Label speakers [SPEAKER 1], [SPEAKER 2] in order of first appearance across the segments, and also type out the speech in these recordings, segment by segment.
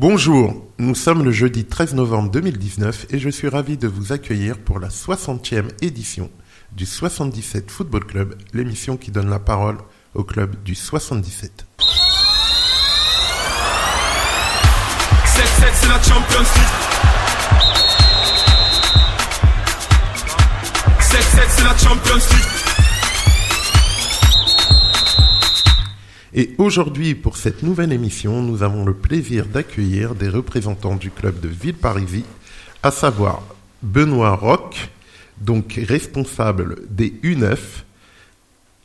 [SPEAKER 1] Bonjour, nous sommes le jeudi 13 novembre 2019 et je suis ravi de vous accueillir pour la 60e édition du 77 Football Club, l'émission qui donne la parole au club du 77.
[SPEAKER 2] 7-7, c'est la Champions League. 7-7, c'est la Champions League.
[SPEAKER 1] Et aujourd'hui, pour cette nouvelle émission, nous avons le plaisir d'accueillir des représentants du club de Villeparisis, à savoir Benoît Roch, donc responsable des U9.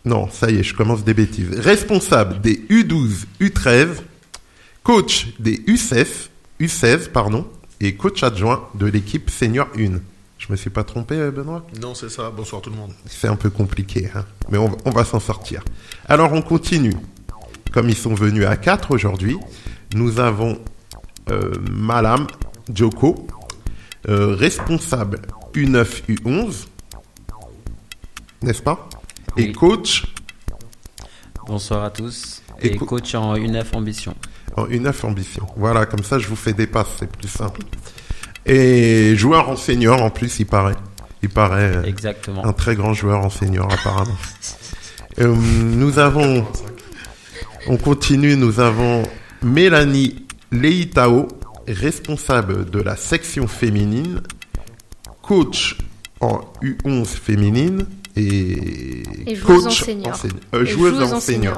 [SPEAKER 1] Non, ça y est, je commence des bêtises. Responsable des U12, U13, coach des U16, U16 pardon, et coach adjoint de l'équipe senior 1. Je me suis pas trompé, euh, Benoît?
[SPEAKER 3] Non, c'est ça. Bonsoir tout le monde.
[SPEAKER 1] C'est un peu compliqué, hein, mais on, on va s'en sortir. Alors on continue. Comme ils sont venus à 4 aujourd'hui, nous avons euh, Malam Joko, euh, responsable U9, U11, n'est-ce pas? Et
[SPEAKER 4] Oui.
[SPEAKER 1] coach
[SPEAKER 4] Bonsoir à tous.
[SPEAKER 1] Et
[SPEAKER 4] Et,
[SPEAKER 1] co-
[SPEAKER 4] coach en UNF Ambition.
[SPEAKER 1] en U9 Ambition. Voilà, comme ça je vous fais des passes, c'est plus simple. Et joueur en senior en plus, il paraît. Il paraît euh,
[SPEAKER 4] Exactement.
[SPEAKER 1] un très grand joueur en senior apparemment. Euh, nous avons, on continue, nous avons Mélanie Leitao, responsable de la section féminine, coach en U11 féminine et,
[SPEAKER 5] Et joueuse
[SPEAKER 1] coach euh,
[SPEAKER 5] Et
[SPEAKER 1] joueuse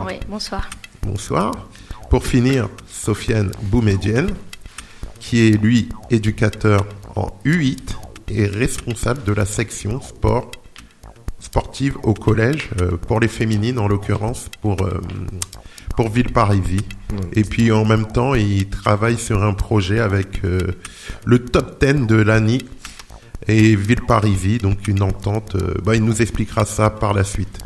[SPEAKER 5] oui. Bonsoir.
[SPEAKER 1] Bonsoir. Pour finir, Sofiane Boumedienne, qui est lui éducateur en U8 et responsable de la section sport sportive au collège, euh, pour les féminines en l'occurrence, pour, euh, pour Villeparisis. Et puis en même temps, il travaille sur un projet avec euh, le top 10 de l'ANI et Villeparisis, donc une entente. euh, bah, il nous expliquera ça par la suite.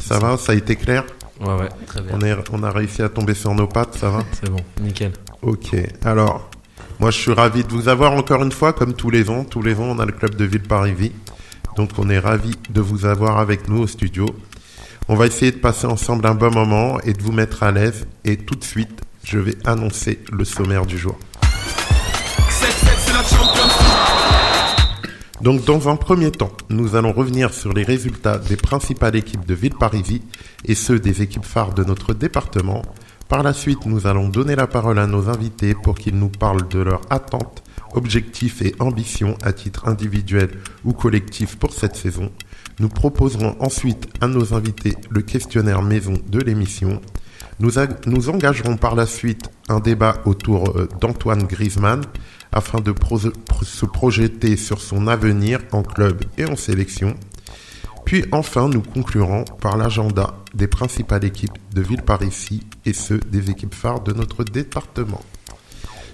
[SPEAKER 1] Ça va? Ça a été clair?
[SPEAKER 6] Ouais, ouais, très bien.
[SPEAKER 1] on, est, on a réussi à tomber sur nos pattes, ça va?
[SPEAKER 6] C'est bon, nickel.
[SPEAKER 1] Ok, alors, moi je suis ravi de vous avoir encore une fois, comme tous les ans. Tous les ans, on a le club de Villeparisis. Donc on est ravi de vous avoir avec nous au studio. On va essayer de passer ensemble un bon moment et de vous mettre à l'aise. Et tout de suite, je vais annoncer le sommaire du jour.
[SPEAKER 2] 7-7, c'est la Champions League.
[SPEAKER 1] Donc, dans un premier temps, nous allons revenir sur les résultats des principales équipes de Villeparisis et ceux des équipes phares de notre département. Par la suite, nous allons donner la parole à nos invités pour qu'ils nous parlent de leurs attentes, objectifs et ambitions à titre individuel ou collectif pour cette saison. Nous proposerons ensuite à nos invités le questionnaire maison de l'émission. Nous, engagerons par la suite un débat autour euh, d'Antoine Griezmann afin de se projeter sur son avenir en club et en sélection. Puis enfin, nous conclurons par l'agenda des principales équipes de Villeparisis et ceux des équipes phares de notre département.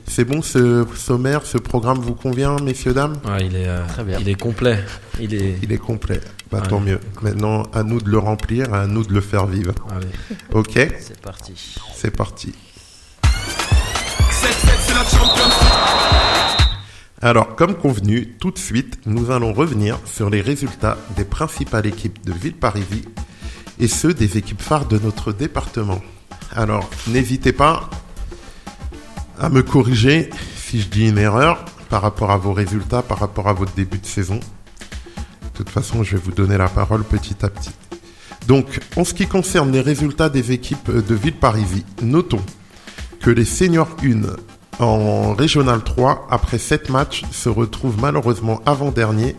[SPEAKER 1] C'est bon, ce sommaire, ce programme vous convient, messieurs, dames?
[SPEAKER 6] Ouais, il est, euh,
[SPEAKER 4] Très bien.
[SPEAKER 6] il est complet. Il est.
[SPEAKER 1] Il est complet. Bah,
[SPEAKER 6] Ouais.
[SPEAKER 1] tant mieux. Maintenant, à nous de le remplir, à nous de le faire vivre.
[SPEAKER 6] Allez.
[SPEAKER 1] Ok,
[SPEAKER 4] C'est parti.
[SPEAKER 1] c'est parti.
[SPEAKER 2] 7-7, c'est la Champions League.
[SPEAKER 1] Alors, comme convenu, tout de suite, nous allons revenir sur les résultats des principales équipes de Villeparisis et ceux des équipes phares de notre département. Alors, n'hésitez pas à me corriger si je dis une erreur par rapport à vos résultats, par rapport à votre début de saison. De toute façon, je vais vous donner la parole petit à petit. Donc, en ce qui concerne les résultats des équipes de Villeparisis, notons que les seniors 1 en Régional 3, après 7 matchs, se retrouvent malheureusement avant-dernier,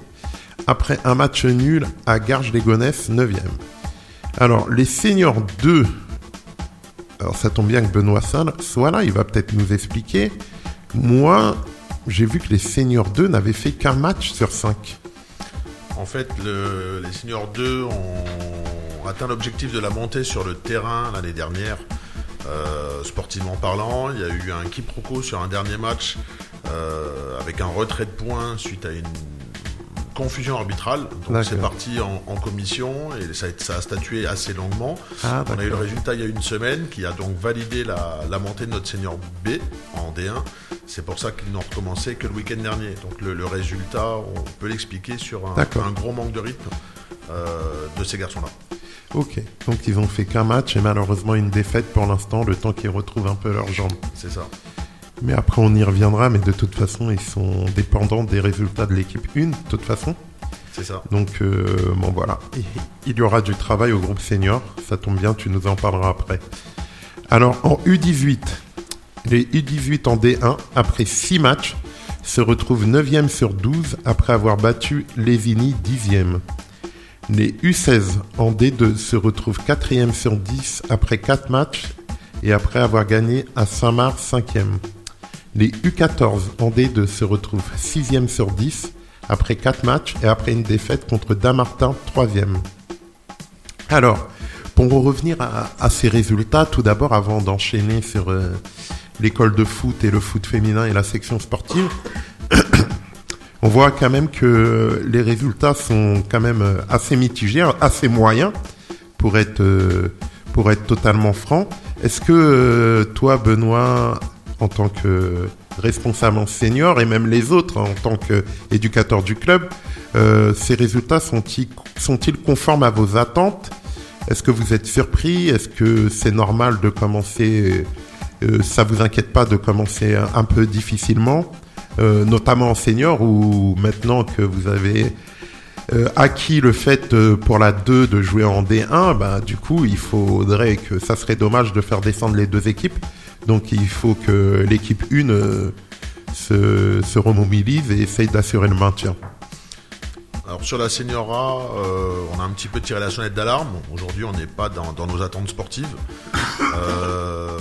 [SPEAKER 1] après un match nul à Garges-les-Gonesse, 9e. Alors, les seniors 2, alors ça tombe bien que Benoît soit là, il va peut-être nous expliquer. Moi, j'ai vu que les seniors 2 n'avaient fait qu'un match sur 5.
[SPEAKER 3] En fait, le- les seniors 2 ont atteint l'objectif de la montée sur le terrain l'année dernière. Euh, sportivement parlant, il y a eu un quiproquo sur un dernier match euh, avec un retrait de points suite à une confusion arbitrale. Donc c'est parti en, en commission et ça a, ça a statué assez longuement.
[SPEAKER 1] Ah,
[SPEAKER 3] On a eu le résultat il y a une semaine qui a donc validé la, la montée de notre senior B en D1. C'est pour ça qu'ils n'ont recommencé que le week-end dernier. Donc le, le résultat, on peut l'expliquer sur un, un gros manque de rythme euh, de ces garçons-là.
[SPEAKER 1] Ok, donc ils ont fait qu'un match et malheureusement une défaite pour l'instant, le temps qu'ils retrouvent un peu leurs jambes.
[SPEAKER 3] C'est ça.
[SPEAKER 1] Mais après, on y reviendra, mais de toute façon, ils sont dépendants des résultats de l'équipe 1, de toute façon.
[SPEAKER 3] C'est ça.
[SPEAKER 1] Donc, euh, bon, voilà. Il y aura du travail au groupe senior. Ça tombe bien, tu nous en parleras après. Alors, en U18, les U18 en D1, après 6 matchs, se retrouvent 9e sur 12 après avoir battu Lévigny 10e. Les U16 en D2 se retrouvent 4e sur 10 après 4 matchs et après avoir gagné à Saint-Marc 5e. Les U14 en D2 se retrouvent 6e sur 10 après 4 matchs et après une défaite contre Damartin 3e. Alors, pour revenir à, ces résultats, tout d'abord, avant d'enchaîner sur euh, l'école de foot et le foot féminin et la section sportive, on voit quand même que les résultats sont quand même euh, assez mitigés, assez moyens, pour être, euh, pour être totalement franc. Est-ce que toi, Benoît, en tant que responsable en senior, et même les autres hein, en tant qu'éducateur du club, euh, ces résultats sont-ils conformes à vos attentes? Est-ce que vous êtes surpris? Est-ce que c'est normal de commencer euh, Ça vous inquiète pas de commencer un, peu difficilement, euh, notamment en senior ou maintenant que vous avez euh, acquis le fait euh, pour la 2 de jouer en D1, bah, du coup, il faudrait que ça serait dommage de faire descendre les deux équipes. Donc, il faut que l'équipe 1 euh, se, se remobilise et essaye d'assurer le maintien.
[SPEAKER 3] Alors sur la Senior A, euh, on a un petit peu tiré la sonnette d'alarme. Aujourd'hui, on n'est pas dans, nos attentes sportives. Euh,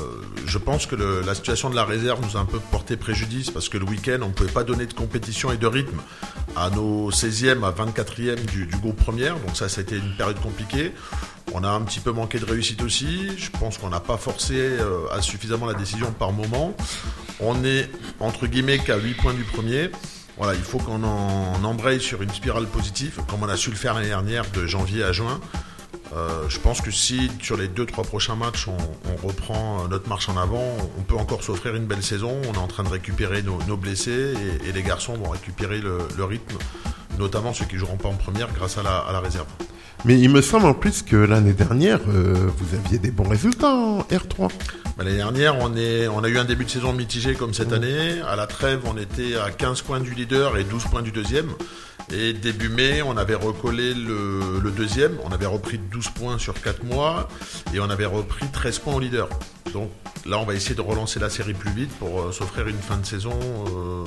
[SPEAKER 3] je pense que la situation de la réserve nous a un peu porté préjudice parce que le week-end, on ne pouvait pas donner de compétition et de rythme à nos 16e, à 24e du, du groupe première. Donc ça, ça a été une période compliquée. On a un petit peu manqué de réussite aussi. Je pense qu'on n'a pas forcé euh, à suffisamment la décision par moment. On est entre guillemets qu'à 8 points du premier. Voilà, il faut qu'on en, embraye sur une spirale positive, comme on a su le faire l'année dernière de janvier à juin. Euh, je pense que si sur les deux trois prochains matchs on, reprend euh, notre marche en avant, on peut encore s'offrir une belle saison. On est en train de récupérer nos, blessés et, les garçons vont récupérer le, rythme, notamment ceux qui joueront pas en première grâce à la, à la réserve.
[SPEAKER 1] Mais il me semble en plus que l'année dernière, euh, vous aviez des bons résultats en R3.
[SPEAKER 3] L'année dernière, on, est, on a eu un début de saison mitigé comme cette année. À la trêve, on était à 15 points du leader et 12 points du deuxième. Et début mai, on avait recollé le, le deuxième. On avait repris 12 points sur 4 mois et on avait repris 13 points au leader. Donc là, on va essayer de relancer la série plus vite pour euh, s'offrir une fin de saison euh,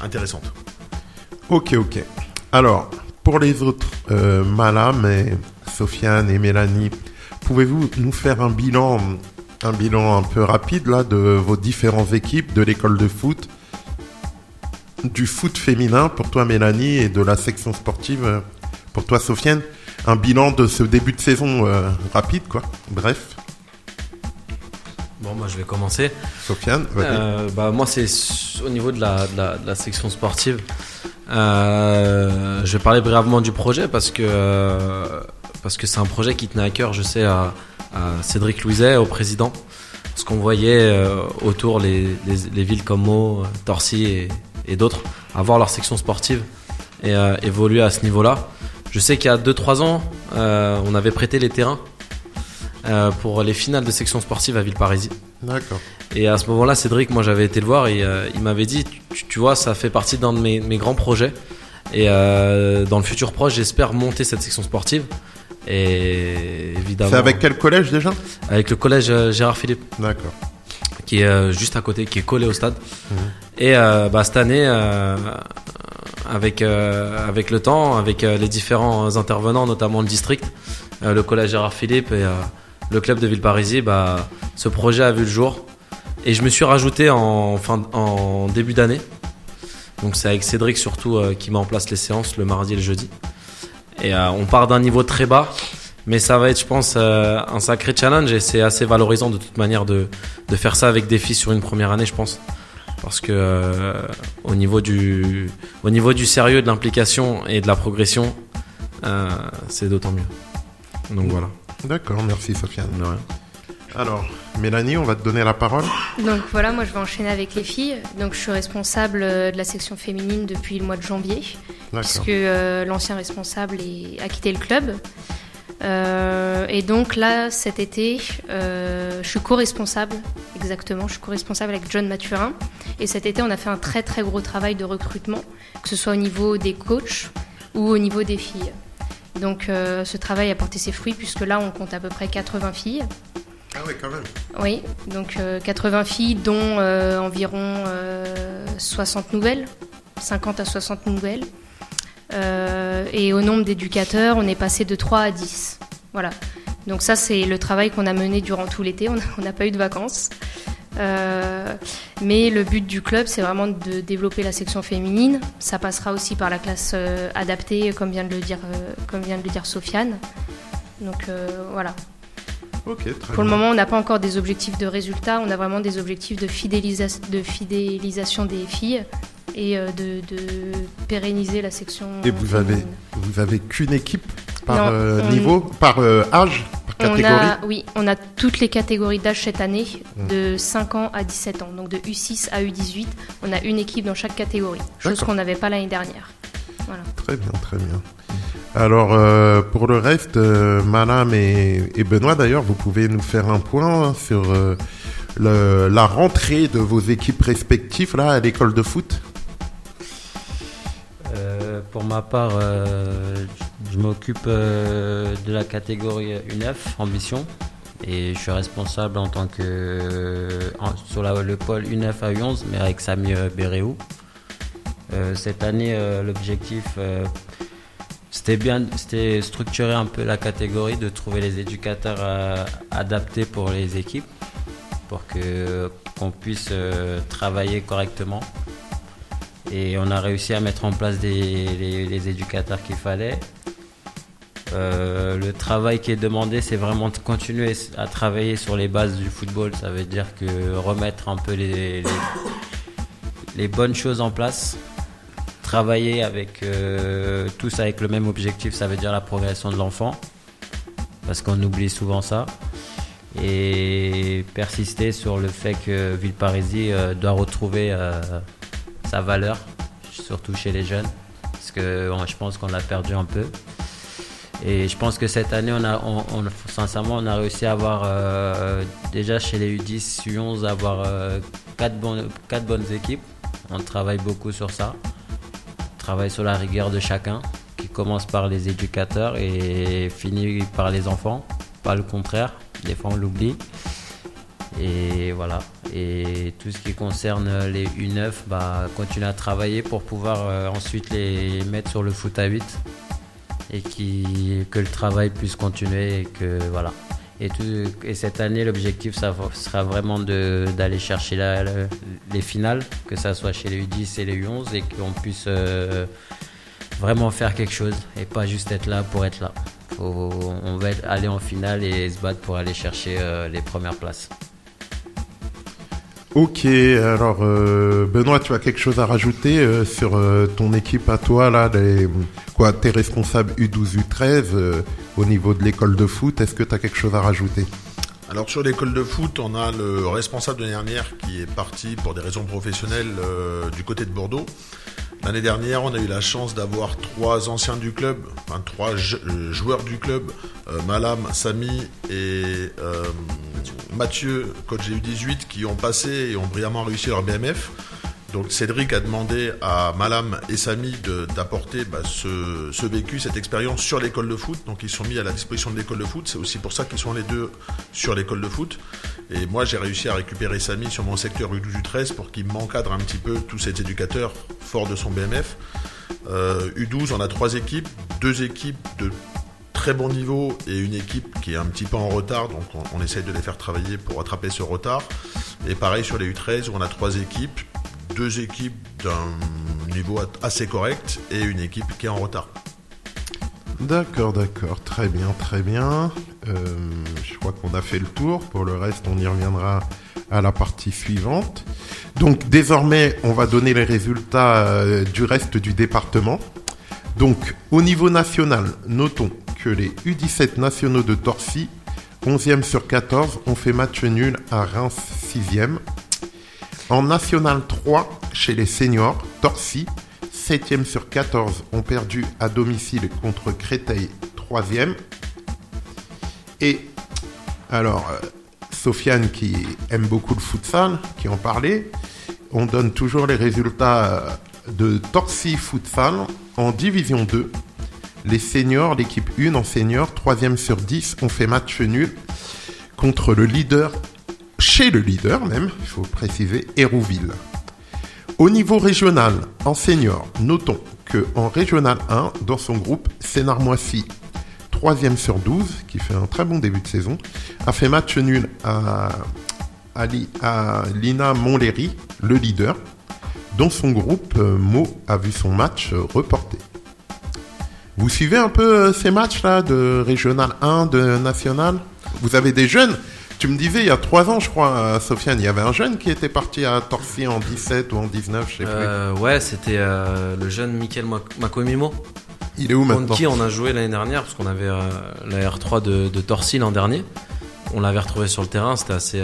[SPEAKER 3] intéressante.
[SPEAKER 1] Ok, ok. Alors, pour les autres, euh, Malam et Sofiane et Mélanie, pouvez-vous nous faire un bilan, un bilan un peu rapide là de vos différentes équipes de l'école de foot, du foot féminin pour toi Mélanie et de la section sportive euh, pour toi Sofiane, un bilan de ce début de saison euh, rapide quoi. Bref,
[SPEAKER 6] Bon, moi je vais commencer.
[SPEAKER 1] Sofiane.
[SPEAKER 6] Euh, bah, moi, c'est au niveau de la, de la, de la section sportive. Euh, je vais parler brièvement du projet parce que parce que c'est un projet qui tenait à cœur, je sais, à, à Cédric Louiset, au président. Parce qu'on voyait euh, autour les, les, les villes comme Meaux, euh, Torcy et, et d'autres avoir leur section sportive et euh, évoluer à ce niveau-là. Je sais qu'il y a 2-3 ans, euh, on avait prêté les terrains euh, pour les finales de section sportive à Villeparisis.
[SPEAKER 1] D'accord.
[SPEAKER 6] Et à ce moment-là, Cédric, moi j'avais été le voir et euh, il m'avait dit, tu, tu vois, ça fait partie d'un de mes, mes grands projets. Et euh, dans le futur proche, j'espère monter cette section sportive. Et évidemment,
[SPEAKER 1] C'est avec quel collège déjà
[SPEAKER 6] avec le collège euh, Gérard Philippe,
[SPEAKER 1] D'accord.
[SPEAKER 6] qui est euh, juste à côté, qui est collé au stade.
[SPEAKER 1] Mhm.
[SPEAKER 6] Et euh, bah, cette année, avec avec le temps, avec les différents intervenants, notamment le district, le collège Gérard Philippe et le club de Villeparisis, bah, ce projet a vu le jour. Et je me suis rajouté en, fin, en début d'année. Donc c'est avec Cédric surtout euh, qui met en place les séances le mardi et le jeudi. Et euh, on part d'un niveau très bas, mais ça va être, je pense, euh, un sacré challenge et c'est assez valorisant de toute manière de, de faire ça avec des filles sur une première année, je pense. Parce que euh, au, niveau du, au niveau du sérieux, de l'implication et de la progression, euh, c'est d'autant mieux. Donc voilà.
[SPEAKER 1] D'accord, merci Sofiane.
[SPEAKER 6] De rien.
[SPEAKER 1] Alors, Mélanie, on va te donner la parole.
[SPEAKER 5] Donc voilà, moi je vais enchaîner avec les filles. Donc je suis responsable euh, de la section féminine depuis le mois de janvier, puisque euh, l'ancien responsable est- a quitté le club. Euh, et donc là, cet été, euh, je suis co-responsable, exactement, je suis co-responsable avec John Mathurin. Et cet été, on a fait un très très gros travail de recrutement, que ce soit au niveau des coachs ou au niveau des filles. Donc euh, ce travail a porté ses fruits puisque là, on compte à peu près 80 filles.
[SPEAKER 1] Ah.
[SPEAKER 5] Oui, donc euh, 80 filles, dont euh, environ euh, 60 nouvelles, 50 à 60 nouvelles. Euh, et au nombre d'éducateurs, on est passé de 3 à 10. Voilà. Donc ça, c'est le travail qu'on a mené durant tout l'été. On n'a pas eu de vacances. Euh, mais le but du club, c'est vraiment de développer la section féminine. Ça passera aussi par la classe euh, adaptée, comme vient de le dire, euh, comme vient de le dire Sofiane. Donc euh, voilà.
[SPEAKER 1] Très
[SPEAKER 5] Pour le moment, on n'a pas encore des objectifs de résultats, on a vraiment des objectifs de, fidélisa- de fidélisation des filles et euh, de, de pérenniser la section.
[SPEAKER 1] Et vous avez,
[SPEAKER 5] féminine.
[SPEAKER 1] vous avez qu'une équipe par
[SPEAKER 5] Non,
[SPEAKER 1] euh,
[SPEAKER 5] on-
[SPEAKER 1] niveau, par euh, âge, par
[SPEAKER 5] On
[SPEAKER 1] catégorie?
[SPEAKER 5] a, oui, on a toutes les catégories d'âge cette année,
[SPEAKER 1] Mm.
[SPEAKER 5] de 5 ans à 17 ans. Donc de U6 à U18, on a une équipe dans chaque catégorie, chose qu'on n'avait pas l'année dernière. Voilà.
[SPEAKER 1] Très bien, très bien. Alors, euh, pour le reste, euh, Madame et, Benoît, d'ailleurs, vous pouvez nous faire un point sur euh, la rentrée de vos équipes respectives là à l'école de foot.
[SPEAKER 4] Pour ma part, je m'occupe de la catégorie U9, ambition. Et je suis responsable en tant que. sur le pôle U9 à U11, mais avec Samy Béréou. Cette année, l'objectif, c'était bien, c'était structurer un peu la catégorie, de trouver les éducateurs euh, adaptés pour les équipes, pour que qu'on puisse euh, travailler correctement. Et on a réussi à mettre en place les, éducateurs qu'il fallait. Euh, le travail qui est demandé, c'est vraiment de continuer à travailler sur les bases du football. Ça veut dire que remettre un peu les bonnes choses en place. Travailler avec euh, tous avec le même objectif, ça veut dire la progression de l'enfant. Parce qu'on oublie souvent ça. Et persister sur le fait que Villeparisis euh, doit retrouver euh, sa valeur, surtout chez les jeunes, parce que je pense qu'on l'a perdu un peu. Et je pense que cette année, on a, sincèrement, on a réussi à avoir déjà chez les U10, U11, avoir quatre bonnes équipes. On travaille beaucoup sur ça. Travaille sur la rigueur de chacun, qui commence par les éducateurs et finit par les enfants, pas le contraire. Des fois, on l'oublie. Et voilà. Et tout ce qui concerne les U9, bah, à travailler pour pouvoir euh, ensuite les mettre sur le foot à 8 et que le travail puisse continuer et que voilà. Et, cette année, l'objectif sera vraiment d'aller chercher les finales, que ça soit chez les U10 et les U11 et qu'on puisse euh, vraiment faire quelque chose et pas juste être là pour être là. On va aller en finale et se battre pour aller chercher euh, les premières places.
[SPEAKER 1] Ok, alors euh, Benoît, tu as quelque chose à rajouter sur ton équipe à toi là, tes responsables U12, U13 euh, au niveau de l'école de foot. Est-ce que tu as quelque chose à rajouter?
[SPEAKER 3] Alors sur l'école de foot, on a le responsable de l'année dernière qui est parti pour des raisons professionnelles euh, du côté de Bordeaux. L'année dernière, on a eu la chance d'avoir trois anciens du club, enfin trois euh, joueurs du club, euh, Malam, Samy et Mathieu, coach GU18, qui ont passé et ont brillamment réussi leur BMF. Donc Cédric a demandé à Malam et Samy d'apporter bah, ce, vécu, cette expérience sur l'école de foot. Donc ils sont mis à la disposition de l'école de foot. C'est aussi pour ça qu'ils sont les deux sur l'école de foot. Et moi j'ai réussi à récupérer Samy sur mon secteur U12 U13 pour qu'il m'encadre un petit peu tous ces éducateurs forts de son BMF. Euh, U12 on a trois équipes, deux équipes de très bon niveau et une équipe qui est un petit peu en retard, donc on, on essaye de les faire travailler pour rattraper ce retard. Et pareil sur les U13 où on a trois équipes, deux équipes d'un niveau assez correct et une équipe qui est en retard.
[SPEAKER 1] D'accord, d'accord, très bien, très bien. Euh, je crois qu'on a fait le tour. Pour le reste, on y reviendra à la partie suivante. Donc désormais, on va donner les résultats euh, du reste du département. Donc au niveau national, notons que les U17 nationaux de Torcy, 11e sur 14, ont fait match nul à Reims 6e. En National 3, chez les seniors, Torcy, 7e sur 14, ont perdu à domicile contre Créteil 3e. Et alors, euh, Sofiane qui aime beaucoup le futsal, qui en parlait, on donne toujours les résultats euh, de Torcy Futsal en Division 2. Les seniors, l'équipe 1 en senior, 3 sur 10, ont fait match nul contre le leader, chez le leader même, il faut préciser, Hérouville. Au niveau régional, en senior, notons que en régional 1, dans son groupe, Sénarmoissy, 3 sur 12, qui fait un très bon début de saison, a fait match nul à, à Lina Montlhéry, le leader. Dans son groupe, euh, Mo a vu son match euh, reporté. Vous suivez un peu euh, ces matchs-là de régional 1, de national? Vous avez des jeunes Tu me disais il y a 3 ans, je crois, euh, Sofiane, il y avait un jeune qui était parti à Torcy en 17 ou en 19, je sais plus.
[SPEAKER 6] Euh, ouais, c'était euh, le jeune Michael Mak- Makomimo.
[SPEAKER 1] Il est où
[SPEAKER 6] Contre
[SPEAKER 1] maintenant
[SPEAKER 6] qui on a joué l'année dernière, parce qu'on avait euh, la R3 de, de Torcy l'an dernier. On l'avait retrouvé sur le terrain, c'était assez,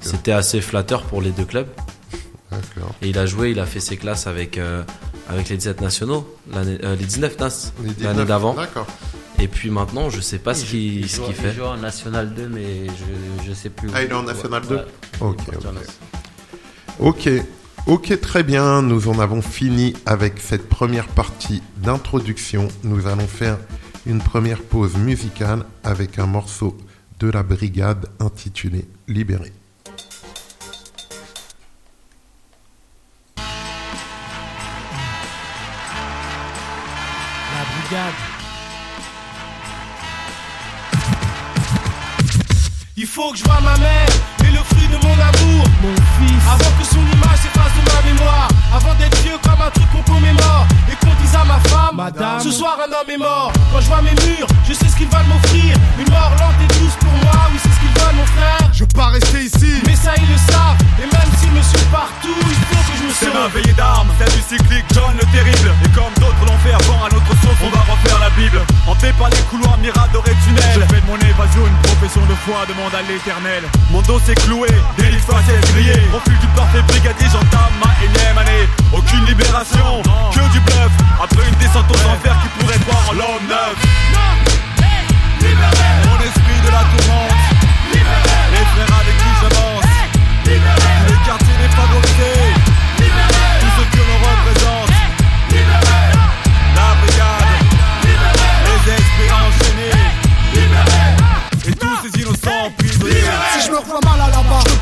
[SPEAKER 6] c'était assez flatteur pour les deux clubs. Et il a joué, il a fait ses classes avec, avec les 17 nationaux, les 19 NAS, l'année
[SPEAKER 1] 19,
[SPEAKER 6] d'avant.
[SPEAKER 1] D'accord.
[SPEAKER 6] Et puis maintenant, je sais pas ce qu'il
[SPEAKER 4] Il
[SPEAKER 6] ce qu'il
[SPEAKER 4] Il
[SPEAKER 6] fait.
[SPEAKER 4] joue en National 2, mais je, je sais plus où.
[SPEAKER 1] Ah, il est en National
[SPEAKER 4] Ouais,
[SPEAKER 1] 2?
[SPEAKER 4] ouais.
[SPEAKER 1] Ok,
[SPEAKER 4] Il.
[SPEAKER 1] Ok, ok, très bien. Nous en avons fini avec cette première partie d'introduction. Nous allons faire une première pause musicale avec un morceau de la brigade intitulé Libéré.
[SPEAKER 7] La brigade.
[SPEAKER 2] Il faut que je vois ma mère et le fruit de mon amour.
[SPEAKER 7] Mon fils.
[SPEAKER 2] Avant que son image s'efface de ma mémoire. Avant d'être vieux comme un truc qu'on commémore. Et qu'on dise à ma femme
[SPEAKER 7] Madame.
[SPEAKER 2] Ce soir un homme est mort. Quand je vois mes murs, je sais ce qu'ils veulent m'offrir. Une mort lente et douce pour moi. Oui, c'est ce qu'ils veulent, mon frère.
[SPEAKER 8] Je veux pas rester ici.
[SPEAKER 2] Mais ça, ils le savent. Et même s'ils me suivent partout, il faut que je me
[SPEAKER 9] C'est
[SPEAKER 2] sauve.
[SPEAKER 9] veillée d'armes, celle du cyclique John le terrible Et comme d'autres l'ont fait avant à notre sauce On va refaire la Bible Hanté par les couloirs miradorés tunnels Je fais de mon évasion une profession de foi Demande à l'éternel Mon dos s'est cloué, délit faciès grillé Profil du parfait brigadier, j'entame énième année. Aucune libération, que du bluff. Après une descente aux enfers qui pourrait croire en l'homme neuf. Mon esprit de la tourmente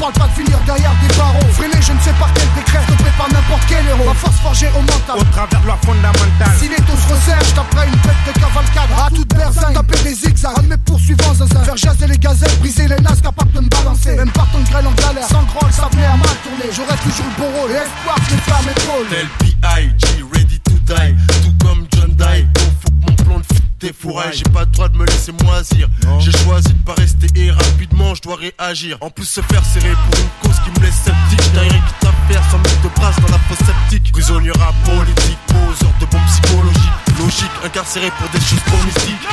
[SPEAKER 8] parle pas de finir derrière des barreaux. Freiné, je ne sais par quel décret, stoppé par n'importe quel héros. Ma force forgée au mental.
[SPEAKER 9] Au travers de loi fondamentale
[SPEAKER 10] réagir. En plus se faire serrer pour une cause qui me laisse sceptique. Rien qui t'affaire sans mettre de brasse dans la fosse sceptique. Prisonnier rap politique, poseur de bombes psychologiques. Logique, incarcéré pour des choses trop mystiques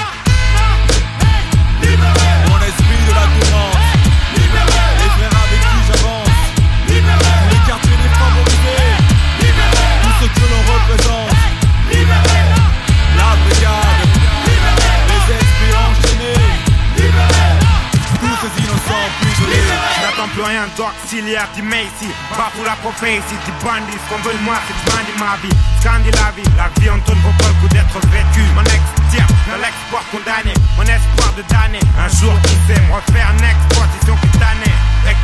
[SPEAKER 11] d'auxiliaire, du Macy Pas pour la prophétie, du bandit Ce qu'on veut de moi c'est de ma vie Scandinavie, la vie en tourne vaut pas le coup d'être vécu Mon ex-tire, de l'export condamné. Mon espoir de damner Un jour qui sait me refaire une exposition cutanée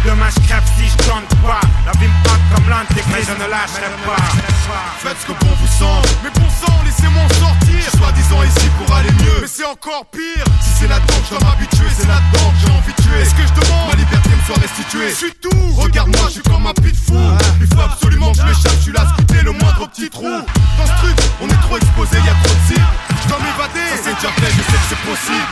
[SPEAKER 11] Demain je crève si je tente pas La vie me comme l'antéchrist Mais je ne lâcherai pas
[SPEAKER 8] Faites ce que bon vous semble. Mais bon sang, laissez-moi sortir. Soi-disant ici pour aller mieux. Mais c'est encore pire. Si c'est là-dedans que je dois m'habituer, c'est là-dedans que j'ai envie de tuer. Est-ce que je demande Ma liberté me soit restituée? Je suis tout. Regarde-moi, je suis comme un pit fou. Il faut absolument que je m'échappe. Je suis là, scruter le moindre petit trou. Dans ce truc, on est trop exposé, y a trop de cibles. Je dois m'évader. C'est déjà fait, je sais que c'est possible.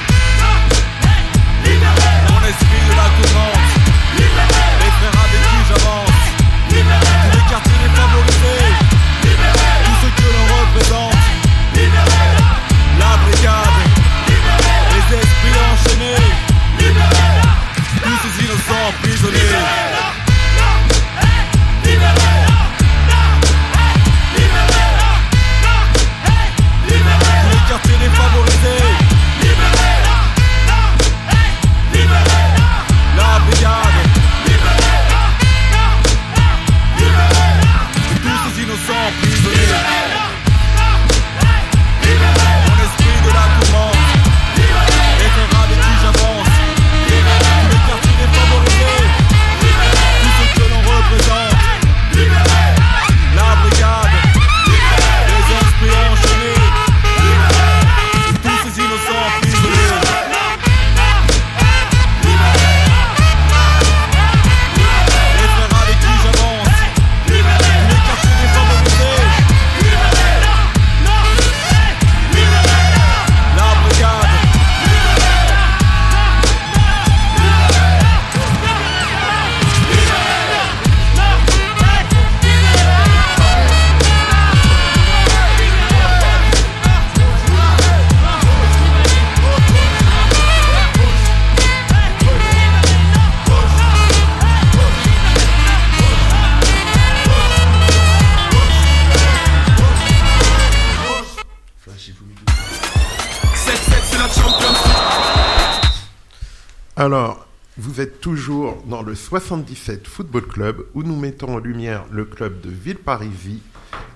[SPEAKER 1] Alors, vous êtes toujours dans le 77 Football Club où nous mettons en lumière le club de Villeparisis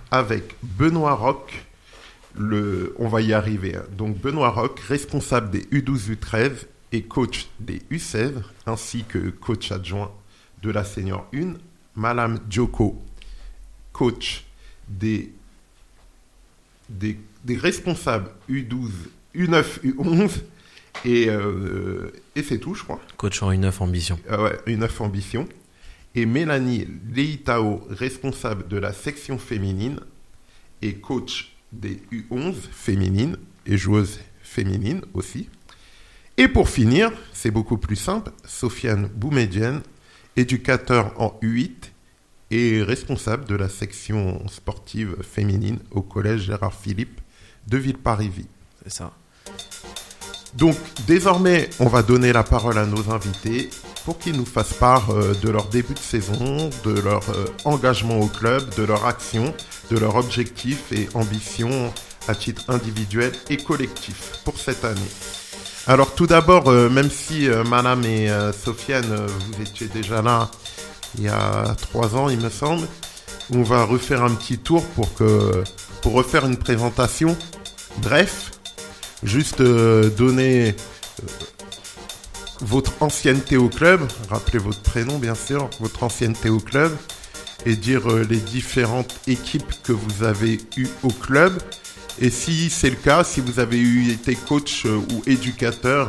[SPEAKER 1] avec Benoît Roch. On va y arriver. hein. Donc Benoît Roch, responsable des U12 U13 et coach des U16, ainsi que coach adjoint de la senior 1. Madame Joko, coach des, des, des responsables U12, U9, U11 et, euh, et c'est tout, je crois.
[SPEAKER 6] Coach en U9 ambition.
[SPEAKER 1] Ah ouais, une œuf ambition. Et Mélanie Leitao, responsable de la section féminine et coach des U11 féminines et joueuse féminine aussi. Et pour finir, c'est beaucoup plus simple, Sofiane Boumedienne, éducateur en U8 et responsable de la section sportive féminine au collège Gérard Philippe de Villeparisis.
[SPEAKER 6] C'est ça.
[SPEAKER 1] Donc désormais, on va donner la parole à nos invités pour qu'ils nous fassent part euh, de leur début de saison, de leur euh, engagement au club, de leur action, de leurs objectifs et ambitions à titre individuel et collectif pour cette année. Alors tout d'abord, euh, même si Madame et Sofiane, vous étiez déjà là il y a trois ans, il me semble, on va refaire un petit tour pour que pour refaire une présentation. Bref, juste euh, donner euh, votre ancienneté au club, rappelez votre prénom bien sûr, votre ancienneté au club, et dire euh, les différentes équipes que vous avez eues au club. Et si c'est le cas, si vous avez eu été coach ou éducateur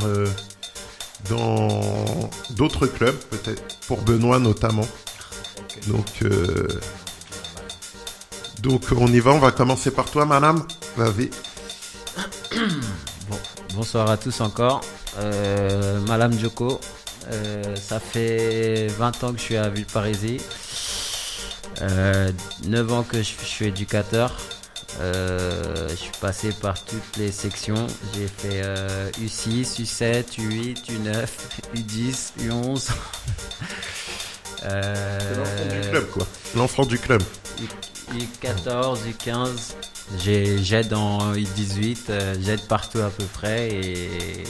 [SPEAKER 1] dans d'autres clubs, peut-être pour Benoît notamment. Donc, euh, donc on y va, on va commencer par toi, madame. Vas-y.
[SPEAKER 4] Bon, bonsoir à tous encore. Euh, Madame Joko, euh, ça fait 20 ans que je suis à Villeparisis. Euh, 9 ans que je, je suis éducateur. Euh, je suis passé par toutes les sections. J'ai fait euh, U6, U7, U8, U9, U10, U11.
[SPEAKER 1] L'enfant du
[SPEAKER 4] Euh,
[SPEAKER 1] club, quoi. L'enfant du club.
[SPEAKER 4] U14, U15, j'ai- j'aide en U18, euh, j'aide partout à peu près et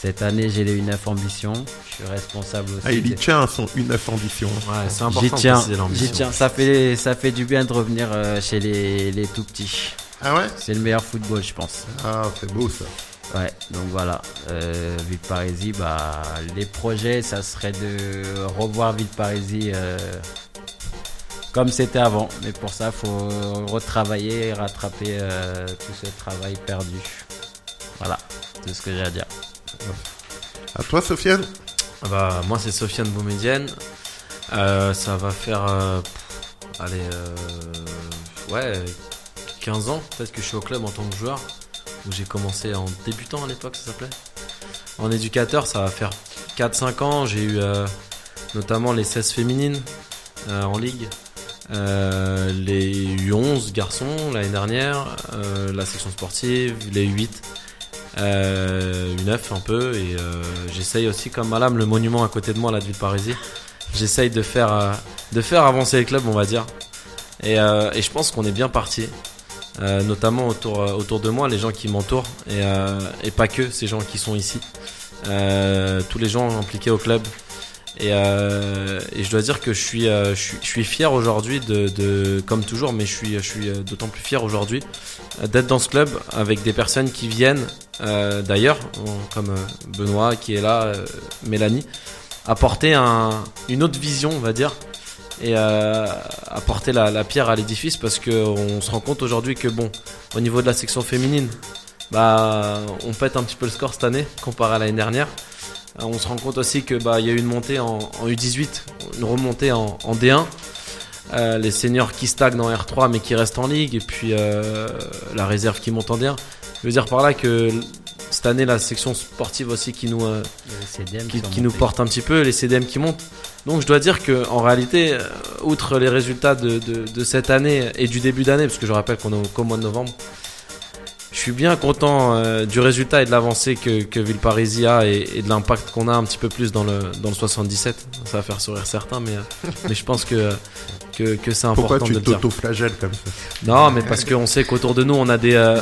[SPEAKER 4] cette année j'ai les U9 ambitions, je suis responsable aussi.
[SPEAKER 1] Ah, il y tient son U9 ambition.
[SPEAKER 6] Ouais, c'est important
[SPEAKER 4] J'y tiens, j'y tiens, ça fait, ça fait du bien de revenir euh, chez les, les tout petits.
[SPEAKER 1] Ah ouais?
[SPEAKER 4] C'est le meilleur football je pense.
[SPEAKER 1] Ah, c'est beau ça.
[SPEAKER 4] Ouais, donc voilà, euh, Villeparisis, bah, les projets, ça serait de revoir Villeparisis euh, comme c'était avant. Mais pour ça, faut retravailler et rattraper euh, tout ce travail perdu. Voilà, c'est ce que j'ai à dire.
[SPEAKER 1] À toi, Sofiane
[SPEAKER 6] Ah Bah, moi, c'est Sofiane Boumedienne. Euh, ça va faire. euh, allez, euh, ouais, 15 ans peut-être que je suis au club en tant que joueur. Où j'ai commencé en débutant à l'époque, ça s'appelait. En éducateur, ça va faire 4-5 ans. J'ai eu euh, notamment les 16 féminines euh, en ligue. Euh, les U11 garçons l'année dernière, euh, la section sportive, les U8, euh, U9 un peu, et j'essaye aussi comme Malam, le monument à côté de moi, la ville Parisie, j'essaye de faire, de faire avancer les clubs, on va dire. Et, et je pense qu'on est bien parti, notamment autour, autour de moi, les gens qui m'entourent, et, et pas que ces gens qui sont ici, tous les gens impliqués au club. Et, euh, et je dois dire que je suis, euh, je suis, je suis fier aujourd'hui de, de, comme toujours, mais je suis, je suis euh, d'autant plus fier aujourd'hui euh, d'être dans ce club avec des personnes qui viennent euh, d'ailleurs, on- comme euh, Benoît qui est là, euh, Mélanie, apporter un, une autre vision, on va dire, et euh, apporter la, la pierre à l'édifice parce que on se rend compte aujourd'hui que bon, au niveau de la section féminine, bah, on pète un petit peu le score cette année comparé à l'année dernière. Euh, On se rend compte aussi que bah il y a eu une montée en, en U18, une remontée en, en D1. Euh, les seniors qui stagnent en R3 mais qui restent en ligue et puis euh, la réserve qui monte en D1. Je veux dire par là que cette année la section sportive aussi qui nous euh, qui, nous porte un petit peu, les CDM qui montent. Donc je dois dire que en réalité, outre les résultats de, de, de cette année et du début d'année, parce que je rappelle qu'on est au- mois de novembre, je suis bien content euh, du résultat et de l'avancée que, que Villeparisis a et, et de l'impact qu'on a un petit peu plus dans le, dans le 77. Ça va faire sourire certains, mais, euh, mais je pense que, que, que c'est important
[SPEAKER 1] Pourquoi tu
[SPEAKER 6] de le dire.
[SPEAKER 1] t'auto-flagelles comme ça?
[SPEAKER 6] Non, mais parce qu'on sait qu'autour de nous, on a des, euh,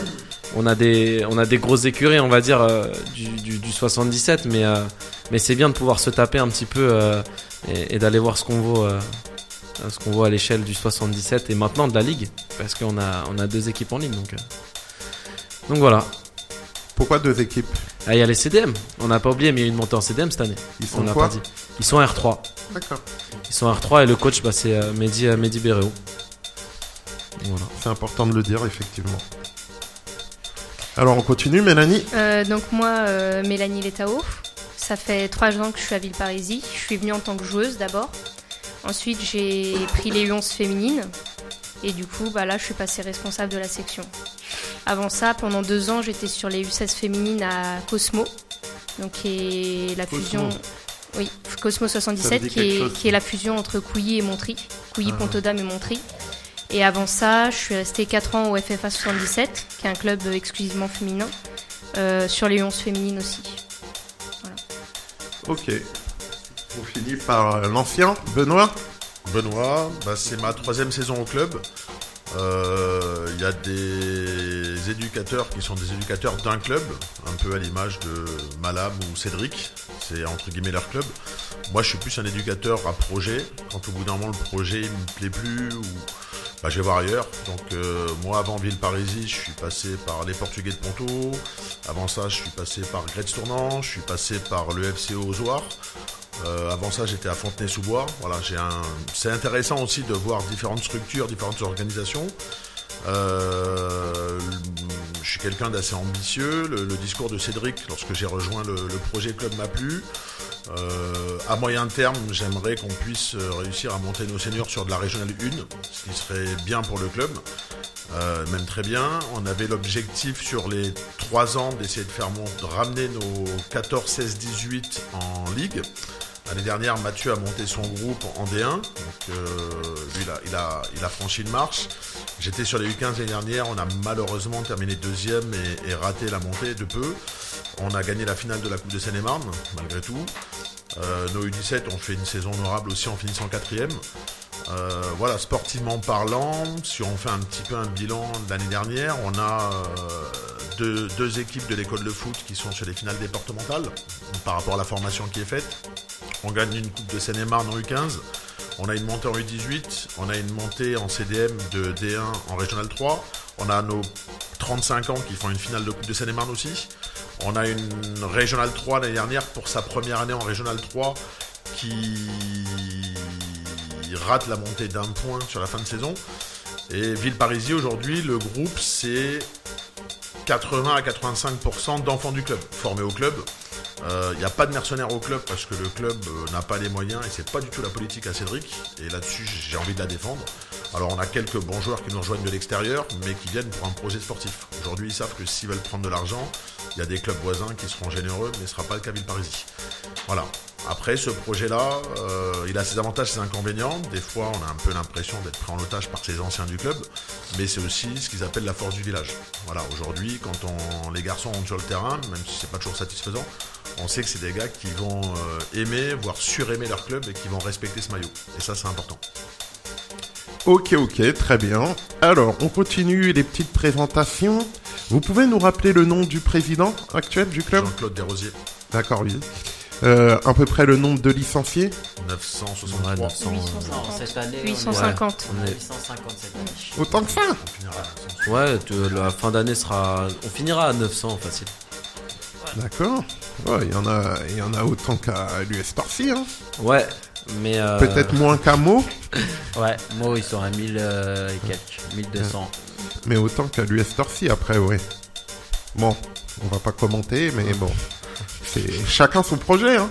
[SPEAKER 6] on a des, on a des grosses écuries, on va dire, euh, du, du, du 77, mais, euh, Mais c'est bien de pouvoir se taper un petit peu euh, et, et d'aller voir ce qu'on vaut, euh, ce qu'on vaut à l'échelle du 77 et maintenant de la ligue, parce qu'on a, on a deux équipes en ligne. Donc, euh. Donc voilà.
[SPEAKER 1] Pourquoi deux équipes
[SPEAKER 6] Ah, il y a les CDM. On n'a pas oublié, mais il y a une montée en CDM cette année.
[SPEAKER 1] Ils
[SPEAKER 6] On
[SPEAKER 1] sont
[SPEAKER 6] l'a
[SPEAKER 1] quoi
[SPEAKER 6] pas dit. Ils sont R3.
[SPEAKER 1] D'accord.
[SPEAKER 6] Ils sont R3 et le coach, bah, c'est euh, Mehdi, euh, Mehdi Béréo. Voilà.
[SPEAKER 1] C'est important de le dire, effectivement. Alors, on continue, Mélanie
[SPEAKER 5] Euh, donc moi, euh, Mélanie Letao, ça fait trois ans que je suis à Villeparisis. Je suis venue en tant que joueuse d'abord. Ensuite, j'ai pris les U11 féminines. Et du coup, bah, là, je suis passée responsable de la section. Avant ça, pendant deux ans, j'étais sur les U16 féminines à Cosmo. Donc, qui est la
[SPEAKER 1] Cosmo.
[SPEAKER 5] fusion... Oui, Cosmo
[SPEAKER 1] Ça
[SPEAKER 5] 77,
[SPEAKER 1] me dit
[SPEAKER 5] qui est,
[SPEAKER 1] chose.
[SPEAKER 5] qui est la fusion entre Couilly et Montry. Couilly,
[SPEAKER 1] Ah.
[SPEAKER 5] Pont-aux-Dames et Montry. Et avant ça, je suis restée 4 ans au FFA 77, qui est un club exclusivement féminin, euh, sur les 11 féminines aussi.
[SPEAKER 1] Ok. On finit par euh, l'ancien, Benoît
[SPEAKER 3] Benoît, bah, c'est ma troisième saison au club. Euh, Il y a des éducateurs qui sont des éducateurs d'un club, un peu à l'image de Malam ou Cédric. C'est entre guillemets leur club. Moi, je suis plus un éducateur à projet. Quand au bout d'un moment le projet il me plaît plus bah, je vais voir ailleurs. Donc euh, moi, avant Villeparisis, je suis passé par les Portugais de Ponto. Avant ça, je suis passé par Gretz Tournant. Je suis passé par le FCO Ozoir. Euh, avant ça, j'étais à Fontenay-sous-Bois. Voilà. C'est intéressant aussi de voir différentes structures, différentes organisations. Euh, je suis quelqu'un d'assez ambitieux. Le, discours de Cédric, lorsque j'ai rejoint le projet club, m'a plu. Euh, à moyen terme, j'aimerais qu'on puisse euh, réussir à monter nos seniors sur de la régionale 1, ce qui serait bien pour le club. Euh, même très bien. On avait l'objectif sur les 3 ans d'essayer de faire mon- de ramener nos 14, 16, 18 en ligue. L'année dernière, Mathieu a monté son groupe en D1. Donc, euh, lui, il a, franchi une marche. J'étais sur les U15 l'année dernière. On a malheureusement terminé deuxième et, raté la montée de peu. On a gagné la finale de la Coupe de Seine-et-Marne, malgré tout. Euh, nos U17 ont fait une saison honorable aussi en finissant quatrième. Euh, voilà, sportivement parlant, si on fait un petit peu un bilan de l'année dernière, on a deux équipes de l'école de foot qui sont sur les finales départementales par rapport à la formation qui est faite. On gagne une Coupe de Seine-et-Marne en U15. On a une montée en U18. On a une montée en CDM de D1 en Régional 3. On a nos 35 ans qui font une finale de Coupe de Seine-et-Marne aussi. On a une Régional 3 l'année dernière pour sa première année en Régional 3 qui rate la montée d'un point sur la fin de saison. Et Villeparisis aujourd'hui, le groupe c'est 80 à 85% d'enfants du club formés au club. Il n'y a pas de mercenaires au club parce que le club euh, n'a pas les moyens et c'est pas du tout la politique à Cédric. Et là-dessus, j'ai envie de la défendre. Alors, on a quelques bons joueurs qui nous rejoignent de l'extérieur, mais qui viennent pour un projet sportif. Aujourd'hui, ils savent que s'ils veulent prendre de l'argent, il y a des clubs voisins qui seront généreux, mais ce ne sera pas le cas Villeparisis. Voilà. Après, ce projet-là, euh, il a ses avantages, ses inconvénients. Des fois, on a un peu l'impression d'être pris en otage par ses anciens du club, mais c'est aussi ce qu'ils appellent la force du village. Voilà, aujourd'hui, quand les garçons rentrent sur le terrain, même si c'est pas toujours satisfaisant, on sait que c'est des gars qui vont euh, aimer, voire suraimer leur club et qui vont respecter ce maillot. Et ça, c'est important.
[SPEAKER 1] Ok, ok, très bien. Alors, on continue les petites présentations. Vous pouvez nous rappeler le nom du président actuel du club?
[SPEAKER 3] Jean-Claude Desrosiers,
[SPEAKER 1] D'accord, oui. Euh, à peu près le nombre de licenciés?
[SPEAKER 3] 963.
[SPEAKER 6] Ouais, 900,
[SPEAKER 4] Non,
[SPEAKER 5] 850.
[SPEAKER 4] cette année,
[SPEAKER 5] 850.
[SPEAKER 4] on est à 850 cette année.
[SPEAKER 1] Autant que ça
[SPEAKER 3] On finira à 900.
[SPEAKER 6] Ouais, tu- la fin d'année sera. On finira à 900 facile.
[SPEAKER 1] D'accord. Ouais, il y en a, il y en a autant qu'à l'US hein.
[SPEAKER 6] Ouais, mais. euh,
[SPEAKER 1] Peut-être moins qu'à Meaux,
[SPEAKER 4] Ouais, moi ils sont à 1000 euh, et quelques, 1200.
[SPEAKER 1] mais autant qu'à l'US Torcy après, ouais. Bon, on va pas commenter, mais bon. C'est chacun son projet, hein.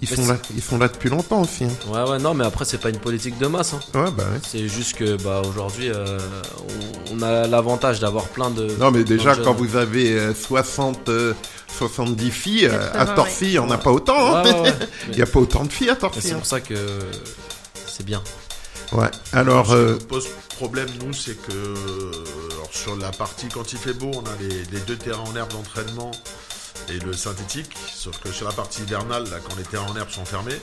[SPEAKER 1] Ils
[SPEAKER 6] Mais
[SPEAKER 1] sont là, ils sont là depuis longtemps aussi. Hein.
[SPEAKER 6] Ouais, ouais, non, mais après, c'est pas une politique de masse. hein.
[SPEAKER 1] Ouais, bah ouais.
[SPEAKER 6] C'est juste que, bah, aujourd'hui, euh, on, on a l'avantage d'avoir plein de.
[SPEAKER 1] Non, mais déjà, quand vous avez euh, 60, euh, 70 filles, euh, à
[SPEAKER 5] 80,
[SPEAKER 1] Torcy, il n'y en a pas autant. hein.
[SPEAKER 6] Ouais, ouais, ouais.
[SPEAKER 1] Il n'y a pas autant de filles à Torcy.
[SPEAKER 6] c'est
[SPEAKER 1] hein.
[SPEAKER 6] pour ça que c'est bien.
[SPEAKER 1] Ouais. Alors,
[SPEAKER 3] Ce qui
[SPEAKER 1] euh,
[SPEAKER 3] nous pose problème, nous, c'est que alors, sur la partie quand il fait beau, on a les, les deux terrains en herbe d'entraînement et le synthétique. Sauf que sur la partie hivernale, là, quand les terrains en herbe sont fermés,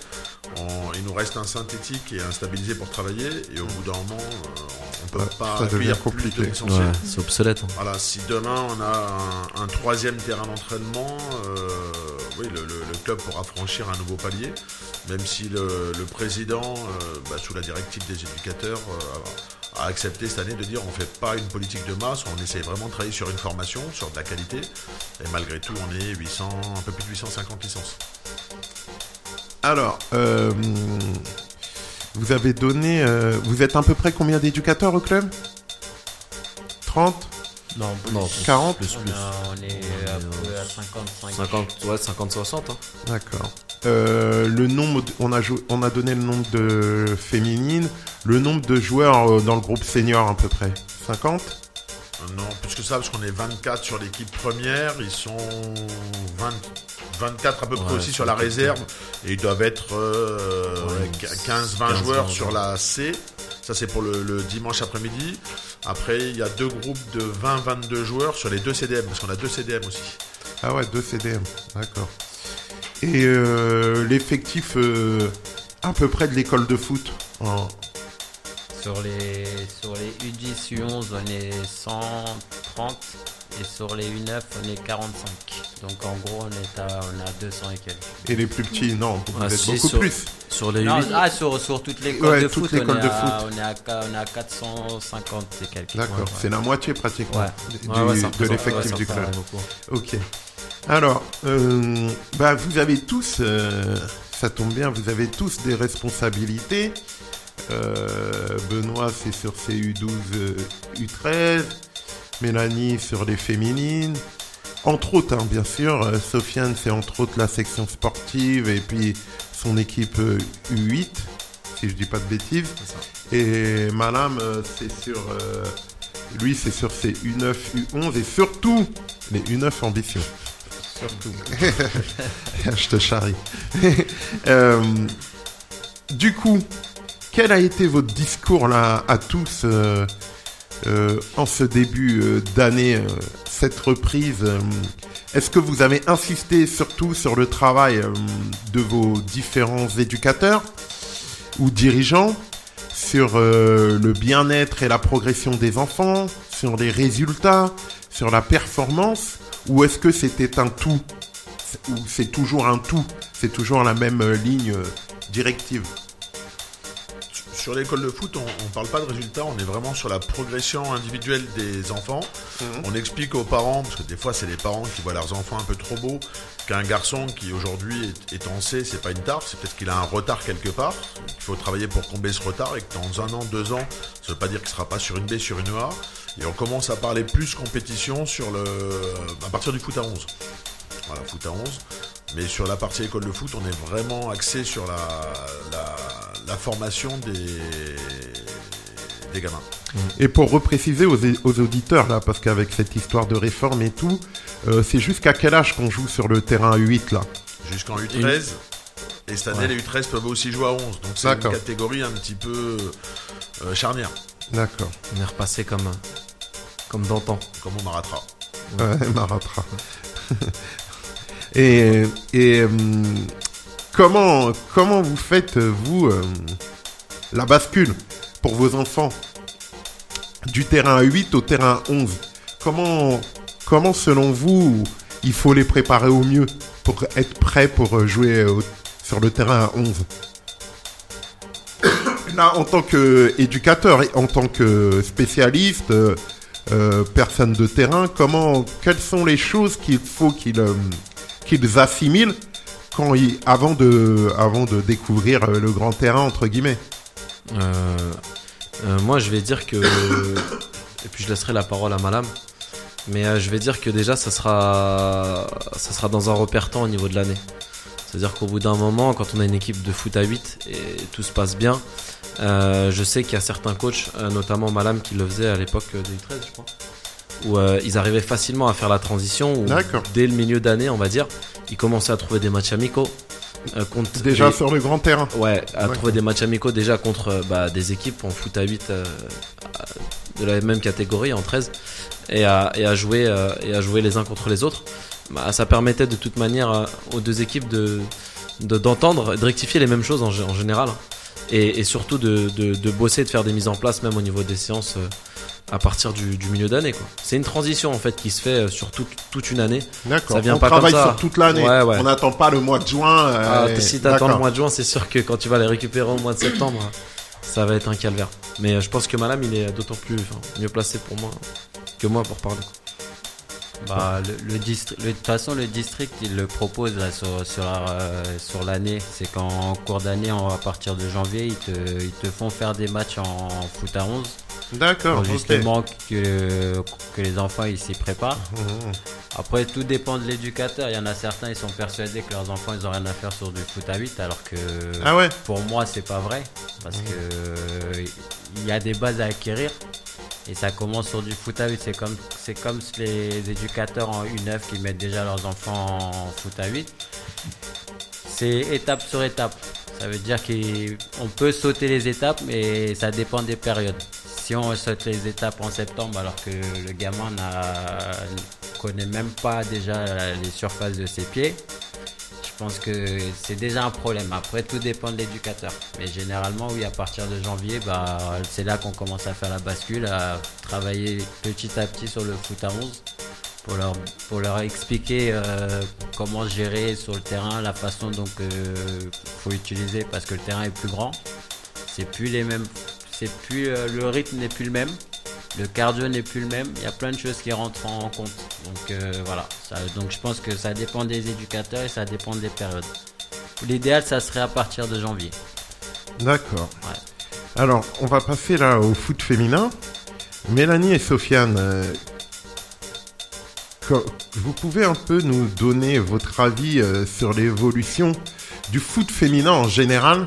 [SPEAKER 3] on- il nous reste un synthétique et un stabilisé pour travailler. Et au bout d'un moment, euh, On peut pas
[SPEAKER 1] ça devient
[SPEAKER 3] accueillir plus
[SPEAKER 1] compliqué.
[SPEAKER 3] de licenciés.
[SPEAKER 6] Ouais, c'est obsolète. hein.
[SPEAKER 3] Voilà, si demain on a un, un troisième terrain d'entraînement, euh, oui, le, le- le club pourra franchir un nouveau palier, même si le, le président, euh, bah, sous la directive des éducateurs, euh, a accepté cette année de dire on ne fait pas une politique de masse, on essaie vraiment de travailler sur une formation, sur de la qualité, et malgré tout on est 800, un peu plus de 850 licences.
[SPEAKER 1] Alors, euh, vous avez donné. euh, vous êtes à peu près combien d'éducateurs au club? 30
[SPEAKER 4] Non,
[SPEAKER 6] Non,
[SPEAKER 1] 40
[SPEAKER 6] plus,
[SPEAKER 4] on,
[SPEAKER 6] plus.
[SPEAKER 4] on est à peu à 55.
[SPEAKER 6] 50, ouais, 50-60. Hein.
[SPEAKER 1] D'accord. Euh, le nombre, de- on a, jou- on a donné le nombre de féminines, le nombre de joueurs euh, dans le groupe senior à peu près 50
[SPEAKER 3] Euh, Non, plus que ça, parce qu'on est 24 sur l'équipe première, ils sont 20 24 à peu près
[SPEAKER 6] Ouais,
[SPEAKER 3] aussi sur la réserve, et ils doivent être euh,
[SPEAKER 6] Ouais,
[SPEAKER 3] 15-20
[SPEAKER 6] 15,
[SPEAKER 3] joueurs
[SPEAKER 6] 20,
[SPEAKER 3] sur la C. Ça, c'est pour le, le dimanche après-midi. Après, il y a deux groupes de 20-22 joueurs sur les deux CDM, parce qu'on a deux CDM aussi.
[SPEAKER 1] Ah ouais, deux CDM, d'accord. Et euh, l'effectif euh, à peu près de l'école de foot en-
[SPEAKER 4] Sur les, sur les U10, U11, on est 130 et sur les U9, on est 45. Donc en gros, on est à, on à 200 et quelques.
[SPEAKER 1] Et les plus petits, non, vous
[SPEAKER 6] Ah,
[SPEAKER 1] êtes
[SPEAKER 6] si,
[SPEAKER 1] beaucoup
[SPEAKER 6] sur-
[SPEAKER 1] plus.
[SPEAKER 6] Sur les
[SPEAKER 4] Non,
[SPEAKER 6] 8,
[SPEAKER 4] ah, sur, sur toute l'école
[SPEAKER 1] Ouais,
[SPEAKER 4] de foot, on, est
[SPEAKER 1] de
[SPEAKER 4] à,
[SPEAKER 1] foot.
[SPEAKER 4] on est à qua- on est à 450 et quelques.
[SPEAKER 1] D'accord,
[SPEAKER 4] Ouais, ouais.
[SPEAKER 1] c'est la moitié pratiquement
[SPEAKER 4] Ouais.
[SPEAKER 1] du-
[SPEAKER 6] Ouais, ouais, ça
[SPEAKER 1] de l'effectif
[SPEAKER 6] ouais,
[SPEAKER 1] du club. Ok. Alors, euh, bah, vous avez tous, euh, ça tombe bien, vous avez tous des responsabilités. Euh, Benoît, c'est sur ses U12, euh, U13. Mélanie, sur les féminines. Entre autres, hein, bien sûr. euh, Sofiane, c'est entre autres la section sportive et puis son équipe euh, U8, si je dis pas de bêtises. Et Madame, euh, c'est sur. euh, lui, c'est sur ses U9, U11 et surtout les U9 ambitions. Surtout. je te charrie. Euh, du coup, quel a été votre discours là à tous euh, euh, en ce début euh, d'année, cette reprise Est-ce que vous avez insisté surtout sur le travail de vos différents éducateurs ou dirigeants sur le bien-être et la progression des enfants, sur les résultats, sur la performance, ou est-ce que c'était un tout Ou c'est toujours un tout C'est toujours la même ligne directive?
[SPEAKER 3] Sur l'école de foot, on ne parle pas de résultats, on est vraiment sur la progression individuelle des enfants. On explique aux parents, parce que des fois c'est les parents qui voient leurs enfants un peu trop beaux, qu'un garçon qui aujourd'hui est, est en C, c'est pas une tare, c'est peut-être qu'il a un retard quelque part. Il faut travailler pour combler ce retard et que dans un an, deux ans, ça veut pas dire qu'il sera pas sur une B, sur une A. Et on commence à parler plus compétition sur le, à partir du foot à 11. Voilà, foot à 11. Mais sur la partie école de foot, on est vraiment axé sur la, la, la formation des, des gamins.
[SPEAKER 1] Et pour repréciser aux, aux auditeurs, là, parce qu'avec cette histoire de réforme et tout, euh, c'est jusqu'à quel âge qu'on joue sur le terrain U8 là?
[SPEAKER 3] Jusqu'en U13. Et cette année,
[SPEAKER 6] Ouais.
[SPEAKER 3] les U13 peuvent aussi jouer à 11. Donc c'est une catégorie un petit peu euh, charnière,
[SPEAKER 1] D'accord.
[SPEAKER 6] On est repassé comme, comme d'antan.
[SPEAKER 3] comme on Maratra.
[SPEAKER 1] Ouais, Maratra. Et hum, comment, comment vous faites, euh, vous, euh, la bascule pour vos enfants du terrain 8 au terrain 11 comment, comment, selon vous, il faut les préparer au mieux pour être prêts pour euh, jouer sur le terrain à 11 Là, en tant qu'éducateur en tant que spécialiste, euh, euh, personne de terrain, comment, quelles sont les choses qu'il faut qu'ils euh, qu'ils assimilent quand ils, avant, de, de découvrir euh, le grand terrain, entre guillemets
[SPEAKER 6] Euh, euh, moi, je vais dire que. Et puis, je laisserai la parole à Malam. Mais je vais dire que déjà, ça sera, ça sera dans un repère temps au niveau de l'année. C'est-à-dire qu'au bout d'un moment, quand on a une équipe de foot à 8 et tout se passe bien, je sais qu'il y a certains coachs, notamment Malam qui le faisait à l'époque des 13 je crois, où euh, ils arrivaient facilement à faire la transition. Où,
[SPEAKER 1] D'accord.
[SPEAKER 6] dès le milieu d'année, on va dire, ils commençaient à trouver des matchs amicaux. euh, contre
[SPEAKER 1] Déjà
[SPEAKER 6] des-
[SPEAKER 1] sur le grand terrain.
[SPEAKER 6] Ouais, à trouver des matchs amicaux déjà contre euh, bah, des équipes en foot à 8 euh, de la même catégorie en 13 et à, et à jouer euh, et à jouer les uns contre les autres. Bah, ça permettait de toute manière aux deux équipes de de- d'entendre, de, rectifier les mêmes choses en, gé- en général. et, et surtout de, de, de bosser, de faire des mises en place même au niveau des séances euh, à partir du, du milieu d'année. quoi. C'est une transition en fait qui se fait euh, sur toute, toute une année.
[SPEAKER 1] D'accord.
[SPEAKER 6] Ça vient
[SPEAKER 1] on
[SPEAKER 6] pas
[SPEAKER 1] travaille
[SPEAKER 6] comme ça.
[SPEAKER 1] sur toute l'année.
[SPEAKER 6] Ouais, ouais.
[SPEAKER 1] On n'attend pas le mois de juin.
[SPEAKER 6] Ah,
[SPEAKER 1] euh,
[SPEAKER 6] si t'attends le mois de juin, c'est sûr que quand tu vas les récupérer au mois de septembre, ça va être un calvaire. Mais euh, je pense que Malam, il est d'autant plus enfin, mieux placé pour moi que moi pour parler.
[SPEAKER 4] Bah, le, le distri- le- de toute façon, le district, il le propose là, sur, sur, euh, sur l'année. C'est qu'en cours d'année, en- à partir de janvier, ils te, ils te font faire des matchs en foot à 11
[SPEAKER 1] D'accord.
[SPEAKER 4] justement que, que les enfants ils s'y préparent.
[SPEAKER 1] Mhm.
[SPEAKER 4] Après, tout dépend de l'éducateur. Il y en a certains, ils sont persuadés que leurs enfants, ils ont rien à faire sur du foot à 8, alors que
[SPEAKER 1] Ah ouais.
[SPEAKER 4] pour moi, c'est pas vrai. Parce que euh, il y a des bases à acquérir. Et ça commence sur du foot à 8. C'est comme, c'est comme les éducateurs en U9 qui mettent déjà leurs enfants en foot à 8. C'est étape sur étape. Ça veut dire qu'on peut sauter les étapes, mais ça dépend des périodes. Si on saute les étapes en septembre alors que le gamin n'a, connaît même pas déjà les surfaces de ses pieds, je pense que c'est déjà un problème. Après, tout dépend de l'éducateur. Mais généralement, oui, à partir de janvier, bah, c'est là qu'on commence à faire la bascule, à travailler petit à petit sur le foot à 11 pour leur, pour leur expliquer euh, comment gérer sur le terrain, la façon dont il faut utiliser parce que le terrain est plus grand. C'est plus les mêmes, c'est plus euh, le rythme n'est plus le même, le cardio n'est plus le même. Il y a plein de choses qui rentrent en compte. Donc euh, voilà. Ça- donc je pense que ça dépend des éducateurs et ça dépend des périodes. L'idéal, ça serait à partir de janvier.
[SPEAKER 1] D'accord.
[SPEAKER 4] Ouais.
[SPEAKER 1] Alors, on va passer là au foot féminin. Mélanie et Sofiane, euh, vous pouvez un peu nous donner votre avis euh, sur l'évolution du foot féminin en général?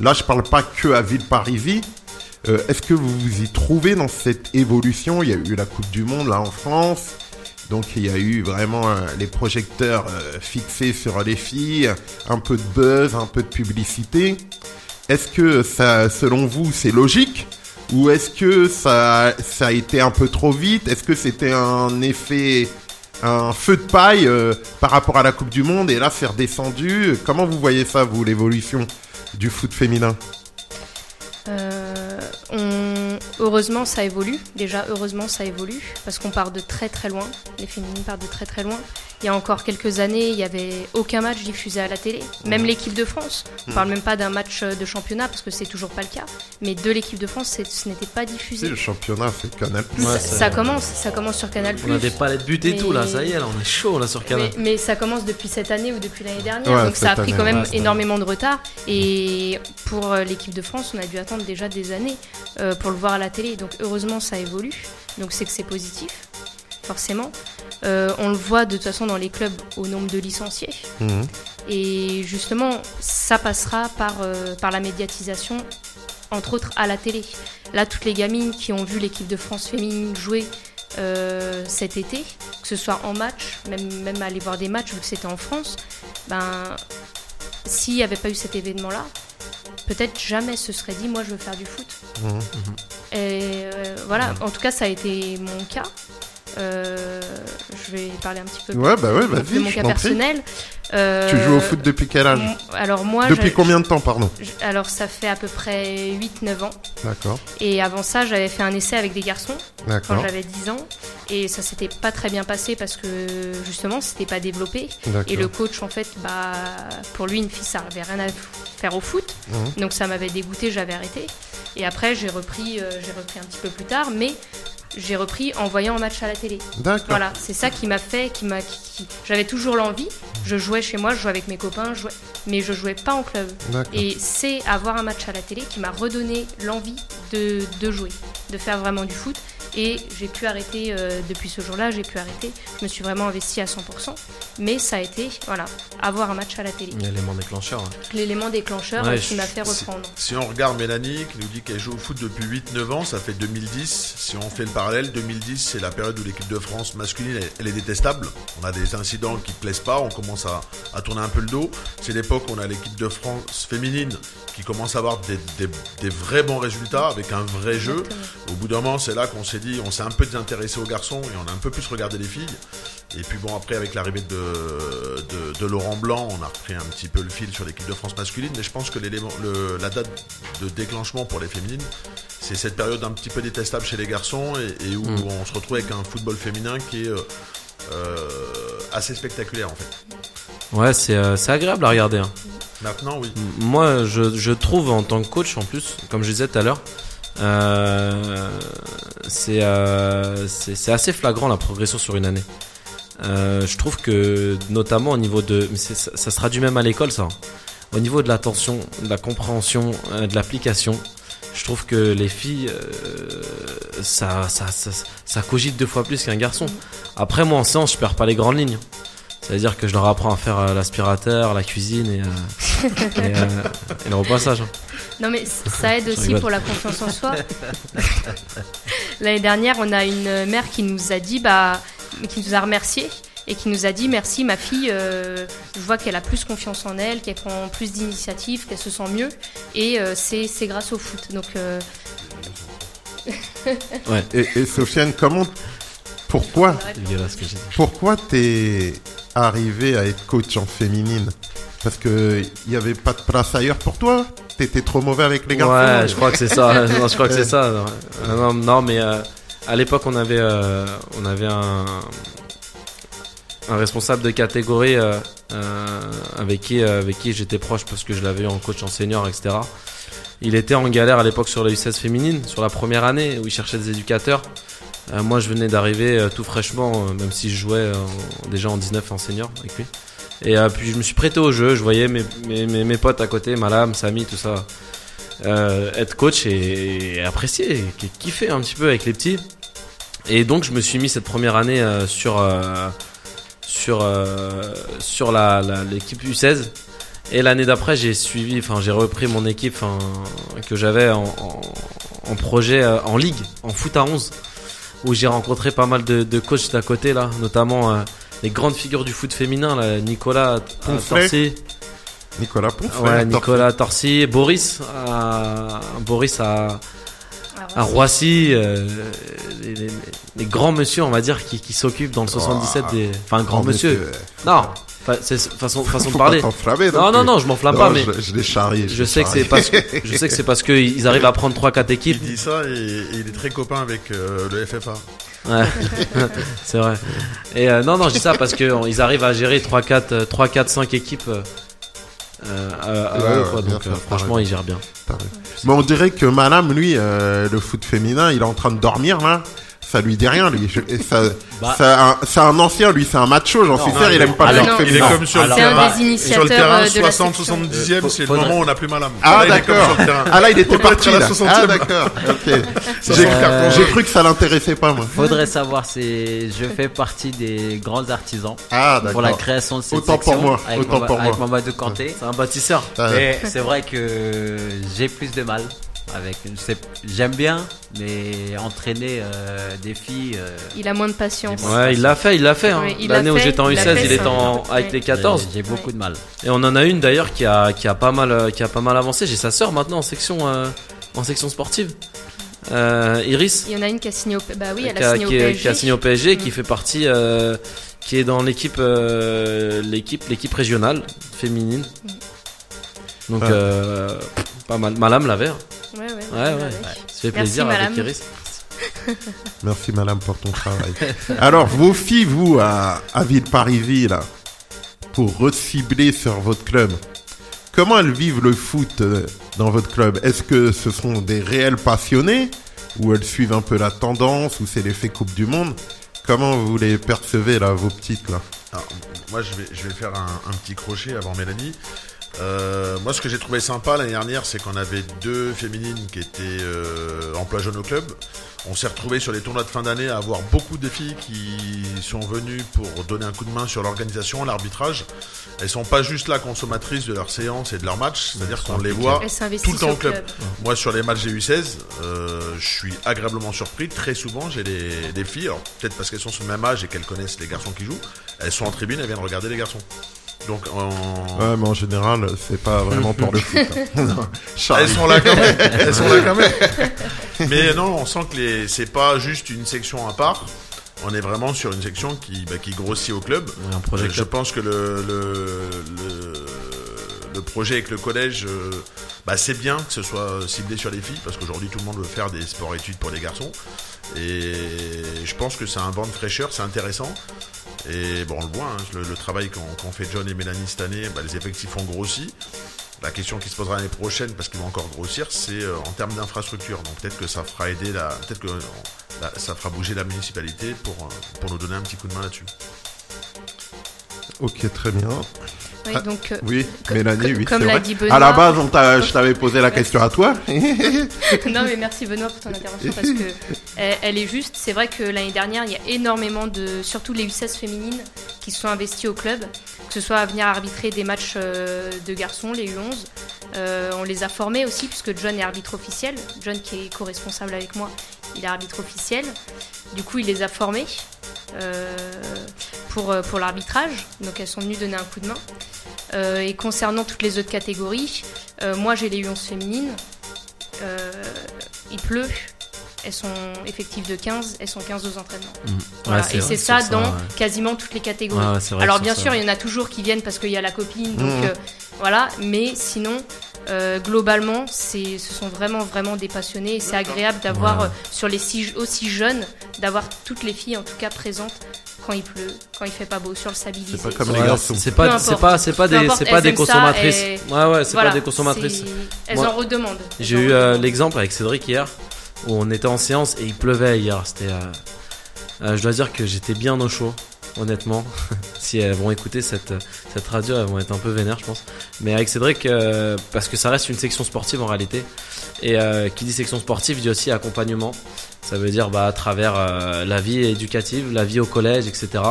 [SPEAKER 1] Là, je parle pas que à Villeparisis. Euh, Est-ce que vous vous y trouvez dans cette évolution? Il y a eu la Coupe du Monde là en France. Donc il y a eu vraiment euh, les projecteurs euh, fixés sur les filles, un peu de buzz, un peu de publicité. Est-ce que ça, selon vous, c'est logique? Ou est-ce que ça, a été un peu trop vite? Est-ce que c'était un effet, un feu de paille par rapport à la Coupe du Monde? Et là c'est redescendu. Comment vous voyez ça, vous, l'évolution du foot féminin?
[SPEAKER 5] Euh, Heureusement, ça évolue. Déjà, heureusement, ça évolue parce qu'on part de très très loin. Les féminines partent de très très loin. Il y a encore quelques années, il n'y avait aucun match diffusé à la télé. Même l'équipe de France. On parle même pas d'un match de championnat parce que c'est toujours pas le cas. Mais de l'équipe de France, ce n'était pas
[SPEAKER 1] Si,
[SPEAKER 5] diffusé.
[SPEAKER 1] le championnat, c'est Canal+.
[SPEAKER 6] Ouais,
[SPEAKER 5] ça, commence, ça commence sur Canal+.
[SPEAKER 6] On a des palettes but et
[SPEAKER 5] Mais-
[SPEAKER 6] tout là, ça y est, là, on est chaud là sur Canal.
[SPEAKER 5] Mais, mais ça commence depuis cette année ou depuis l'année dernière,
[SPEAKER 1] Ouais,
[SPEAKER 5] donc ça a pris
[SPEAKER 1] année,
[SPEAKER 5] quand même
[SPEAKER 6] ouais,
[SPEAKER 5] énormément de retard. Et pour euh, l'équipe de France, on a dû attendre déjà des années euh, pour le voir à la télé. Donc heureusement, ça évolue. Donc c'est que c'est positif, forcément. Euh, on le voit de toute façon dans les clubs au nombre de licenciés.
[SPEAKER 1] Mhm.
[SPEAKER 5] Et justement, ça passera par, euh, par la médiatisation, entre autres à la télé. Là, toutes les gamines qui ont vu l'équipe de France féminine jouer euh, cet été, que ce soit en match, même, même aller voir des matchs vu que c'était en France, ben, s'il n'y avait pas eu cet événement-là, peut-être jamais se serait dit moi je veux faire du foot.
[SPEAKER 1] Mhm.
[SPEAKER 5] Et euh, voilà, en tout cas ça a été mon cas. Euh, je vais parler un petit peu
[SPEAKER 1] Ouais, bah ouais,
[SPEAKER 5] de mon cas personnel. Euh,
[SPEAKER 1] Tu joues au foot depuis quel âge
[SPEAKER 5] Alors moi,
[SPEAKER 1] Depuis combien de temps, pardon
[SPEAKER 5] alors ça fait à peu près 8-9 ans.
[SPEAKER 1] D'accord,
[SPEAKER 5] Et avant ça, j'avais fait un essai avec des garçons quand j'avais 10 ans. Et ça s'était pas très bien passé parce que justement, c'était pas développé. Et le coach, en fait, bah, pour lui, une fille, ça avait rien à faire au foot.
[SPEAKER 1] Mhm.
[SPEAKER 5] Donc ça m'avait dégoûté, j'avais arrêté. Et après, j'ai repris, euh, j'ai repris un petit peu plus tard, mais j'ai repris en voyant un match à la télé.
[SPEAKER 1] D'accord.
[SPEAKER 5] Voilà, c'est ça qui m'a fait, qui m'a, qui- j'avais toujours l'envie. Je jouais chez moi, je jouais avec mes copains, je jouais- mais je jouais pas en club. Et c'est avoir un match à la télé qui m'a redonné l'envie de, de jouer, de faire vraiment du foot. Et j'ai pu arrêter, euh, depuis ce jour-là, j'ai pu arrêter. Je me suis vraiment investie à 100%. Mais ça a été, voilà, avoir un match à la télé.
[SPEAKER 6] L'élément déclencheur. hein.
[SPEAKER 5] L'élément déclencheur
[SPEAKER 6] Ouais,
[SPEAKER 5] euh, qui m'a fait
[SPEAKER 3] Si,
[SPEAKER 5] reprendre.
[SPEAKER 3] si on regarde Mélanie qui nous dit qu'elle joue au foot depuis 8-9 ans, ça fait 2010. Si on fait le parallèle, 2010 c'est la période où l'équipe de France masculine elle, elle est détestable. On a des incidents qui ne plaisent pas, on commence à, à tourner un peu le dos. C'est l'époque où on a l'équipe de France féminine qui commence à avoir des, des- des vrais bons résultats avec un vrai jeu.
[SPEAKER 5] Exactement.
[SPEAKER 3] Au bout d'un moment, c'est là qu'on s'est dit dit, on s'est un peu désintéressé aux garçons et on a un peu plus regardé les filles. Et puis bon, après, avec l'arrivée de, de, de Laurent Blanc, on a repris un petit peu le fil sur l'équipe de France masculine. Mais je pense que le, la date de déclenchement pour les féminines, c'est cette période un petit peu détestable chez les garçons et, et où
[SPEAKER 6] Mm.
[SPEAKER 3] on se retrouve avec un football féminin qui est euh, assez spectaculaire en fait.
[SPEAKER 6] Ouais, c'est euh, agréable à regarder. hein.
[SPEAKER 3] Maintenant, oui.
[SPEAKER 6] Moi, je, je trouve en tant que coach, en plus, comme je disais tout à l'heure, euh, c'est euh, c'est assez flagrant la progression sur une année. Euh, je trouve que, notamment au niveau de. Ça, ça se traduit même à l'école, ça. hein. Au niveau de l'attention, de la compréhension, de l'application, je trouve que les filles, ça, cogite deux fois plus qu'un garçon. Après, moi, en séance, je perds pas les grandes lignes. C'est-à-dire que je leur apprends à faire l'aspirateur, la cuisine et, et, et le repassage.
[SPEAKER 5] Non mais ça aide aussi pour la confiance en soi. L'année dernière, on a une mère qui nous a dit, bah, qui nous a remercié et qui nous a dit merci ma fille, euh, je vois qu'elle a plus confiance en elle, qu'elle prend plus d'initiatives, qu'elle se sent mieux et euh, c'est grâce au foot. Donc euh,
[SPEAKER 1] Et, et Sofiane, comment, pourquoi, pourquoi t'es arrivé à être coach en féminine? Parce que il y avait pas de place ailleurs pour toi T'étais trop mauvais avec les garçons
[SPEAKER 6] Ouais, je crois que c'est ça. non, je crois que c'est ça. Non, non, mais euh, à l'époque, on avait, euh, on avait un, responsable de catégorie euh, avec qui, avec qui j'étais proche parce que je l'avais eu en coach en senior, etc. Il était en galère à l'époque sur la U16 féminine, sur la première année où il cherchait des éducateurs. Moi, je venais d'arriver tout fraîchement, même si je jouais déjà en 19 en senior avec lui. Et euh, puis je me suis prêté au jeu, je voyais mes, mes, mes, potes à côté, Malam, Samy, tout ça, euh, être coach et, et apprécier, et kiffer un petit peu avec les petits. Et donc je me suis mis cette première année euh, sur, sur, sur la, l'équipe U16. Et l'année d'après, j'ai suivi, enfin j'ai repris mon équipe que j'avais en, en, projet en ligue, en foot à 11, où j'ai rencontré pas mal de, de coachs d'à côté là, notamment les grandes figures du foot féminin, là, Nicolas. Torcy.
[SPEAKER 1] Nicolas Ponce.
[SPEAKER 6] Ouais, Nicolas Torcy, Boris, à, Boris à, à Roissy, euh, les, les- les grands monsieur, on va dire, qui, qui s'occupent dans le 77 des. Enfin, grand monsieur. Non, c'est façon, façon de parler. Non, non, non, je m'enflamme
[SPEAKER 1] Non,
[SPEAKER 6] pas, mais.
[SPEAKER 1] Je, je l'ai charrié.
[SPEAKER 6] Je sais que c'est parce que je sais que c'est parce qu'ils arrivent à prendre 3-4 équipes.
[SPEAKER 3] Il dit ça et, et il est très copain avec euh, le FFA.
[SPEAKER 6] Ouais, c'est vrai. Et euh, non, non, je dis ça parce qu'ils arrivent à gérer 3, 4, 3, 4, 5 équipes. euh, euh, à- à
[SPEAKER 1] Ouais,
[SPEAKER 6] eux,
[SPEAKER 1] ouais,
[SPEAKER 6] quoi. Donc, euh, franchement, ils gèrent bien.
[SPEAKER 1] Mais on dirait que Madame, lui, euh, le foot féminin, il est en train de dormir là. Ça lui dit rien, lui. Je- ça-
[SPEAKER 4] Bah.
[SPEAKER 1] c'est un, c'est un ancien, lui, c'est un macho, j'en suis sûr, il aime pas le
[SPEAKER 5] alors, non.
[SPEAKER 3] Il est comme sur le terrain. Sur le terrain,
[SPEAKER 5] euh, de la section.
[SPEAKER 3] 60-70e,
[SPEAKER 6] Euh,
[SPEAKER 3] c'est le moment où on n'a plus.
[SPEAKER 1] Ah
[SPEAKER 3] il est comme
[SPEAKER 1] d'accord.
[SPEAKER 3] le.
[SPEAKER 1] Ah là il était parti
[SPEAKER 3] à la
[SPEAKER 1] là.
[SPEAKER 3] 60e.
[SPEAKER 1] Ah d'accord. J'ai
[SPEAKER 3] le
[SPEAKER 1] cru que ça l'intéressait pas moi.
[SPEAKER 4] Faudrait savoir, c'est, je fais partie des grands artisans
[SPEAKER 1] Ah
[SPEAKER 4] pour la création de cette
[SPEAKER 1] Autant pour moi,
[SPEAKER 4] avec,
[SPEAKER 1] autant
[SPEAKER 4] Mama-
[SPEAKER 1] pour
[SPEAKER 4] avec
[SPEAKER 1] moi.
[SPEAKER 4] Mamadou Kanté.
[SPEAKER 6] C'est un bâtisseur.
[SPEAKER 1] Ah,
[SPEAKER 4] Mais c'est vrai que j'ai plus de mal avec. J'aime bien, mais entraîner euh, des filles. euh,
[SPEAKER 5] Il a moins de patience.
[SPEAKER 6] Ouais, il l'a fait, il l'a fait. hein.
[SPEAKER 5] Oui, il
[SPEAKER 6] L'année où j'étais en
[SPEAKER 5] il l'a
[SPEAKER 6] U16,
[SPEAKER 5] fait,
[SPEAKER 6] il était en, avec les 14.
[SPEAKER 4] J'ai beaucoup de mal.
[SPEAKER 6] Et on en a une d'ailleurs qui a, qui a pas mal, euh, qui a pas mal avancé. J'ai sa sœur maintenant en section, euh, en section sportive. Euh, Iris,
[SPEAKER 5] Il y en a une qui a signé au, bah oui, elle
[SPEAKER 6] qui,
[SPEAKER 5] a
[SPEAKER 6] a,
[SPEAKER 5] signé au
[SPEAKER 6] qui est-
[SPEAKER 5] PSG.
[SPEAKER 6] qui a signé au PSG, qui
[SPEAKER 5] Mm.
[SPEAKER 6] fait partie, euh, qui est dans l'équipe, euh, l'équipe, l'équipe régionale féminine. Donc,
[SPEAKER 1] Ouais.
[SPEAKER 6] Pas mal. L'avait. hein.
[SPEAKER 5] Ouais, ouais.
[SPEAKER 6] Ouais, ouais.
[SPEAKER 5] ouais.
[SPEAKER 6] Ça fait
[SPEAKER 5] Merci,
[SPEAKER 6] plaisir avec
[SPEAKER 5] Malam.
[SPEAKER 6] Iris.
[SPEAKER 1] Merci madame pour ton travail. Alors vos filles, vous, à, à Villeparisis, là, pour recibler sur votre club, comment elles vivent le foot euh, dans votre club? Est-ce que ce sont des réels passionnés ou elles suivent un peu la tendance ou c'est l'effet Coupe du Monde? Comment vous les percevez là, vos petites là?
[SPEAKER 3] Alors, moi, je vais, je vais faire un, un petit crochet avant Mélanie. Euh, moi, ce que j'ai trouvé sympa l'année dernière, c'est qu'on avait deux féminines qui étaient euh, en plage au club. On s'est retrouvés sur les tournois de fin d'année à avoir beaucoup de filles qui sont venues pour donner un coup de main sur l'organisation, l'arbitrage. Elles sont pas juste là consommatrices de leurs séances et de leurs matchs, c'est-à-dire qu'on les voit tout le temps au club. Moi, sur les matchs des U16, euh, je suis agréablement surpris. Très souvent, j'ai des, des filles, alors peut-être parce qu'elles sont sur le même âge et qu'elles connaissent les garçons qui jouent, elles sont en tribune, elles viennent regarder les garçons. Donc en...
[SPEAKER 1] Ouais, mais en général, c'est pas vraiment pour le foot. hein.
[SPEAKER 3] Elles sont là quand même. Elles sont là quand même. Mais non, on sent que les... c'est pas juste une section à part. On est vraiment sur une section qui, bah, qui grossit au club.
[SPEAKER 6] Un projet
[SPEAKER 3] Je
[SPEAKER 6] club.
[SPEAKER 3] pense que le, le, le, le projet avec le collège, euh, bah, c'est bien que ce soit ciblé sur les filles, parce qu'aujourd'hui tout le monde veut faire des sports-études pour les garçons. Et je pense que c'est un vent de fraîcheur, c'est intéressant. Et bon, on le voit, hein, le, travail qu'ont fait John et Mélanie cette année, bah, les effectifs ont grossi. La question qui se posera l'année prochaine, parce qu'ils vont encore grossir, c'est euh, en termes d'infrastructure. Donc peut-être que ça fera aider la, peut-être que euh, ça fera bouger la municipalité pour, euh, pour nous donner un petit coup de main là-dessus.
[SPEAKER 1] Ok, très bien.
[SPEAKER 5] Oui,
[SPEAKER 1] Ah,
[SPEAKER 5] donc, euh,
[SPEAKER 1] Oui, Mélanie, oui,
[SPEAKER 5] comme l'a dit Benoît.
[SPEAKER 1] À la base, on je t'avais posé la question à toi.
[SPEAKER 5] non mais merci Benoît pour ton intervention parce que elle, elle est juste. C'est vrai que l'année dernière il y a énormément de, surtout les U16 féminines qui se sont investies au club, que ce soit à venir arbitrer des matchs euh, de garçons, les U11. Euh, on les a formés aussi puisque John est arbitre officiel. John qui est co-responsable avec moi, il est arbitre officiel. Du coup il les a formés pour, euh, pour l'arbitrage. Donc elles sont venues donner un coup de main. Euh, et concernant toutes les autres catégories, euh, moi j'ai les U11 féminines. Euh, il pleut. Elles sont effectives de 15, elles sont 15 aux entraînements.
[SPEAKER 6] Ouais,
[SPEAKER 5] Voilà.
[SPEAKER 6] c'est
[SPEAKER 5] et c'est ça dans
[SPEAKER 6] ouais.
[SPEAKER 5] quasiment toutes les catégories.
[SPEAKER 6] Ouais,
[SPEAKER 5] Alors bien sûr, il y en a toujours qui viennent parce qu'il y a la copine, donc euh, voilà. Mais sinon, euh, globalement, c'est, ce sont vraiment vraiment des passionnés et c'est agréable d'avoir euh, sur les six aussi jeunes, d'avoir toutes les filles en tout cas présentes quand il pleut, quand il fait pas beau, sur le sabilisé.
[SPEAKER 1] C'est pas comme les garçons.
[SPEAKER 6] C'est pas,
[SPEAKER 5] importe.
[SPEAKER 6] c'est pas, c'est pas
[SPEAKER 5] Peu
[SPEAKER 6] des, c'est pas des consommatrices.
[SPEAKER 5] et-
[SPEAKER 6] Ouais, ouais, c'est
[SPEAKER 5] Voilà,
[SPEAKER 6] pas des consommatrices.
[SPEAKER 5] Elles
[SPEAKER 6] Moi,
[SPEAKER 5] en redemandent.
[SPEAKER 6] J'ai
[SPEAKER 5] en
[SPEAKER 6] eu euh, l'exemple avec Cédric hier où on était en séance et il pleuvait hier. C'était, euh, euh, je dois dire que j'étais bien au chaud, honnêtement. si elles vont écouter cette, cette radio, elles vont être un peu vénères, je pense. Mais avec Cédric, euh, parce que ça reste une section sportive en réalité. Et euh, qui dit section sportive dit aussi accompagnement. Ça veut dire bah, à travers euh, la vie éducative, la vie au collège, etc.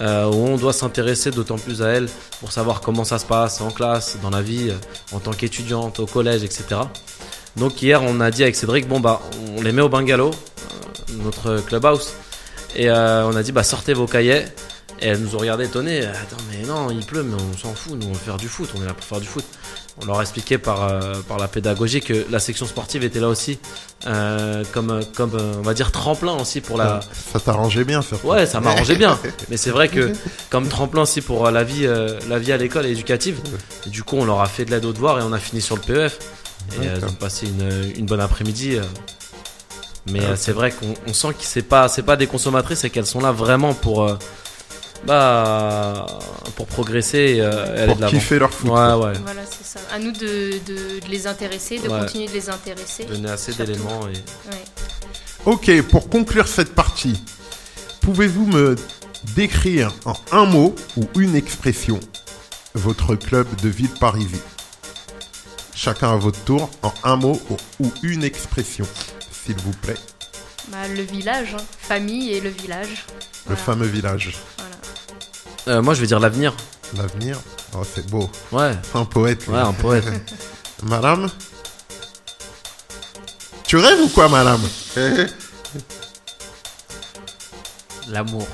[SPEAKER 6] où on doit s'intéresser d'autant plus à elle pour savoir comment ça se passe en classe, dans la vie, en tant qu'étudiante, au collège, etc. Donc hier, on a dit avec Cédric, bon bah, on les met au bungalow, notre clubhouse, et euh, on a dit bah sortez vos cahiers. Et elles nous ont regardé étonnés. Attends, mais non, il pleut, mais on s'en fout. Nous, on veut faire du foot. On est là pour faire du foot. On leur a expliqué par, euh, par la pédagogie que la section sportive était là aussi, euh, comme, comme on va dire tremplin aussi pour la,
[SPEAKER 1] Ça t'arrangeait bien, surtout.
[SPEAKER 6] Ouais, ça m'arrangeait bien. Mais c'est vrai que comme tremplin aussi pour la vie, euh, la vie à l'école et éducative. Et du coup, on leur a fait de l'aide aux devoirs et on a fini sur le PEF. Et elles ont passé une, une bonne après-midi. Mais euh, c'est vrai qu'on on sent que c'est pas, c'est pas des consommatrices et qu'elles sont là vraiment pour, euh, bah, pour progresser et euh, aller
[SPEAKER 1] Pour
[SPEAKER 6] de l'avant.
[SPEAKER 1] kiffer leur foot.
[SPEAKER 6] Ouais, ouais.
[SPEAKER 5] Voilà, c'est ça. À nous de, de- de les intéresser, de
[SPEAKER 6] Ouais.
[SPEAKER 5] continuer de les intéresser.
[SPEAKER 6] Donner assez d'éléments et
[SPEAKER 5] Ouais.
[SPEAKER 1] Ok, pour conclure cette partie, pouvez-vous me décrire en un mot ou une expression votre club de ville parisie Chacun à votre tour, en un mot ou une expression, s'il vous plaît.
[SPEAKER 5] Bah, le village, hein. famille et le village.
[SPEAKER 1] Le
[SPEAKER 5] Voilà.
[SPEAKER 1] fameux village.
[SPEAKER 5] Voilà.
[SPEAKER 6] Euh, moi, je vais dire l'avenir.
[SPEAKER 1] L'avenir? Oh, c'est beau.
[SPEAKER 6] Ouais,
[SPEAKER 1] Un poète. lui.
[SPEAKER 6] ouais, un poète.
[SPEAKER 1] Madame? Tu rêves ou quoi, madame?
[SPEAKER 6] L'amour.